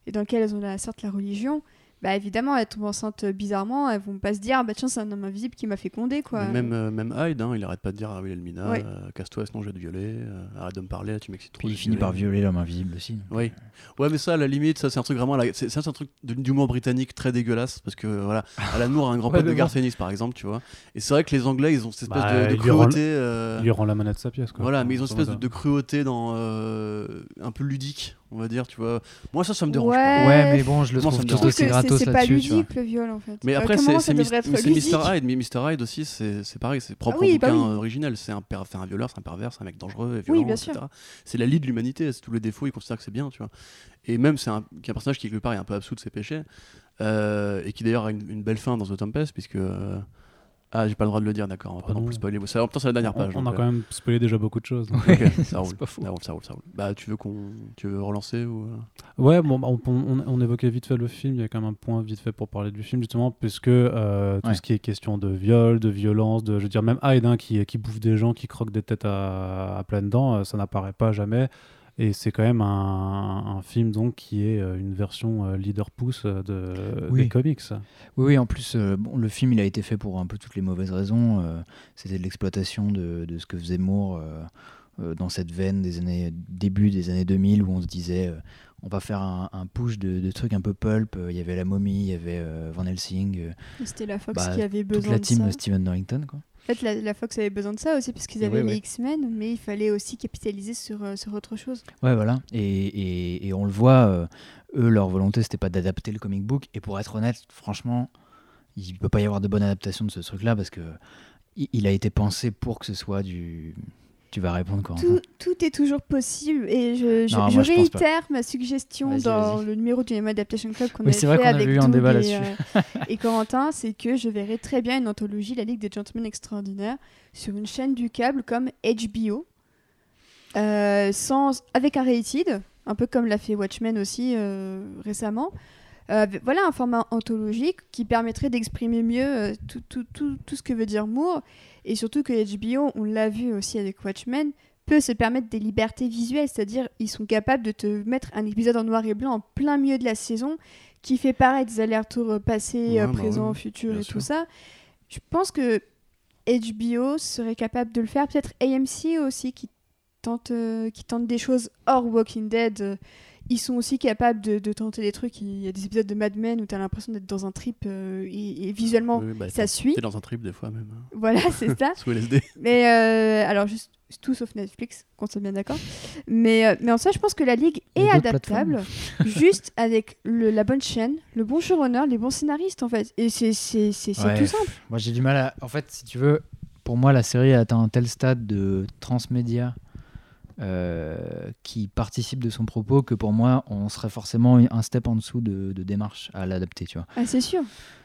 et dans lequel elles ont la, certes la religion, bah évidemment, elles tombent enceintes bizarrement. Elles vont pas se dire, ah, bah tiens, c'est un homme invisible qui m'a fécondé quoi. Mais même euh, même Hyde hein, il arrête pas de dire ah oui Elmina Ouais. euh, casse-toi sinon je vais te violer euh, arrête de me parler tu m'excites trop il finit par violer. l'homme invisible aussi. donc, Oui. Ouais, mais ça, à la limite, ça, c'est un truc vraiment. la- C'est ça, c'est un truc d'humour britannique très dégueulasse. Parce que, voilà, Alan Moore a un grand Ouais, pote de bon. Par exemple, tu vois. Et c'est vrai que les Anglais, ils ont cette espèce Bah, de, de il lui rend le- cruauté. euh, Il lui rend la manette de sa pièce, quoi. Voilà, mais ils ont une Comment espèce de, de cruauté dans. euh, un peu ludique, on va dire, tu vois. Moi, ça, ça me dérange Ouais. pas. Ouais, mais bon, je le Moi, trouve tout aussi c'est- gratos c'est pas là-dessus. tu vois. ludique le viol en fait. Mais À après, c'est c'est c'est Mr. Hyde. Mais Mr. Hyde aussi, c'est c'est pareil, c'est propre oui, au bah bouquin oui. euh, original. C'est un, c'est violeur, c'est un pervers, c'est un mec dangereux et violent, etc. C'est la lie de l'humanité, c'est tous les défauts, il considère que c'est bien, tu vois. Et même, c'est un, qui est un personnage qui, quelque part, est un peu absous de ses péchés. euh, et qui d'ailleurs a une, une belle fin dans The Tempest, puisque. Euh, ah, j'ai pas le droit de le dire, d'accord, on va Ah pas non non. plus spoiler. Ça, en même temps, c'est la dernière page. on donc, a euh, quand même spoilé déjà beaucoup de choses. donc. ok, ça roule. C'est pas faux. Ça roule, ça roule, ça roule. Bah, tu veux qu'on, tu veux relancer ou euh? Ouais, bon, bah, on, on- on évoquait vite fait le film. Il y a quand même un point vite fait pour parler du film, justement, puisque euh, tout Ouais. ce qui est question de viol, de violence, de, je veux dire, même Hyde hein, qui, qui bouffe des gens, qui croque des têtes à, à pleines dents, euh, ça n'apparaît pas jamais. Et c'est quand même un, un film donc qui est euh, une version euh, leader pouce euh, de, Oui. des comics. Oui, oui, en plus, euh, bon, le film, il a été fait pour un peu toutes les mauvaises raisons. euh, C'était de l'exploitation de, de ce que faisait Moore euh, euh, dans cette veine des années début des années 2000 où on se disait euh, on va faire un, un push de, de trucs un peu pulp. Il y avait La Momie, il y avait euh, Van Helsing, euh, C'était la Fox Bah, qui avait toute besoin la de team ça. de Steven Norrington. Quoi. En fait, la, la Fox avait besoin de ça aussi parce qu'ils avaient les. X-Men, mais il fallait aussi capitaliser sur, euh, sur autre chose. Ouais, voilà. Et, et- et on le voit, euh, eux, leur volonté, c'était pas d'adapter le comic book. Et pour être honnête, franchement, il peut pas y avoir de bonne adaptation de ce truc-là parce que il, il a été pensé pour que ce soit du. Tu vas répondre quoi Tout, tout est toujours possible et je, je, Non, je moi, je pense pas. réitère ma suggestion dans le numéro du Nemo Adaptation Club qu'on Oui, vrai fait avec eu un débat et, là-dessus. euh, et Corentin, c'est que je verrais très bien une anthologie, La Ligue des Gentlemen Extraordinaires, sur une chaîne du câble comme HBO, euh, sans, avec un rated, un peu comme l'a fait Watchmen aussi euh, récemment. Euh, voilà un format anthologique qui permettrait d'exprimer mieux euh, tout, tout, tout, tout ce que veut dire Moore et surtout que HBO, on l'a vu aussi avec Watchmen, peut se permettre des libertés visuelles, c'est-à-dire ils sont capables de te mettre un épisode en noir et blanc en plein milieu de la saison qui fait pareil des allers-retours euh, passé, Ouais, bah présent, ouais, futur et sûr. tout ça. Je pense que HBO serait capable de le faire, peut-être AMC aussi qui tente, euh, qui tente des choses hors Walking Dead. euh, ils sont aussi capables de, de tenter des trucs. Il y a des épisodes de Mad Men où tu as l'impression d'être dans un trip euh, et, et visuellement Oui, bah, ça suit. T'es dans un trip des fois même. hein. Voilà, c'est ça. Sous LSD. Mais euh, alors, juste tout sauf Netflix, qu'on soit bien d'accord. Mais, euh, mais en soi, je pense que la Ligue est adaptable juste avec le- la bonne chaîne, le bon showrunner, les bons scénaristes en fait. Et c'est c'est- c'est- c'est Ouais. tout simple. Moi, j'ai du mal à. En fait, si tu veux, pour moi, la série a atteint un tel stade de transmédia euh, qui participe de son propos que pour moi, on serait forcément un step en dessous de, de démarche à l'adapter, tu vois. Ah, c'est sûr.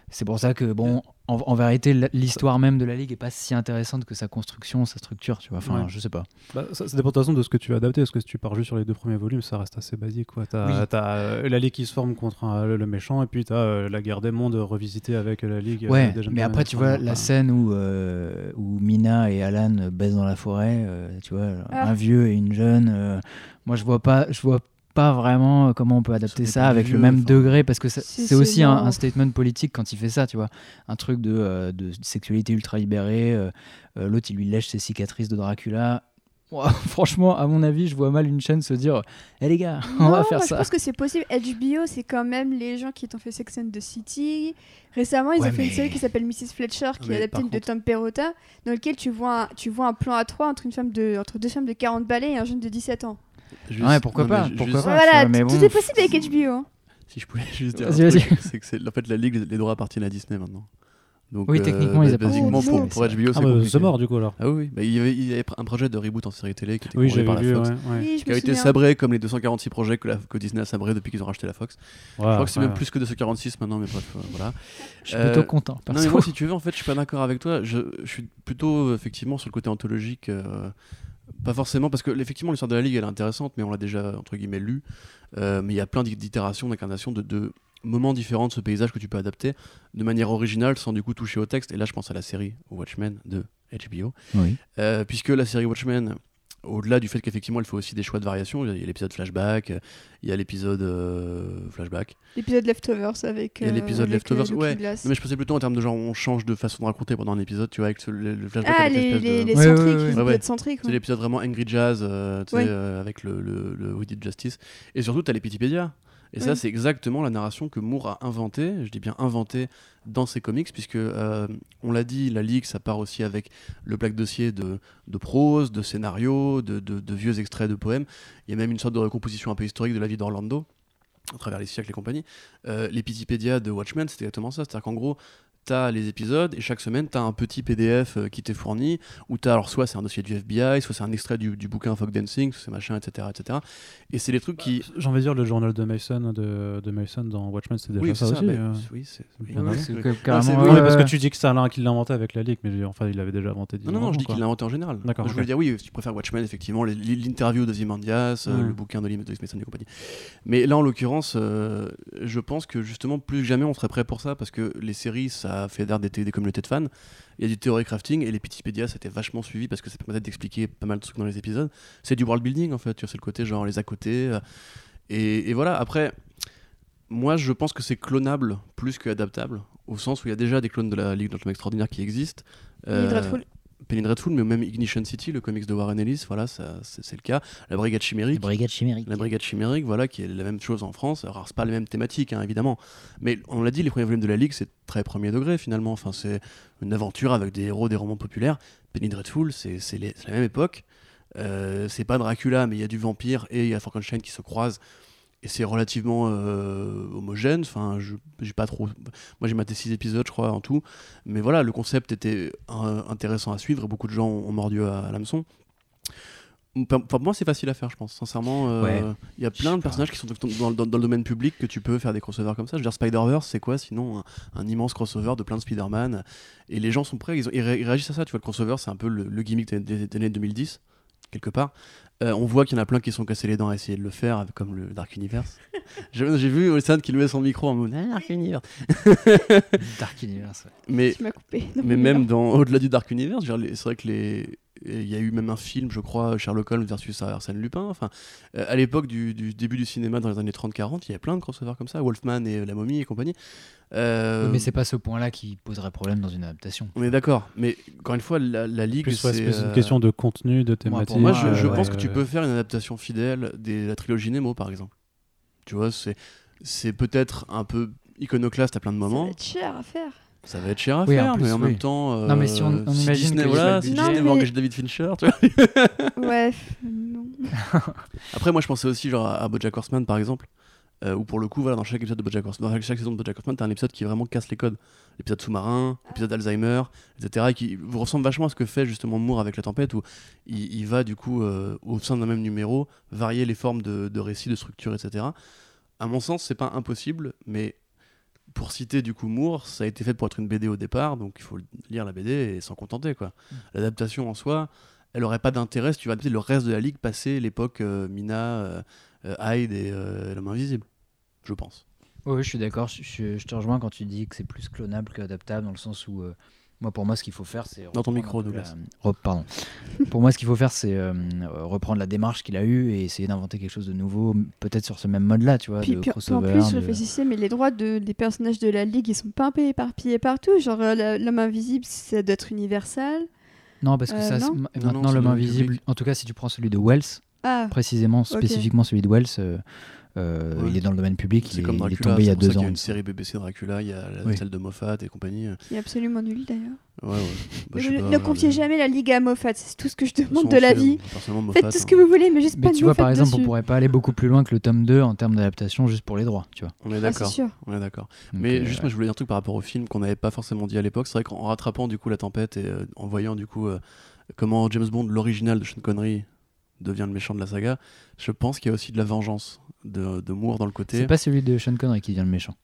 C'est pour ça que, bon, en, en vérité, l'histoire même de la Ligue est pas si intéressante que sa construction, sa structure, tu vois. Enfin, Ouais. je sais pas. Bah, ça, ça dépend de toute façon de ce que tu vas adapter, parce que si tu pars juste sur les deux premiers volumes, ça reste assez basique. Quoi. T'as, Oui. t'as, euh, la Ligue qui se forme contre un- le, le méchant, et puis t'as euh, la guerre des mondes revisitée avec la Ligue. euh, Ouais, mais après, tu vois, la scène où, euh, où Mina et Alan baissent dans la forêt, euh, tu vois, Ah. un vieux et une jeune, euh, moi, je vois pas, je vois pas vraiment comment on peut adapter ça avec le même enfin. degré, parce que C'est- aussi un, statement politique quand il fait ça, tu vois, un truc de, euh, de sexualité ultra libérée, euh, euh, l'autre, il lui lèche ses cicatrices de Dracula. Ouah, franchement, à mon avis, je vois mal une chaîne se dire Eh les gars, on Non, va faire moi, ça. Je pense que c'est possible. HBO, c'est quand même les gens qui t'ont fait Sex and the City. Récemment, ils Ouais, ont fait une série qui s'appelle Mrs. Fletcher, qui Mais est adaptée de Tom Perrotta, dans lequel tu vois, un, tu vois un plan à trois entre, une femme de, entre deux femmes de 40 balais et un jeune de 17 ans. Juste- Ouais, pourquoi non, pas, ju- pourquoi juste- pas. voilà, tu vois, mais tout est possible avec HBO. Si je pouvais juste dire un Vas-y, truc, vas-y. c'est que c'est en fait la ligue, les droits appartiennent à Disney maintenant. Donc, Oui, techniquement, ils bah, appartiennent à basiquement, Disney, pour, pour HBO, c'est Ah, bah, mort du coup alors. Ah oui. Bah, il, y avait, il y avait un projet de reboot en série télé qui était Oui, par la vu. Fox. ouais, ouais. Oui, je Qui a été sabré comme les 246 projets que, la- que Disney a sabré depuis qu'ils ont racheté la Fox. je crois que c'est même plus que 246 maintenant, mais bref, euh, voilà. Je suis plutôt Euh, content. Non, mais moi, si tu veux, en fait, je suis pas d'accord avec toi. Je, je suis plutôt, euh, effectivement, sur le côté anthologique. euh, pas forcément, parce que, effectivement, l'histoire de la Ligue, elle est intéressante, mais on l'a déjà, entre guillemets, lu. Euh, mais il y a plein d'itérations, d'incarnations, de, de moments différents de ce paysage que tu peux adapter de manière originale, sans du coup toucher au texte. Et là, je pense à la série Watchmen de HBO. Oui. Euh, puisque la série Watchmen, au-delà du fait qu'effectivement elle fait aussi des choix de variation, il y a l'épisode flashback, euh, il y a l'épisode euh, flashback. L'épisode Leftovers avec. Il y a euh, l'épisode Leftovers, euh, ouais. Glass. Non, mais je pensais plutôt en termes de genre on change de façon de raconter pendant un épisode, tu vois, avec ce- le, le flashback Ah, avec les, les, de- les centriques, ouais, ouais. les Ouais, ouais. épisodes centriques. C'est l'épisode vraiment Angry Jazz, euh, tu sais, Oui. euh, avec le, le, le We Did Justice. Et surtout, tu as l'Epitipédia. Et ça, Oui. c'est exactement la narration que Moore a inventée, je dis bien inventée, dans ses comics, puisque, euh, on l'a dit, la Ligue, ça part aussi avec le plaque dossier de, de prose, de scénario, de, de- de vieux extraits de poèmes. Il y a même une sorte de recomposition un peu historique de la vie d'Orlando, à travers les siècles et compagnie. Euh, L'Epitipédia de Watchmen, c'était exactement ça. C'est-à-dire qu'en gros, tu as les épisodes et chaque semaine, tu as un petit PDF euh, qui t'est fourni où tu as, alors soit c'est un dossier du FBI, soit c'est un extrait du, du bouquin Folk Dancing, soit c'est machin, etc. etc. Et c'est des trucs qui. J'ai envie de dire le journal de Mason, de, de Mason dans Watchmen, c'est déjà oui, ça, aussi. euh. Oui, c'est. oui. carrément, Non, parce que tu dis que c'est Alain qui l'a inventé avec la Ligue, mais enfin, il l'avait déjà inventé. Non, non, je dis qu'il l'a inventé en général. D'accord, Je ok. voulais dire, oui, si tu préfères Watchmen, effectivement, les- l'interview de Zimandias, euh, Ouais. le bouquin de de Mason et compagnie. Mais là, en l'occurrence, euh, je pense que justement, plus que jamais, on serait prêt pour ça parce que les séries, ça fait d'air des, des communautés de fans. Il y a du théorie crafting et les Pitipédia, c'était vachement suivi parce que ça permettait d'expliquer pas mal de trucs dans les épisodes. C'est du world building en fait, tu vois, c'est le côté genre les à côté. euh, et, et voilà, après, moi je pense que c'est clonable plus que adaptable, au sens où il y a déjà des clones de la Ligue d'Antoine Extraordinaire qui existent. Dreadful. Penny Dreadful, mais même Ignition City, le comics de Warren Ellis, voilà, c'est, le cas. La Brigade Chimérique. brigades chimériques. La Brigade Chimérique, voilà, qui est la même chose en France. Alors, c'est pas les mêmes thématiques, hein, évidemment. Mais on l'a dit, les premiers volumes de la Ligue, c'est très premier degré, finalement. Enfin, c'est une aventure avec des héros, des romans populaires. Penny Dreadful, c'est la même époque. Euh, c'est pas Dracula, mais il y a du vampire et il y a Frankenstein qui se croisent. Et c'est relativement euh, homogène. Enfin, j'ai pas trop. Moi, j'ai maté six épisodes, je crois, en tout. Mais voilà, le concept était euh, intéressant à suivre et beaucoup de gens ont mordu à, à l'hameçon. Enfin, pour moi, c'est facile à faire, je pense. Sincèrement, euh, Ouais. il y a plein de personnages qui sont dans, dans- dans le domaine public que tu peux faire des crossovers comme ça. Je veux dire, Spider-Verse, c'est quoi sinon un, un immense crossover de plein de Spider-Man Et les gens sont prêts, ils, ont- ils ré- ils réagissent à ça. Tu vois, le crossover, c'est un peu le, le gimmick des, des- des années 2010, quelque part. Euh, on voit qu'il y en a plein qui sont cassés les dents à essayer de le faire, comme le Dark Universe. J'ai vu Olsen qui levait son micro en mode Ah, Dark Universe. Dark Universe. ouais. Mais Tu m'as coupé. Mais même dans au-delà du Dark Universe, c'est vrai que les il y a eu même un film, je crois, Sherlock Holmes versus Arsène Lupin. Enfin, euh, à l'époque du, du début du cinéma dans les années 30-40, il y avait plein de crossovers comme ça, Wolfman et euh, La Momie et compagnie. Euh, Oui, mais c'est pas ce point-là qui poserait problème dans une adaptation. on est d'accord, mais encore une fois, la, la ligue, c'est c'est une euh, question de contenu, de thématique. Moi, moi, je, je pense ouais, que tu ouais. peux faire une adaptation fidèle de la trilogie Nemo, par exemple. Tu vois, c'est c'est peut-être un peu iconoclaste à plein de Ça va moments. être cher à faire. Ça va être cher à Oui, en faire, plus, mais en oui. même temps. euh, Non, mais si on- on imagine Disney, voilà, si. Disney mais- engager David Fincher, tu vois. Ouais, non. Après, moi, je pensais aussi genre, à BoJack Horseman, par exemple, euh, où pour le coup, voilà, dans chaque épisode de BoJack Horseman, dans chaque, chaque saison de BoJack Horseman, t'as un épisode qui vraiment casse les codes. L'épisode sous-marin, l'épisode Alzheimer, etc., et qui vous ressemble vachement à ce que fait justement Moore avec La Tempête, où il, il va du coup, euh, au sein d'un même numéro, varier les formes de, de récits, de structure, etc. À mon sens, c'est pas impossible, mais pour citer du coup Moore, ça a été fait pour être une BD au départ, donc il faut lire la BD et s'en contenter, quoi. L'adaptation en soi, elle aurait pas d'intérêt si tu vas adapter le reste de la ligue passé l'époque euh, Mina, euh, Hyde et euh, l'homme invisible, je pense. Oui, je suis d'accord. Je, je- je te rejoins quand tu dis que c'est plus clonable qu'adaptable, dans le sens où, euh, moi, pour moi, ce qu'il faut faire, c'est. Dans ton reprendre micro, Douglas. la- pardon. pour moi, ce qu'il faut faire, c'est euh, reprendre la démarche qu'il a eue et essayer d'inventer quelque chose de nouveau, peut-être sur ce même mode-là, tu vois, Puis, de puis- puis en plus, je de- réfléchissais, mais les droits de, des personnages de la Ligue, ils sont pas un peu éparpillés partout. Genre, euh, l'homme invisible, ça doit être universal. Non, parce que Euh, ça, non maintenant, l'homme invisible, public. en tout cas, si tu prends celui de Wells, Ah, précisément, spécifiquement celui de Wells, euh, euh, Ouais. il est dans le domaine public, il C'est comme il est Dracula, tombé il y a deux qu'il y ans. a une série BBC Dracula, il y a la- Oui. celle de Moffat et compagnie. qui est absolument nul d'ailleurs. Ouais, ouais. Bah, je ne confiez mais- jamais la Ligue à Moffat, c'est tout ce que je demande de la vie. euh, personnellement, Faites Moffat, tout ce que hein. vous voulez, mais juste Mais pas de tu vois, Moffat par exemple, dessus. on pourrait pas aller beaucoup plus loin que le tome 2 en termes d'adaptation juste pour les droits, tu vois. On est Ah, d'accord. On est d'accord. Mais euh, juste, moi, je voulais dire un truc par rapport au film qu'on n'avait pas forcément dit à l'époque. C'est vrai qu'en rattrapant du coup la tempête et euh, en voyant du coup euh, comment James Bond, l'original de Sean Connery, devient le méchant de la saga, je pense qu'il y a aussi de la vengeance de, de Moore dans le côté. C'est pas celui de Sean Connery qui devient le méchant.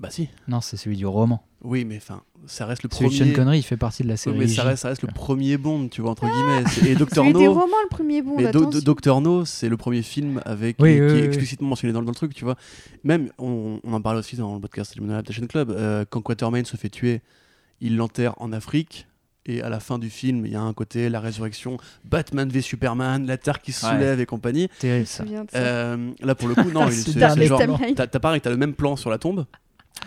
Bah si. Non, c'est celui du roman. Oui, mais enfin, ça reste le Celui de premier. Sean Connery, il fait partie de la Oui, série. mais ça reste, ça reste le premier Bond, tu vois entre guillemets. C'est- Et Doctor des No. romans, le premier bon, Mais Do- Doctor No, c'est le premier film avec Oui, qui oui, est oui, explicitement mentionné dans, dans le truc, tu vois. Même, on, on en parle aussi dans le podcast Illuminati Adaptation Club, euh, quand Quatermain se fait tuer, il l'enterre en Afrique. Et à la fin du film, il y a un côté, la résurrection, Batman v Superman, la Terre qui se Ouais. soulève et compagnie. Terrible ça. Euh, là, pour le coup, non, il- C'est genre, t'as pareil, t'as le même plan sur la tombe.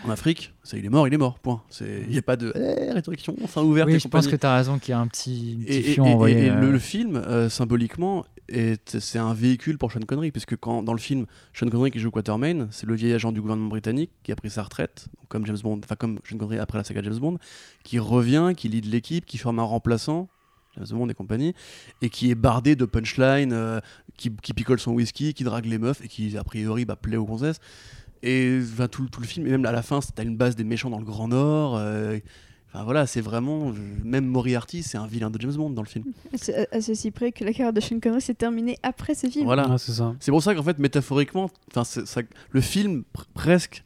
En Afrique, ça, il est mort, il est mort, point. Il n'y a pas de eh, résurrection, fin ouverte Oui, je pense que tu as raison qu'il y a un petit, petit Et, et- fion et- envoyé. et euh, le, le film, euh, symboliquement, est- c'est un véhicule pour Sean Connery, puisque quand, dans le film, Sean Connery qui joue Quatermain, c'est le vieil agent du gouvernement britannique qui a pris sa retraite, comme James Bond, enfin comme Sean Connery après la saga James Bond, qui revient, qui lead l'équipe, qui forme un remplaçant. James Bond et compagnie, et qui est bardé de punchlines, euh, qui, qui picole son whisky, qui drague les meufs, et qui, a priori, bah, plaît aux gonzesses. Et enfin, tout, tout le film, et même à la fin, t'as une base des méchants dans le Grand Nord. euh, Enfin voilà, c'est vraiment. euh, Même Moriarty, c'est un vilain de James Bond dans le film. C'est à, à ceci près que la carrière de Sean Connery s'est terminée après ce film. Voilà. Ah, c'est ça. C'est pour ça qu'en fait, métaphoriquement, ça- le film pr- presque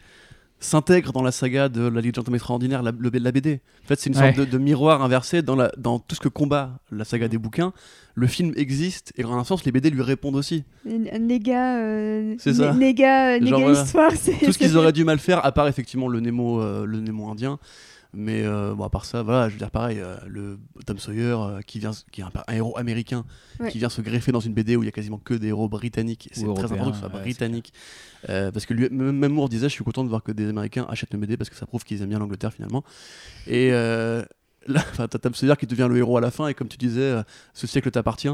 s'intègre dans la saga de la Ligue des Gentlemen Extraordinaires, la, le- la BD. En fait, c'est une sorte Ouais. de, de miroir inversé dans, la, dans tout ce que combat la saga des bouquins. Le film existe et en un sens, les BD lui répondent aussi. Un néga, euh, C'est ça. né- néga, euh, néga histoire. c'est- Tout ce c'est- qu'ils auraient dû mal faire, à part effectivement le Nemo, euh, le Nemo indien. Mais euh, bon, à part ça, voilà, je veux dire pareil, euh, le Tom Sawyer euh, qui vient, qui est un, un héros américain, Ouais. qui vient se greffer dans une BD où il y a quasiment que des héros britanniques. C'est très important que ce soit ouais, britannique, Euh, parce que lui, même Moore disait, je suis content de voir que des Américains achètent mes BD parce que ça prouve qu'ils aiment bien l'Angleterre finalement. Et euh, là, enfin, t'as Tom Sawyer qui devient le héros à la fin et comme tu disais, euh, ce siècle t'appartient.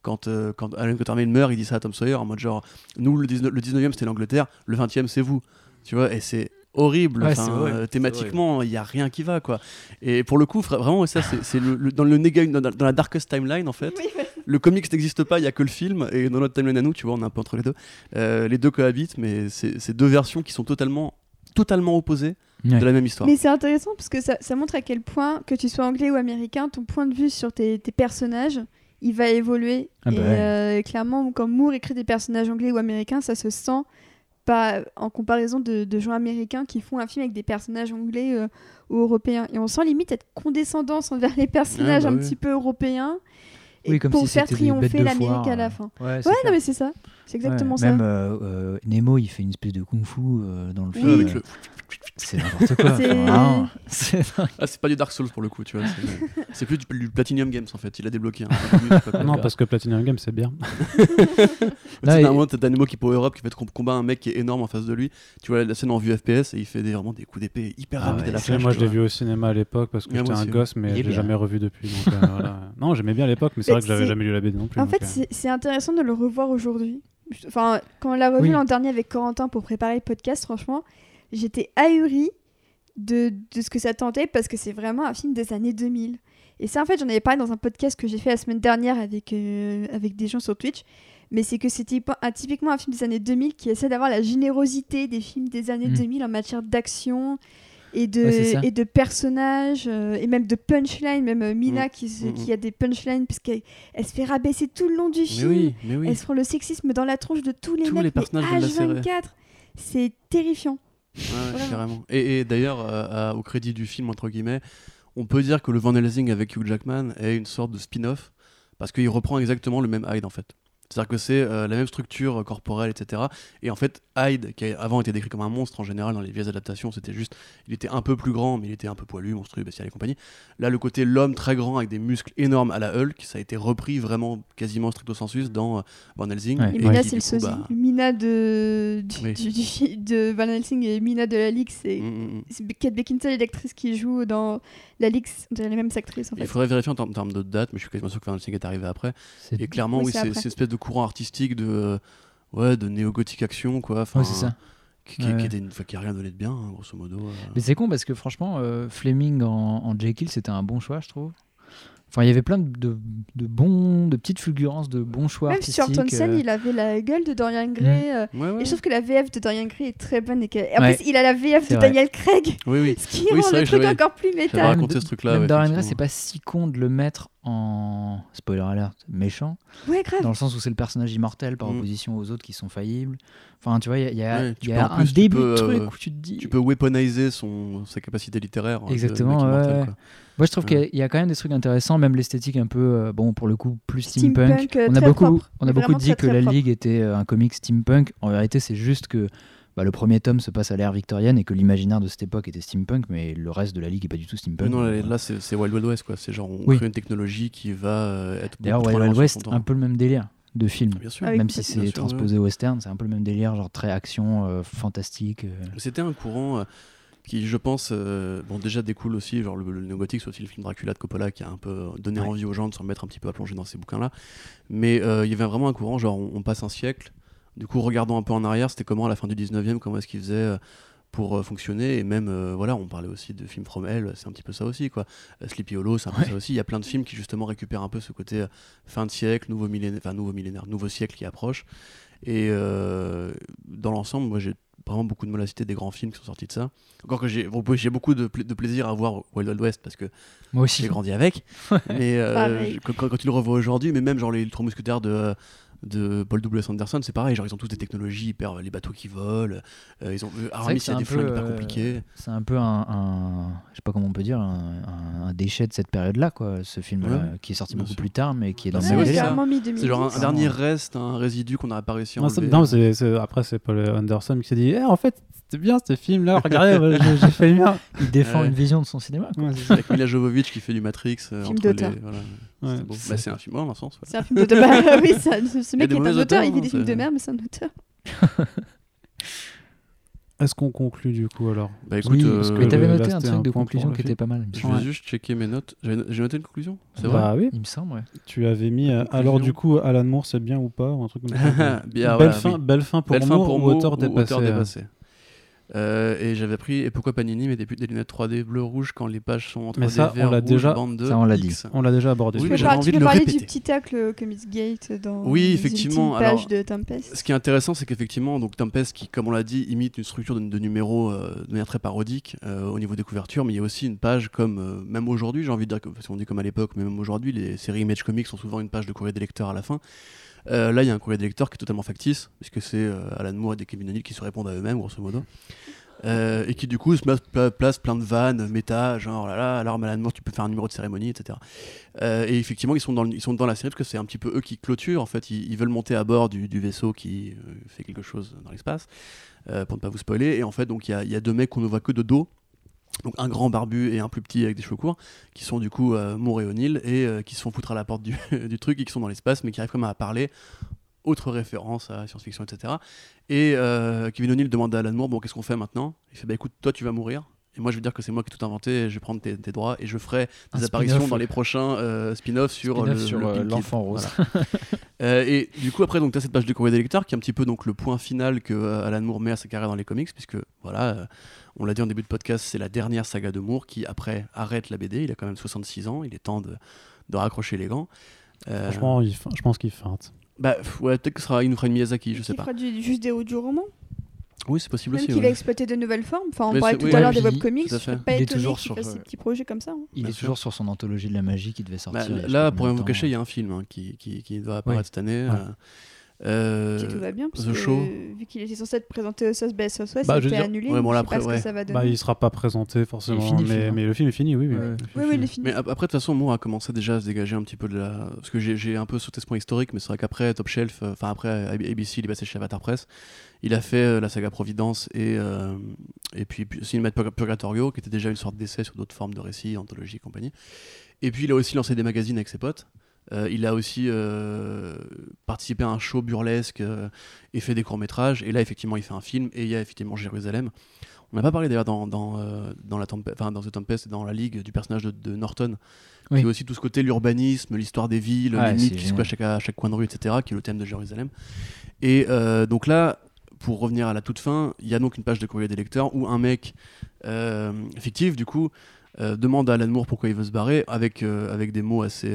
Quand, euh, quand Alan Quatermain meurt, il dit ça à Tom Sawyer en mode genre, nous le 19, le 19e c'était l'Angleterre, le 20e c'est vous. Tu vois, et c'est horrible. Ouais, enfin, thématiquement, il n'y a rien qui va quoi. Et pour le coup, vraiment, ça c'est le, le- dans le néga- dans, dans la darkest timeline en fait. Oui. Le comics n'existe pas, il y a que le film, et dans notre timeline à nous, tu vois, on est un peu entre les deux. Euh, les deux cohabitent, mais c'est c'est deux versions qui sont totalement, totalement opposées Ouais. de la même histoire. Mais c'est intéressant parce que ça, ça montre à quel point, que tu sois anglais ou américain, ton point de vue sur tes, tes personnages, il va évoluer. Ah bah et ouais. euh, clairement, quand Moore écrit des personnages anglais ou américains, ça se sent pas en comparaison de, de gens américains qui font un film avec des personnages anglais euh, ou européens. Et on sent limite cette condescendance envers les personnages Ah bah un oui. petit peu européens. Et Oui, comme pour si faire triompher l'Amérique à la fin. Ouais, c'est non, mais c'est ça. C'est exactement Ouais, ça. Même euh, euh, Nemo, il fait une espèce de kung-fu euh, dans le Oui. film. avec le- C'est n'importe quoi. C'est- enfin, c'est dingue. Ah, c'est pas du Dark Souls pour le coup, tu vois. c'est- C'est plus du, du Platinum Games en fait, il a débloqué. un quoi. Non, parce que Platinum Game, c'est bien. Moment, t'as Nemo qui power Europe qui fait com- combat un mec qui est énorme en face de lui. Tu vois la scène en vue FPS et il fait des, vraiment des coups d'épée hyper Ah rapides ouais, à la c'est- flèche. moi, je l'ai vu au cinéma à l'époque parce que j'étais un gosse, mais bien. jamais revu depuis. donc, euh, voilà. Non, j'aimais bien à l'époque, mais c'est vrai que j'avais c'est- jamais lu la BD non plus. En fait, euh, c'est- intéressant de le revoir aujourd'hui. Enfin, quand on l'a revu Oui. l'an dernier avec Corentin pour préparer le podcast, franchement, j'étais ahurie de, de ce que ça tentait parce que c'est vraiment un film des années 2000. Et ça, en fait, j'en avais parlé dans un podcast que j'ai fait la semaine dernière avec, euh, avec des gens sur Twitch. Mais c'est que c'était typiquement un film des années 2000 qui essaie d'avoir la générosité des films des années Mm. 2000 en matière d'action et de, Ouais, et de personnages euh, et même de punchline. Même euh, Mina Mm. qui, Mm, qui a des punchlines parce qu'elle elle se fait rabaisser tout le long du Mais film. oui, mais oui. Elle se prend le sexisme dans la tronche de tous les Tous mecs, les personnages mais de la série. H24. C'est terrifiant. Ouais, ouais, Vraiment. carrément. Et, et d'ailleurs, euh, au crédit du film, entre guillemets, on peut dire que le Van Helsing avec Hugh Jackman est une sorte de spin-off, parce qu'il reprend exactement le même Hyde, en fait. C'est-à-dire que c'est euh, la même structure euh, corporelle, etc. Et en fait, Hyde, qui a avant été décrit comme un monstre en général dans les vieilles adaptations, c'était juste, il était un peu plus grand, mais il était un peu poilu, monstrueux, bestial et compagnie. Là, le côté l'homme très grand avec des muscles énormes à la Hulk, ça a été repris vraiment quasiment stricto sensus dans euh, Van Helsing. Ouais. Et Et Mina, c'est le coup, sosie. bah, Mina de, du, Oui. du- du fi- de Van Helsing et Mina de la Ligue, c'est mm, mm, mm. c'est Kate Beckinsale, l'actrice qui joue dans la Ligue, on dirait les mêmes actrices en fait. Il faudrait vérifier en termes, de date, mais je suis quasiment sûr que Van Helsing est arrivé après. C'est- Et clairement, Oui, oui, c'est c'est c'est une espèce de courant artistique de, euh, ouais, de néo-gothique action, quoi. Enfin, Ouais, c'est ça. Qui, Ouais. qui était une- enfin, qui a rien donné de bien, hein, grosso modo. euh. Mais c'est con parce que franchement, euh, Fleming en, en Jekyll, c'était un bon choix, je trouve. Enfin, il y avait plein de, de, de bons, de petites fulgurances, de bons choix Même sur Townsend, euh, il avait la gueule de Dorian Gray. euh, Ouais, ouais. Et je trouve que la VF de Dorian Gray est très bonne. Et, que- en Ouais. plus, il a la VF de vrai. Daniel Craig, Oui, oui. ce qui Oui, rend le truc encore plus j'avais méta. raconté ce truc-là, Dorian Gray, c'est pas si con de le mettre en spoiler alert méchant, Ouais, grave. dans le sens où c'est le personnage immortel par Mm. opposition aux autres qui sont faillibles. Enfin, tu vois, il y a, y y un plus, début peux, de truc euh, où tu te dis. Tu peux weaponiser son, sa capacité littéraire. de Exactement, ouais. Moi, je trouve Ouais. qu'il y a- quand même des trucs intéressants, même l'esthétique un peu, euh, bon, pour le coup, plus Steampunk, steampunk. euh, on a beaucoup, propre. on a beaucoup dit très, que très la propre. Ligue était euh, un comic steampunk. En vérité, c'est juste que bah, le premier tome se passe à l'ère victorienne et que l'imaginaire de cette époque était steampunk, mais le reste de la Ligue est pas du tout steampunk. Mais non, là, c'est Wild Wild West, quoi. C'est genre, on Oui. crée une technologie qui va être. D'ailleurs, Wild Wild West, un peu le même délire de film. Bien sûr. Même si c'est transposé au western, c'est un peu le même délire, genre très action, euh, fantastique. euh. C'était un courant euh, qui, je pense, euh, bon, déjà découle aussi, genre le, le néogothique, c'est aussi le film Dracula de Coppola qui a un peu donné Ouais. envie aux gens de se remettre un petit peu à plonger dans ces bouquins-là. Mais euh, il y avait vraiment un courant, genre on, on passe un siècle. Du coup, regardons un peu en arrière, c'était comment à la fin du 19e, comment est-ce qu'ils faisaient euh, pour euh, fonctionner. Et même, euh, voilà, on parlait aussi de films From Hell, c'est un petit peu ça aussi, quoi. Euh, Sleepy Hollow, c'est un peu Ouais. ça aussi. Il y a plein de films qui, justement, récupèrent un peu ce côté euh, fin de siècle, nouveau millénaire, enfin, nouveau millénaire, nouveau siècle qui approche. Et euh, dans l'ensemble, moi, j'ai vraiment beaucoup de mal à citer des grands films qui sont sortis de ça. Encore que j'ai j'ai beaucoup de, pla- de plaisir à voir Wild Wild West parce que Moi aussi. j'ai grandi avec. mais euh, quand, quand tu le revois aujourd'hui, mais même genre les Trois Mousquetaires de, de Paul W. Anderson, c'est pareil. Genre ils ont tous des technologies hyper, les bateaux qui volent. euh, ils ont euh, Aramis, il y a c'est des un flingues peu, hyper euh, compliquées. C'est un peu un, un- je sais pas comment on peut dire, un, déchet de cette période-là, quoi. Ce film-là, Ouais, qui est sorti bien beaucoup sûr. plus tard, mais qui est dans Bah, le c'est même vrai, délire. ça. carrément mi 2010. C'est genre un, dernier reste, un résidu qu'on n'a pas réussi à Non, c'est- enlever. non, c'est- c'est- après, c'est Paul Anderson qui s'est dit Eh, en fait, c'était bien ce film-là, regardez, euh, j'ai- fait le mien. Il défend Ouais. une vision de son cinéma. quoi. Ouais, c'est. Avec Mila Jovovich qui fait du Matrix. euh, Film entre d'auteur. les- voilà. Ouais. C'est beau. Bah, c'est un film, dans un sens. C'est un film d'auteur. Bah, oui, ça- ce mec est un auteur, auteurs, il fait hein, des films de merde, mais c'est un auteur. Est-ce qu'on conclut du coup alors? Bah écoute, Oui, euh, parce que t'avais là, noté un truc un de conclusion qui film. était pas mal. je vais juste checker mes notes. J'ai noté une conclusion C'est Bah oui, Il me semble, ouais. tu avais mis. euh, alors du coup, Alan Moore, c'est bien ou pas ou un truc comme ça Bien, belle, fin, belle fin pour Belle fin Moore ou auteur dépassé auteur euh. Euh, et j'avais pris et pourquoi Panini met des, des lunettes 3D bleu rouge quand les pages sont en 3D Mais ça, on vert, l'a rouge, déjà- bande de ça, on l'a dit. X. On l'a déjà abordé. Oui, mais j'avais envie tu peux parler du petit tacle euh, Comics Gate dans Oui, effectivement, alors, de Tempest. Ce qui est intéressant, c'est qu'effectivement, donc Tempest, qui, comme on l'a dit, imite une structure de, de numéros euh, de manière très parodique euh, au niveau des couvertures, mais il y a aussi une page comme, euh, même aujourd'hui, j'ai envie de dire, que, si on dit comme à l'époque, mais même aujourd'hui, les séries Image Comics sont souvent une page de courrier des lecteurs à la fin. Euh, là, il y a un courrier des lecteurs qui est totalement factice, puisque c'est euh, Alan Moore et Kevin O'Neill qui se répondent à eux-mêmes, grosso modo. Euh, et qui du coup se place, pla- place plein de vannes, méta, genre là là, alors Alan Moore, tu peux faire un numéro de cérémonie, etc. Et effectivement, ils sont, dans la série parce que c'est un petit peu eux qui clôturent. En fait, ils, veulent monter à bord du, vaisseau qui fait quelque chose dans l'espace, pour ne pas vous spoiler. Et en fait, donc il y y a deux mecs qu'on ne voit que de dos. Donc un grand barbu et un plus petit avec des cheveux courts, qui sont du coup euh, Moore et O'Neill, et euh, qui se font foutre à la porte du, du truc et qui sont dans l'espace, mais qui arrivent quand même à parler. Autre référence à science-fiction, etc. Et euh, Kevin O'Neill demande à Alan Moore, bon, qu'est-ce qu'on fait maintenant? Il fait, bah écoute, toi tu vas mourir, Et moi, je vais dire que c'est moi qui ai tout inventé, je vais prendre tes, tes droits et je ferai Un des apparitions dans les prochains euh, spin-offs sur, le, le euh, l'enfant rose. Voilà. Euh, et du coup, après, donc, tu as cette page de courrier des lecteurs qui est un petit peu donc, le point final que euh, Alan Moore met à sa carrière dans les comics, puisque, voilà, on l'a dit en début de podcast, c'est la dernière saga de Moore qui, après, arrête la BD. Il a quand même 66 ans, il est temps de, de raccrocher les gants. Euh, Franchement, il je pense qu'il feinte. bah, ouais, peut-être que ce sera, il nous fera une Miyazaki, je sais pas. fera du- juste des audio romans Oui, c'est possible Même aussi. qu'il ouais. va exploiter de nouvelles formes. Enfin, on Mais parlait tout oui, à l'heure des webcomics. Je pas Il est toujours qu'il sur, des petits projets comme ça. hein. Il Bien est sûr. toujours sur son anthologie de la magie qui devait Bah, sortir. il a là, pour rien vous cacher, il y a un film hein, qui, qui, qui doit apparaître cette année. Ouais. euh, euh, Si tout va bien, parce The que Show. vu qu'il était censé être présenté au SOS BS SOS, Bah, dire- annulé. Ouais, bon, là, je sais pas après, ce ouais. que ça va Bah, il sera pas présenté forcément, fini, le mais, film, hein. mais le film est fini, oui. oui. Ouais. Oui, oui, il est fini. Mais ap- après, de toute façon, Moore a commencé déjà à se dégager un petit peu de la. Parce que j'ai- un peu sauté ce point historique, mais c'est vrai qu'après Top Shelf, euh, enfin après ABC, il est passé chez Avatar Press. Il a fait euh, la saga Providence et, euh, et puis, puis Cinéma Purgatorio, qui était déjà une sorte d'essai sur d'autres formes de récits, anthologie et compagnie. Et puis il a aussi lancé des magazines avec ses potes. Euh, il a aussi euh, participé à un show burlesque euh, et fait des courts-métrages. Et là, effectivement, il fait un film et il y a effectivement Jérusalem. On n'a pas parlé d'ailleurs dans, dans, euh, dans, la Tempe- dans The Tempest et dans la Ligue du personnage de, de Norton, Oui. qui est aussi tout ce côté l'urbanisme, l'histoire des villes, Ouais, les mythes qui se cachent à chaque, à chaque coin de rue, etc., qui est le thème de Jérusalem. Et euh, donc là, pour revenir à la toute fin, il y a donc une page de courrier des lecteurs où un mec euh, fictif, du coup, demande à Alan Moore pourquoi il veut se barrer avec, avec des mots assez,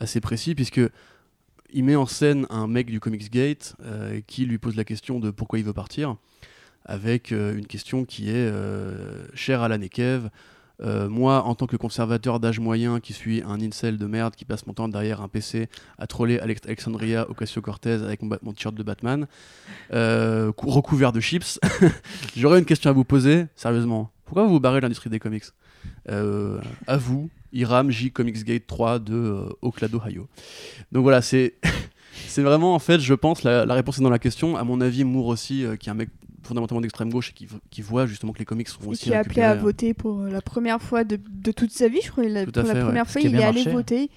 assez précis, puisque il met en scène un mec du Comics Gate euh, qui lui pose la question de pourquoi il veut partir, avec euh, une question qui est euh, et Kev, euh, moi, en tant que conservateur d'âge moyen qui suis un incel de merde qui passe mon temps derrière un PC à troller Alex- Alexandria Ocasio-Cortez avec mon, t-shirt de Batman, cou- recouvert de chips, j'aurais une question à vous poser, sérieusement. Pourquoi vous vous barrez de l'industrie des comics? Euh, À vous, Iram J Comics Gate 3 de euh, Oakland, Ohio. Donc voilà, c'est c'est vraiment en fait, je pense, la, la réponse est dans la question. À mon avis, Moore aussi, euh, qui est un mec fondamentalement d'extrême gauche et qui, qui voit justement que les comics sont Et aussi qui a appelé à euh, voter pour euh, la première fois de, de toute sa vie, je crois. Pour fait, la première fois, il est allé voter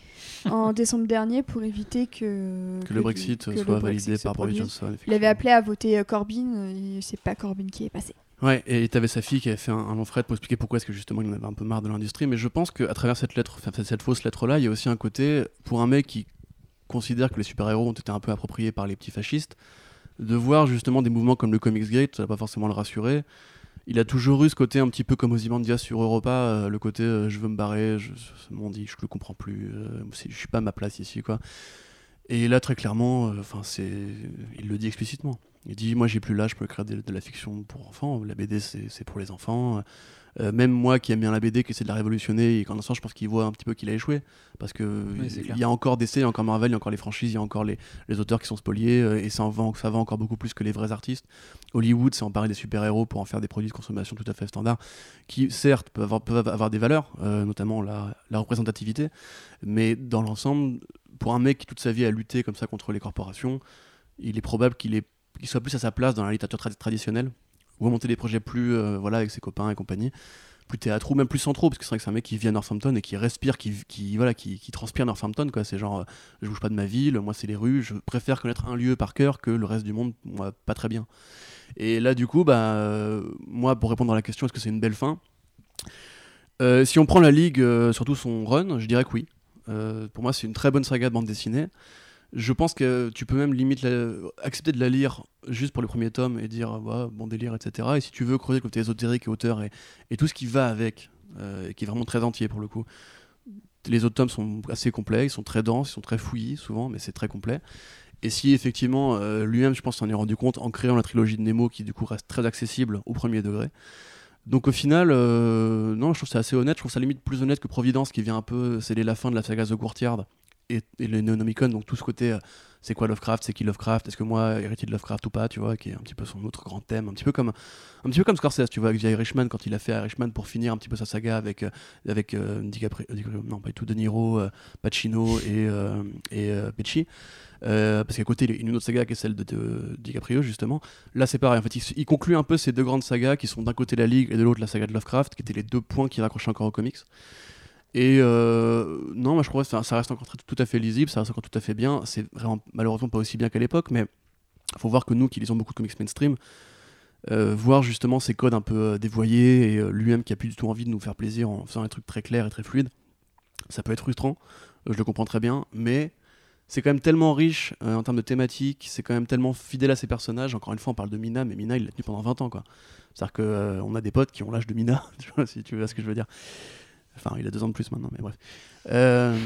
en décembre dernier pour éviter que, que le Brexit que le soit Brexit validé par Boris. Johnson. Il avait appelé à voter Corbyn, et c'est pas Corbyn qui est passé. Ouais, et t'avais sa fille qui avait fait un, long thread pour expliquer pourquoi est-ce que justement il en avait un peu marre de l'industrie. Mais je pense qu'à travers cette lettre, cette fausse lettre-là, il y a aussi un côté pour un mec qui considère que les super-héros ont été un peu appropriés par les petits fascistes, de voir justement des mouvements comme le Comics Gate, ça va pas forcément le rassurer. Il a toujours eu ce côté un petit peu comme Ozymandias sur Europa, euh, le côté euh, je veux me barrer, je, ce dit je le comprends plus, euh, je suis pas à ma place ici quoi. Et là très clairement, euh, enfin c'est, il le dit explicitement. Il dit moi j'ai plus l'âge pour écrire de, de la fiction pour enfants, la BD c'est pour les enfants. Euh, même moi qui aime bien la BD, qui essaie de la révolutionner, et qu'en instant je pense qu'il voit un petit peu qu'il a échoué. Parce que Oui, y a encore d'essais, il y a encore Marvel, il y a encore les franchises, il y a encore les, les auteurs qui sont spoliés, euh, et ça, en vend, ça va encore beaucoup plus que les vrais artistes. Hollywood s'est emparé des super-héros pour en faire des produits de consommation tout à fait standards, qui certes peuvent avoir, peuvent avoir des valeurs, euh, notamment la, la représentativité, mais dans l'ensemble, pour un mec qui toute sa vie a lutté comme ça contre les corporations, il est probable qu'il est- qu'il soit plus à sa place dans la littérature tra- traditionnelle, ou monter des projets plus euh, voilà, avec ses copains et compagnie, plus théâtre ou même plus centraux, parce que c'est vrai que c'est un mec qui vit à Northampton et qui respire, qui, qui, voilà, qui, qui transpire Northampton. Quoi. C'est genre, euh, je bouge pas de ma ville, moi c'est les rues, je préfère connaître un lieu par cœur que le reste du monde, moi pas très bien. Et là, du coup, bah, euh, moi, pour répondre à la question, est-ce que c'est une belle fin? Euh, Si on prend la Ligue, surtout son run, je dirais que oui. Pour moi, c'est une très bonne saga de bande dessinée. Je pense que tu peux même limite la- accepter de la lire juste pour le premier tome et dire ouais, bon délire, etc. Et si tu veux creuser le côté ésotérique et auteur et, et tout ce qui va avec, euh, et qui est vraiment très entier pour le coup, les autres tomes sont assez complets, ils sont très denses, ils sont très fouillis souvent, mais c'est très complet. Et si effectivement euh, lui-même, je pense, s'en est rendu compte en créant la trilogie de Nemo qui du coup reste très accessible au premier degré. Donc au final, euh, non, je trouve ça assez honnête. Je trouve ça limite plus honnête que Providence qui vient un peu sceller la fin de la saga The Courtyard et, et le Neonomicon. Donc tout ce côté, euh, c'est quoi Lovecraft, c'est qui Lovecraft, est-ce que moi héritier de Lovecraft ou pas, tu vois, qui est un petit peu son autre grand thème, un petit peu comme un petit peu comme Scorsese, tu vois, avec The Irishman quand il a fait Irishman pour finir un petit peu sa saga avec euh, avec euh, DiCaprio, non pas tout De Niro, Pacino et et parce qu'à côté, il y a une autre saga qui est celle de, de DiCaprio, justement. Là, c'est pareil. En fait, il, il conclut un peu ces deux grandes sagas qui sont d'un côté la Ligue et de l'autre la saga de Lovecraft, qui étaient les deux points qui raccrochaient encore aux comics. Et euh, non, moi je crois que ça, reste encore tout à fait lisible, ça reste encore tout à fait bien. C'est vraiment malheureusement pas aussi bien qu'à l'époque, mais faut voir que nous qui lisons beaucoup de comics mainstream, euh, voir justement ces codes un peu euh, dévoyés et lui-même qui a plus du tout envie de nous faire plaisir en faisant des trucs très clairs et très fluides, ça peut être frustrant, je le comprends très bien, mais c'est quand même tellement riche en termes de thématiques, c'est quand même tellement fidèle à ses personnages. Encore une fois, on parle de Mina, mais Mina, il l'a tenu pendant 20 ans, quoi. C'est-à-dire qu'on a des potes qui ont l'âge de Mina, si tu vois ce que je veux dire. Enfin, il a deux ans de plus maintenant, mais bref. Euh,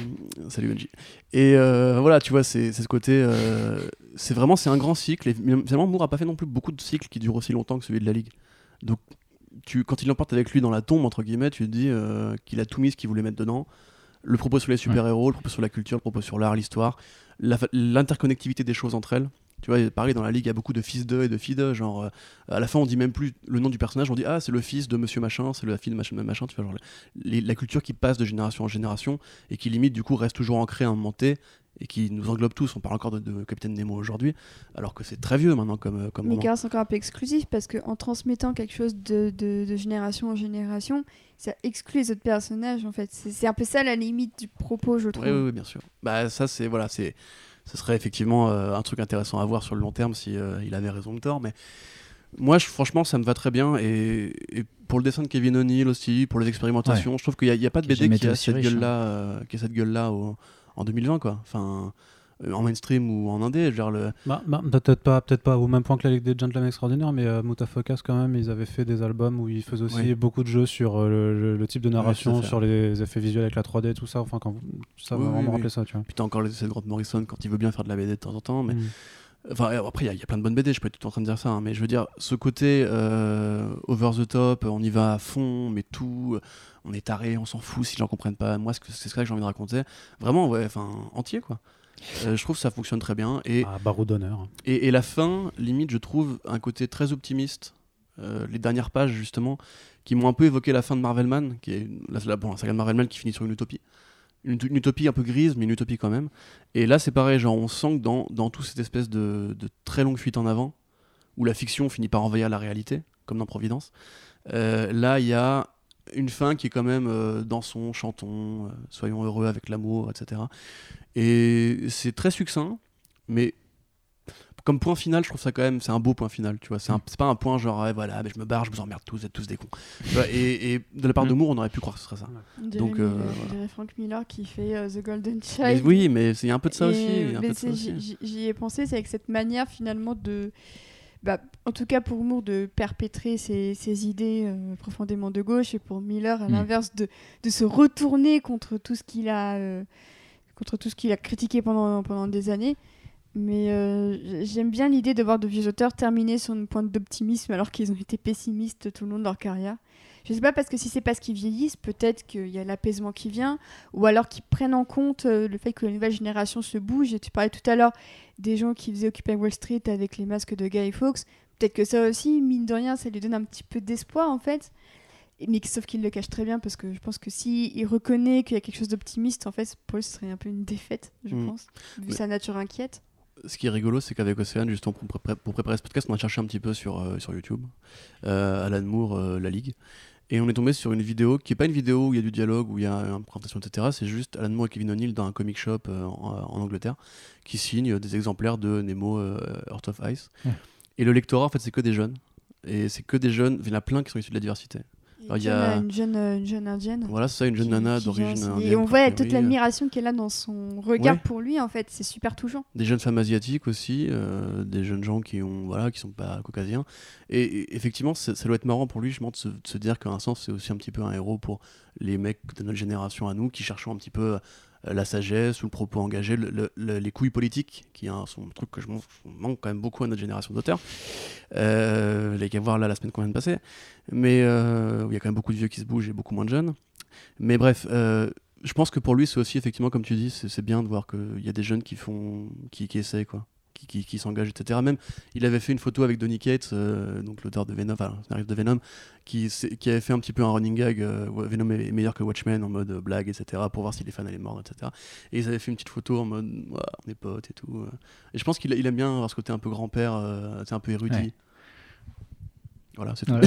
salut Benji. Et euh, voilà, tu vois, c'est ce côté. euh, c'est vraiment c'est un grand cycle. Et finalement, Moore a pas fait non plus beaucoup de cycles qui durent aussi longtemps que celui de la Ligue. Donc, quand il l'emporte avec lui dans la tombe, entre guillemets, tu te dis qu'il a tout mis ce qu'il voulait mettre dedans. Le propos sur les super-héros, le propos sur la culture, le propos sur l'art, l'histoire, l'interconnectivité des choses entre elles. Tu vois, pareil, dans la Ligue, il y a beaucoup de fils de et de filles de. Genre, euh, à la fin, on dit même plus le nom du personnage, on dit Ah, c'est le fils de monsieur machin, c'est la fille de machin, machin. Tu vois, genre, les- la culture qui passe de génération en génération et qui limite du coup reste toujours ancrée à un moment T et qui nous englobe tous. On parle encore de, de Capitaine Nemo aujourd'hui, alors que c'est très vieux maintenant comme, euh, comme Mais car c'est encore un peu exclusif parce qu'en transmettant quelque chose de, de- de génération en génération, ça exclut les autres personnages en fait. C'est c'est un peu ça la limite du propos, je trouve. Oui, oui, oui, bien sûr. Bah ça c'est voilà, c'est ce serait effectivement euh, un truc intéressant à voir sur le long terme si euh, il avait raison ou tort, mais moi je, franchement ça me va très bien et, et pour le dessin de Kevin O'Neill aussi, pour les expérimentations, je trouve qu'il n'y a, pas de BD qui a aussi cette riche, gueule là, qui a cette gueule là en 2020 quoi. Enfin euh, en mainstream ou en indé, dire le Bah, bah, peut-être pas, peut-être pas au même point que la Ligue des Gentlemen Extraordinaires, mais euh, Mutafocas quand même, ils avaient fait des albums où ils faisaient aussi Oui. beaucoup de jeux sur euh, le, type de narration, sur les effets visuels avec la 3D, tout ça. Enfin, quand vous- ça m'a oui, vraiment oui. rappelé ça, tu vois. Puis t'as encore les essais de Grant Morrison quand il veut bien faire de la BD de temps en temps, mais Mm. Enfin, euh, après, il y a- il y, a plein de bonnes BD, je peux être tout en train de dire ça, hein, mais je veux dire, ce côté euh, over the top, on y va à fond, mais tout, euh, on est taré, on s'en fout si les gens comprennent pas. Moi, c'est c'est ça que j'ai envie de raconter. Vraiment, ouais, enfin, entier, quoi. Euh, je trouve que ça fonctionne très bien. Et, Ah, barreau d'honneur. et, et la fin, limite, je trouve un côté très optimiste. Euh, les dernières pages, justement, qui m'ont un peu évoqué la fin de Marvelman, qui est la, la, bon, la saga de Marvelman qui finit sur une utopie. Une, une utopie un peu grise, mais une utopie quand même. Et là, c'est pareil, genre, on sent que dans, dans toute cette espèce de, de très longue fuite en avant, où la fiction finit par envahir la réalité, comme dans Providence, euh, là, il y a une fin qui est quand même euh, dansons, chantons, euh, soyons heureux avec l'amour, etc. Et c'est très succinct, mais comme point final, je trouve ça quand même, c'est un beau point final, tu vois. C'est c'est pas un point genre, ouais, voilà, mais je me barre, je vous emmerde tous, vous êtes tous des cons. Et, et de la part de Mm. Moore, on aurait pu croire que ce serait ça. Dirait, Donc, Miller- euh, voilà. Frank Miller qui fait euh, The Golden Mais Child. oui, mais c'est- il y a un peu de ça Et- aussi. mais de j'y- aussi. j'y j'y ai pensé, c'est avec cette manière finalement de, bah, en tout cas pour Moore, de perpétrer ses, ses idées euh, profondément de gauche, et pour Miller, à Mm. l'inverse, de, de se retourner contre tout ce qu'il a, euh, contre tout ce qu'il a critiqué pendant, pendant des années. Mais euh, j'aime bien l'idée de voir de vieux auteurs terminer sur une pointe d'optimisme alors qu'ils ont été pessimistes tout le long de leur carrière. Je sais pas parce que si c'est parce qu'ils vieillissent, peut-être qu'il y a l'apaisement qui vient, ou alors qu'ils prennent en compte euh, le fait que la nouvelle génération se bouge. Et tu parlais tout à l'heure des gens qui faisaient Occupy Wall Street avec les masques de Guy Fawkes. Peut-être que ça aussi, mine de rien, ça lui donne un petit peu d'espoir en fait. Mais sauf qu'il le cache très bien parce que je pense que si il reconnaît qu'il y a quelque chose d'optimiste, en fait, pour lui, ce serait un peu une défaite, je Mm. pense, vu Mais- sa nature inquiète. Ce qui est rigolo, c'est qu'avec Océane, justement, pour, pré- pour préparer ce podcast, on a cherché un petit peu sur, euh, sur YouTube, euh, Alan Moore, euh, La Ligue. Et on est tombé sur une vidéo qui n'est pas une vidéo où il y a du dialogue, où il y a une présentation, etc. C'est juste Alan Moore et Kevin O'Neill dans un comic shop euh, en, en Angleterre qui signent des exemplaires de Nemo euh, Earth of Ice. Ouais. Et le lectorat, en fait, c'est que des jeunes. Et c'est que des jeunes, il y en a plein qui sont issus de la diversité. Il y a- une, jeune, euh, une jeune indienne. Voilà, c'est ça, une jeune qui- nana d'origine indienne. Et on voit toute euh, l'admiration qu'elle a dans son regard Ouais. pour lui, en fait. C'est super touchant. des jeunes femmes asiatiques aussi, euh, des jeunes gens qui ont voilà qui sont pas caucasiens. Et, et effectivement, ça, doit être marrant pour lui, justement, de se, de se dire qu'à un sens, c'est aussi un petit peu un héros pour les mecs de notre génération à nous, qui cherchons un petit peu euh, la sagesse ou le propos engagé, le- le- le- les couilles politiques, qui un, sont un truc que je manque, quand même beaucoup à notre génération d'auteurs. Euh, les voir là la semaine qu'on vient de passer. Mais euh, il y a quand même beaucoup de vieux qui se bougent et beaucoup moins de jeunes. Mais bref, euh, je pense que pour lui, c'est aussi effectivement, comme tu dis, c'est bien de voir qu'il y a des jeunes qui font, qui, qui essayent quoi, qui, s'engagent, etc. Même, il avait fait une photo avec Donny Cates, euh, donc l'auteur de Venom, de Venom, qui, qui avait fait un petit peu un running gag, euh, Venom est meilleur que Watchmen en mode blague, etc. Pour voir si les fans allaient mordre, etc. Et ils avaient fait une petite photo en mode, on est potes et tout. euh. Et je pense qu'il il aime bien avoir ce côté un peu grand-père, c'est un peu érudit. Voilà, c'est tout. Ouais.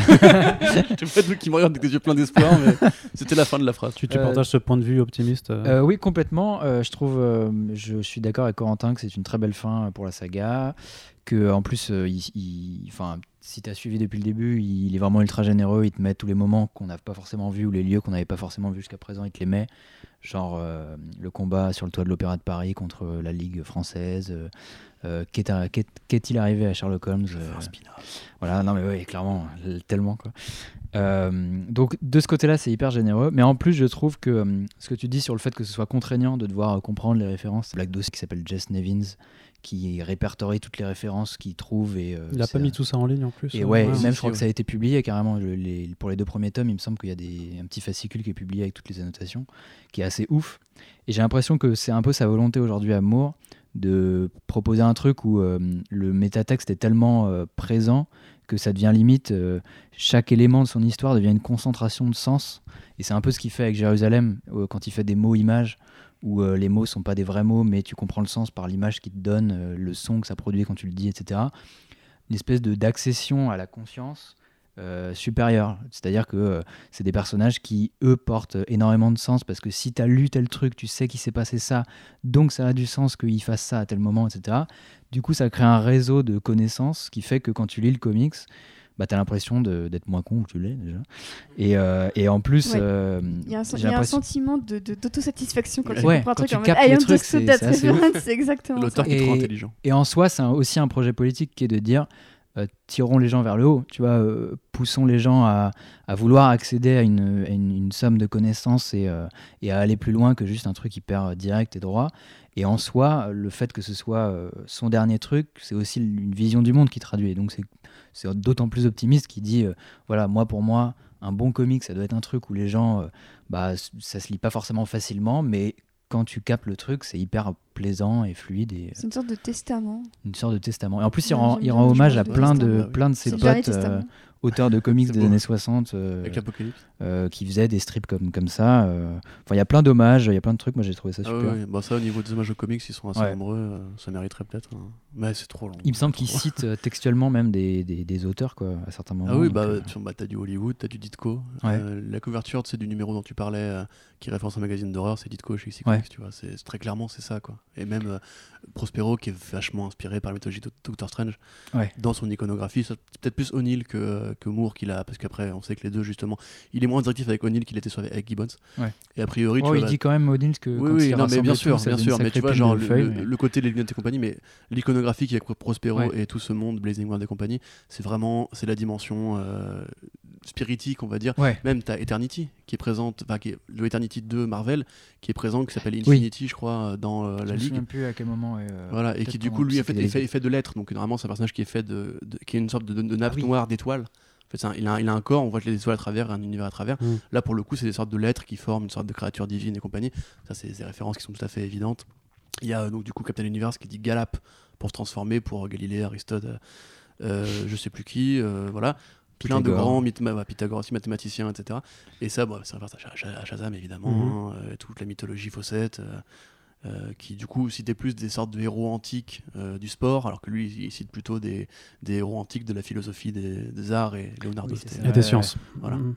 Je sais pas d'où qui me regarde avec des yeux pleins d'espoir, mais c'était la fin de la phrase. Tu, tu Euh, partages ce point de vue optimiste euh, Euh, oui, complètement. Euh, je trouve, euh, je suis d'accord avec Corentin que c'est une très belle fin pour la saga, que en plus, euh, il, enfin, si tu as suivi depuis le début, il, il est vraiment ultra généreux. Il te met tous les moments qu'on n'a pas forcément vus ou les lieux qu'on n'avait pas forcément vus jusqu'à présent. Il te les met. Genre euh, le combat sur le toit de l'Opéra de Paris contre la Ligue française. euh, qu'est- qu'est- Qu'est-il arrivé à Sherlock Holmes voilà, non mais oui, clairement, tellement quoi. Donc de ce côté-là, c'est hyper généreux. Mais en plus, je trouve que ce que tu dis sur le fait que ce soit contraignant de devoir comprendre les références, Black Dose qui s'appelle Jess Nevins, qui répertorie toutes les références qu'il trouve et euh, Il a c'est pas mis tout ça en ligne en plus. et euh, ouais, ouais. même je crois que ça a été publié carrément. les- pour les deux premiers tomes, il me semble qu'il y a des, un petit fascicule qui est publié avec toutes les annotations, qui est assez ouf. Et j'ai l'impression que c'est un peu sa volonté aujourd'hui à Moore de proposer un truc où euh, le métatexte est tellement euh, présent que ça devient limite, euh, chaque élément de son histoire devient une concentration de sens. Et c'est un peu ce qu'il fait avec Jérusalem, quand il fait des mots-images, où euh, les mots sont pas des vrais mots, mais tu comprends le sens par l'image qu'il te donne, euh, le son que ça produit quand tu le dis, etc. Une espèce de d'accession à la conscience euh, supérieure. C'est-à-dire que euh, c'est des personnages qui, eux, portent énormément de sens, parce que si tu as lu tel truc, tu sais qu'il s'est passé ça, donc ça a du sens qu'il fasse ça à tel moment, etc. Du coup, ça crée un réseau de connaissances qui fait que quand tu lis le comics, bah, tu as l'impression de- d'être moins con que tu l'es déjà. Et, euh, et en plus, Ouais. euh, Il y a un, y a sentiment de- de- d'autosatisfaction quand tu Ouais, comprends un quand truc tu en mode captes c'est- exactement ça. L'auteur qui est trop Et- intelligent. Et en soi, c'est aussi un projet politique qui est de dire euh, tirons les gens vers le haut, tu vois, euh, poussons les gens à, à vouloir accéder à une, une- somme de connaissances et, euh, et à aller plus loin que juste un truc hyper direct et droit. Et en soi, le fait que ce soit son dernier truc, c'est aussi une vision du monde qui traduit. Donc c'est- d'autant plus optimiste qu'il dit, voilà, moi pour moi, un bon comic, ça doit être un truc où les gens, bah, ça se lit pas forcément facilement, mais quand tu captes le truc, c'est hyper plaisant et fluide et C'est une sorte de testament. une sorte de testament. Et en plus, il rend, il hommage à plein de, plein de ses potes, auteurs de comics des beau. années 60, euh, Avec l'Apocalypse. euh, qui faisaient des strips comme, comme ça. euh. Enfin, il y a plein d'hommages, il y a plein de trucs. Moi, j'ai trouvé ça Ah super. ouais, ouais. Bah, ça, au niveau des hommages aux comics, ils sont assez Ouais. nombreux. ça mériterait peut-être. hein. Mais c'est trop long. Il me semble qu'il Trop- cite euh, textuellement même des, des, des auteurs quoi, à certains moments. Ah oui, bah, tu- bah, t'as du Hollywood, t'as du Ditko. La couverture, c'est du numéro dont tu parlais, qui référence un magazine d'horreur, c'est Ditko chez. Comics, tu vois. C'est très clairement, c'est ça, quoi. Et même Prospero, qui est vachement inspiré par la mythologie de Doctor Strange, dans son iconographie. C'est peut-être plus O'Neill que, que Moore qu'il a, parce qu'après, on sait que les deux, justement, il est moins directif avec O'Neill qu'il était sur- avec Gibbons. Ouais. Et a priori, tu oh, vois, il là- dit quand même Odin que oui, quand oui, il non, mais bien tout, sûr, bien sûr, mais tu vois, genre le, feuilles, le- mais- le côté les lunettes et compagnie, mais l'iconographie qui avec Prospero Ouais. et tout ce monde, Blazing World et compagnie, c'est vraiment, c'est la dimension euh, spiritique, on va dire. Ouais. Même t'as Eternity qui est présente, enfin qui est- le Eternity 2 Marvel qui est présent, qui s'appelle Infinity, je crois, dans euh, Je la me Ligue. plus à quel moment. et, euh, Voilà, et qui du coup lui en fait, est fait, des- de lettres, donc normalement c'est un personnage qui est fait de, qui est une sorte de, nappe Ah noire d'étoiles. Fait, un- il, a, un- il a un corps, on voit les étoiles à travers, un univers à travers. Mm. Là pour le coup, c'est des sortes de lettres qui forment une sorte de créature divine et compagnie. Ça, c'est des références qui sont tout à fait évidentes. Il y a euh, donc du coup Captain Universe qui dit Galap pour se transformer pour Galilée, Aristote, euh, euh, je sais plus qui, euh, voilà. Plein de grands mythes, bah, Pythagore aussi, mathématiciens, etc. Et ça, bon, c'est référence à, Sha- à Shazam évidemment, Mhm. hein, toute la mythologie faussette. Euh, euh, qui du coup citait plus des sortes de héros antiques euh, du sport, alors que lui il cite plutôt des, des héros antiques de la philosophie des, des arts et Leonardo Oui, ça. Et des sciences. Voilà. Mm.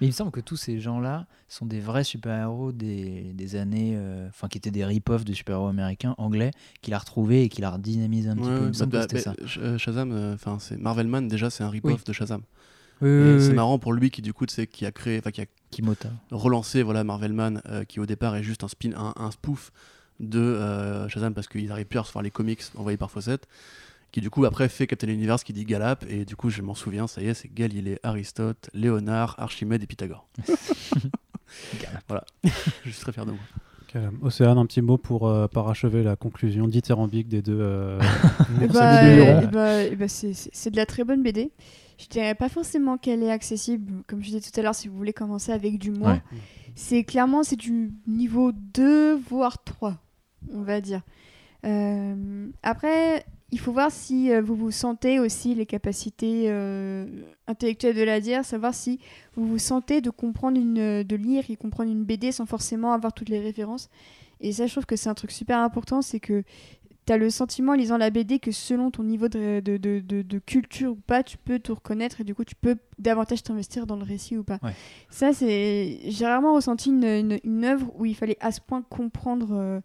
Mais il me semble que tous ces gens-là sont des vrais super-héros des, des années. euh, Enfin, qui étaient des rip-off de super-héros américains, anglais, qu'il a retrouvés et qu'il a redynamisé un petit Ouais, peu. Il me bah, semble que bah, c'était ça. bah, euh, Shazam, euh, enfin c'est Marvelman déjà c'est un rip-off Oui. de Shazam. Oui, c'est oui, marrant pour lui qui du coup tu sais, qui a créé, enfin qui a Kimota. relancé voilà Marvelman euh, qui au départ est juste un spin, un, un spoof de euh, Shazam parce qu'ils n'arrivent plus à recevoir les comics envoyés par Fawcett, qui du coup après fait Captain Universe qui dit Galap et du coup je m'en souviens, ça y est, c'est Galilée, Aristote, Léonard, Archimède et Pythagore. voilà, je suis très fier de moi. Océane, un petit mot pour euh, parachever la conclusion dithyrambique des deux. euh, Eh bah, eh bah, eh bah, c'est- de la très bonne BD. Je dirais pas forcément qu'elle est accessible, comme je disais tout à l'heure, si vous voulez commencer avec du moins. Ouais. C'est clairement c'est du niveau 2 voire 3, on va dire. Euh, après, il faut voir si euh, vous vous sentez aussi les capacités euh, intellectuelles de la dire, savoir si vous vous sentez de comprendre une, de lire et comprendre une BD sans forcément avoir toutes les références. Et ça, je trouve que c'est un truc super important, c'est que tu as le sentiment en lisant la BD que selon ton niveau de, de, de- culture ou pas, tu peux te reconnaître et du coup tu peux davantage t'investir dans le récit ou pas. Ouais. Ça, c'est. J'ai rarement ressenti une, une, une œuvre où il fallait à ce point comprendre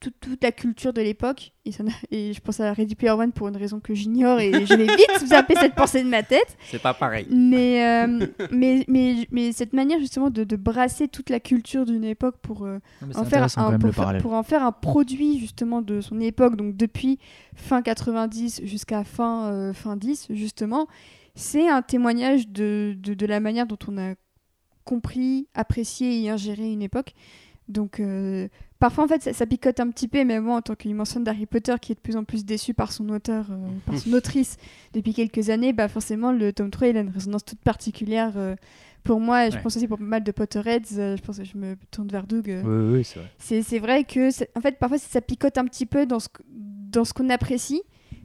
toute, toute la culture de l'époque. Et, ça n'a- et je pense à Ready Player One pour une raison que j'ignore et je vais vite zapper cette pensée de ma tête. C'est pas pareil. Mais, euh, mais, mais, mais cette manière justement de, de brasser toute la culture d'une époque pour, euh, en faire un, pour, en faire un produit justement de son époque, donc depuis fin 90 jusqu'à fin, euh, fin 10 justement, c'est un témoignage de, de, de la manière dont on a compris, apprécié et ingéré une époque. Donc euh, parfois en fait ça, ça picote un petit peu, mais moi en tant qu'immense fan d'Harry Potter qui est de plus en plus déçu par son auteur, euh, par son autrice depuis quelques années, bah forcément le tome 3 il a une résonance toute particulière euh, pour moi, et je pense aussi pour pas mal de Potterheads, euh, je pense que je me tourne vers Doug. Oui, oui, c'est vrai. c'est c'est vrai que, c'est- en fait, parfois ça picote un petit peu dans ce, dans ce qu'on apprécie,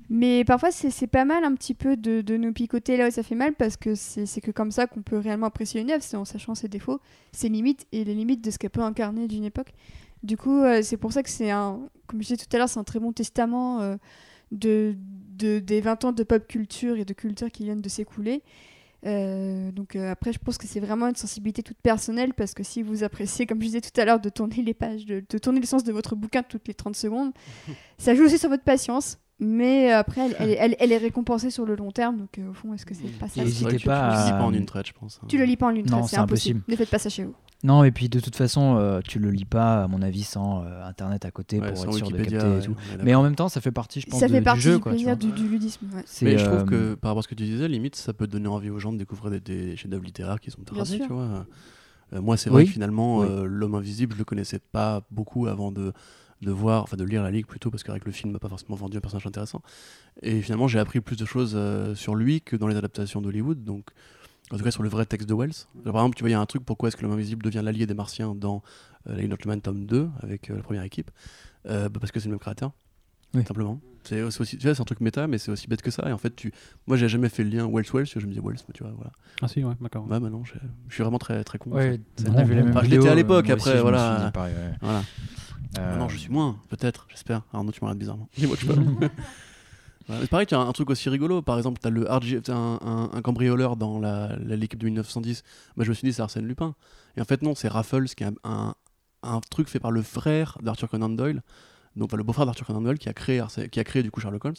mais parfois c'est c'est pas mal un petit peu de, de nous picoter là où ça fait mal parce que c'est c'est que comme ça qu'on peut réellement apprécier une œuvre, c'est en sachant ses défauts, ses limites et les limites de ce qu'elle peut incarner d'une époque. Du coup, euh, c'est pour ça que c'est un, comme je disais tout à l'heure, c'est un très bon testament euh, de, de- des 20 ans de pop culture et de culture qui viennent de s'écouler. Euh, donc après, je pense que c'est vraiment une sensibilité toute personnelle parce que si vous appréciez, comme je disais tout à l'heure, de tourner les pages, de, de tourner le sens de votre bouquin toutes les 30 secondes, ça joue aussi sur votre patience. Mais euh, après, elle, elle, elle- elle est récompensée sur le long terme. Donc euh, au fond, est-ce que c'est pas ça le n'hésitez pas Tu le à- lis pas en une traite, je pense. hein. Tu le lis pas en une traite, c'est c'est impossible. impossible. Ne faites pas ça chez vous. Non, et puis de toute façon, euh, tu le lis pas, à mon avis, sans euh, internet à côté Ouais, pour être sûr de Wikipédia, capter et tout. Mais en même temps, ça fait partie, je pense, Ça de- fait du partie jeu. du quoi, tu plaisir vois. du, du ludisme. ouais. Mais je trouve euh, que par rapport à ce que tu disais, limite, ça peut donner envie aux gens de découvrir des, des chefs-d'œuvre littéraires qui sont sûr. tu vois. Euh, moi, c'est vrai Oui. que finalement, Oui. euh, L'homme invisible, je le connaissais pas beaucoup avant de, de voir, enfin de lire la Ligue plutôt, parce qu'avec le film, m'a pas forcément vendu un personnage intéressant. Et finalement, j'ai appris plus de choses euh, sur lui que dans les adaptations d'Hollywood, donc en tout cas sur le vrai texte de Wells. Alors, par exemple, tu vois, il y a un truc, pourquoi est-ce que l'homme invisible devient l'allié des Martiens dans euh, La Ligue Gentleman tome 2 avec euh, la première équipe? Euh, bah, Parce que c'est le même créateur. Oui. Simplement. C'est aussi, tu vois, c'est un truc méta, mais c'est aussi bête que ça. Et en fait, tu, moi, j'ai jamais fait le lien Wells Wells. parce que Je me dis Wells, mais tu vois, voilà. Ah si, ouais, d'accord. Bah, maintenant, je, je suis vraiment très très con. en Ouais, fait. on a vu je l'étais à l'époque, aussi, après, je me voilà. suis dit pareil, ouais. Voilà. Euh, Maintenant, je suis moins, peut-être, j'espère. Arnaud, tu me regardes bizarrement. Dis-moi que je peux. Ouais, mais pareil, tu as un truc aussi rigolo. Par exemple, tu as le RG un, un, un cambrioleur dans la- la- l'équipe de 1910. Moi, je me suis dit, c'est Arsène Lupin. Et en fait, non, c'est Raffles, qui est un, truc fait par le frère d'Arthur Conan Doyle. Donc, enfin, le beau-frère d'Arthur Conan Doyle qui a, créé Arsène- qui a créé du coup Sherlock Holmes.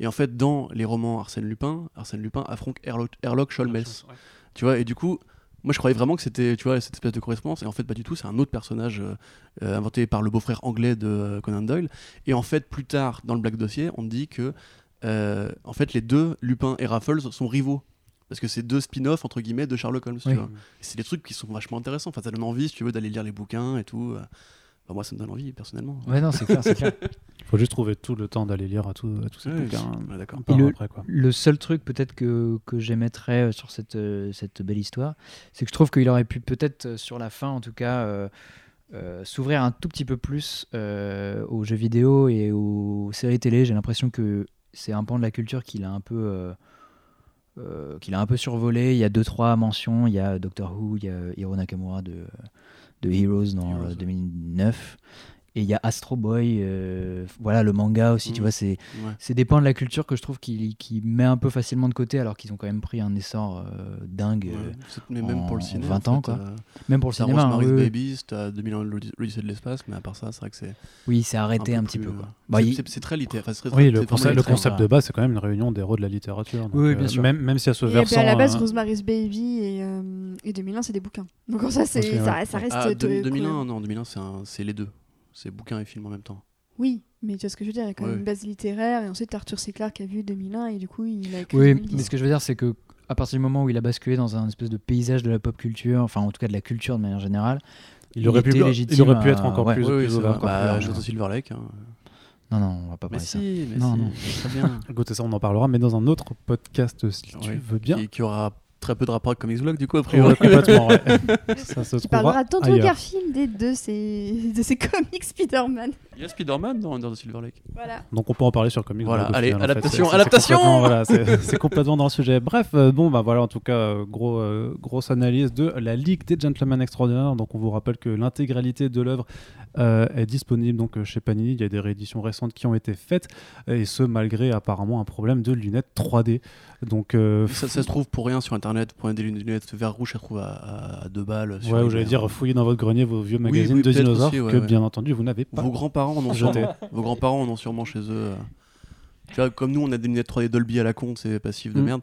Et en fait, dans les romans Arsène Lupin, Arsène Lupin affronte Herlock, Herlock Sholmes. Tu vois, et du coup, moi je croyais vraiment que c'était tu vois, cette espèce de correspondance, et en fait, pas du tout, c'est un autre personnage euh, euh, inventé par le beau-frère anglais de euh, Conan Doyle. Et en fait, plus tard, dans le Black Dossier, on dit que euh, en fait, les deux, Lupin et Raffles, sont rivaux. Parce que c'est deux spin-offs, entre guillemets, de Sherlock Holmes. Oui. c'est des trucs qui sont vachement intéressants. Enfin, ça donne envie, si tu veux, d'aller lire les bouquins et tout. Euh. Enfin, moi, ça me donne envie, personnellement. Ouais, non, c'est clair, c'est clair. faut juste trouver tout le temps d'aller lire à, tout, à tous ces Ouais, bouquins. ouais, d'accord. On part le- après, quoi. Le seul truc peut-être que, que j'émettrais euh, sur cette, euh, cette belle histoire, c'est que je trouve qu'il aurait pu peut-être euh, sur la fin en tout cas euh, euh, s'ouvrir un tout petit peu plus euh, aux jeux vidéo et aux séries télé. J'ai l'impression que c'est un pan de la culture qu'il a un peu... euh, euh, qu'il a un peu survolé. Il y a deux trois mentions. Il y a Doctor Who, il y a Hiro Nakamura de, de Heroes dans Heroes, euh, ouais. 2009. Et il y a Astro Boy, euh, voilà le manga aussi, tu Mhm. vois, c'est Ouais. pans de la culture que je trouve qui, qui met un peu facilement de côté alors qu'ils ont quand même pris un essor euh, dingue, euh, Ouais. C'est- Mais même pour le cinéma. 20 en ans, fait, quoi. euh, même pour le cinéma. hein, Rosemary's oui. Babies, 2000 ans de l'Odyssée l'Odyssée de l'espace, mais à part ça, c'est vrai que c'est. Oui, c'est arrêté un, petit plus, peu. Quoi. euh, Bah, c'est- très littéraire. enfin, Oui, le concept, le concept de base, c'est quand même une réunion des héros de la littérature. Donc, Oui, bien euh, sûr. Même, même si à ce versant. à la base, euh, Rosemary's Baby et, euh, et 2001, c'est des bouquins. Donc ça, ça, reste. Ah, euh, deux- 2001, cohérent. non, 2001, c'est un- c'est les deux. C'est bouquin et film en même temps. Oui, mais tu vois ce que je veux dire, il y a quand même Ouais. une base littéraire. Et ensuite, Arthur C. Clarke a vu 2001 et du coup, il a écrit Oui, 2010. mais ce que je veux dire, c'est que à partir du moment où il a basculé dans un espèce de paysage de la pop culture, enfin en tout cas de la culture de manière générale, il aurait, il pu, il aurait pu être encore ouais. plus, Oui, oui, plus vrai. encore Bah, plus Silver Lake. hein. non, non, on va pas Mais parler de ça. si, mais Non, si, non. très bien. Écoutez, ça, on en parlera, mais dans un autre podcast, si tu Oui. veux bien. Qui, qui aura très peu de rapport avec Comics Blog, du coup, a Ouais, priori. complètement, ouais. ça se Tu parleras ailleurs. Garfield et de ses, de ses comics Spider-Man. Il y a Spider-Man dans Under the Silver Lake. Voilà. Donc on peut en parler sur Comics Voilà, allez, final, en fait. adaptation, C'est- c'est adaptation complètement- voilà, c'est c'est complètement dans le sujet. Bref, euh, bon, bah voilà, en tout cas, euh, gros, euh, grosse analyse de la Ligue des Gentlemen Extraordinaires. Donc on vous rappelle que l'intégralité de l'œuvre euh, est disponible donc chez Panini. Il y a des rééditions récentes qui ont été faites, et ce malgré apparemment un problème de lunettes 3D. Donc euh, Ça, ça se trouve pour rien sur internet. Vous prenez des lunettes vert rouge, ça se trouve à, deux balles. sur Ouais, j'allais dire, fouiller dans votre grenier vos vieux magazines oui, de dinosaures aussi, ouais, que ouais. bien entendu vous n'avez pas. Vos grands-parents grands-parents en ont Jeté. sûrement. Vos grands-parents en ont sûrement chez eux. euh. Tu vois, comme nous, on a des lunettes 3D Dolby à la con, c'est passif de Mm. merde.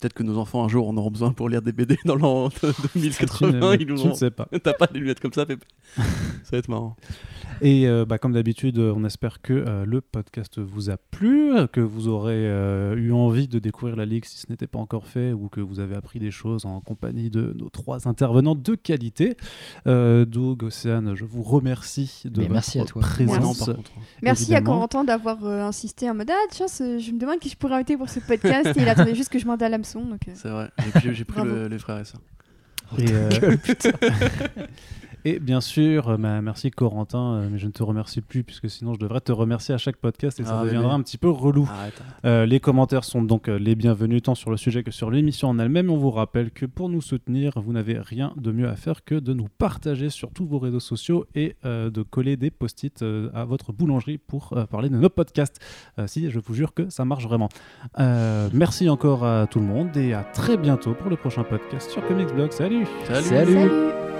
Peut-être que nos enfants, un jour, en auront besoin pour lire des BD dans l'an Tu ne- 2080. Ils nous tu ne sais pas. T'as pas des lunettes comme ça, Pépé Ça va être marrant. Et euh, bah, comme d'habitude, euh, on espère que euh, le podcast vous a plu, que vous aurez euh, eu envie de découvrir la Ligue si ce n'était pas encore fait, ou que vous avez appris des choses en compagnie de nos trois intervenants de qualité. Euh, Doug, Océane, je vous remercie de Mais votre merci à toi. présence. Par contre. Merci à. Corentin d'avoir euh, insisté en mode Ah, tiens, je me demande qui je pourrais inviter pour ce podcast. et il attendait juste que je mande à Donc, euh, C'est vrai, j'ai pris, j'ai pris le- les frères et sœurs. Et, euh, et bien sûr, euh, bah, merci Corentin, euh, mais je ne te remercie plus puisque sinon je devrais te remercier à chaque podcast et ça Ah, deviendra un petit peu relou. Euh, les commentaires sont donc les bienvenus tant sur le sujet que sur l'émission en elle-même. On vous rappelle que pour nous soutenir, vous n'avez rien de mieux à faire que de nous partager sur tous vos réseaux sociaux et euh, de coller des post-it euh, à votre boulangerie pour euh, parler de nos podcasts. Euh, si, je vous jure que ça marche vraiment. Euh, merci encore à tout le monde et à très bientôt pour le prochain podcast sur Comics Blog. Salut Salut. Salut. salut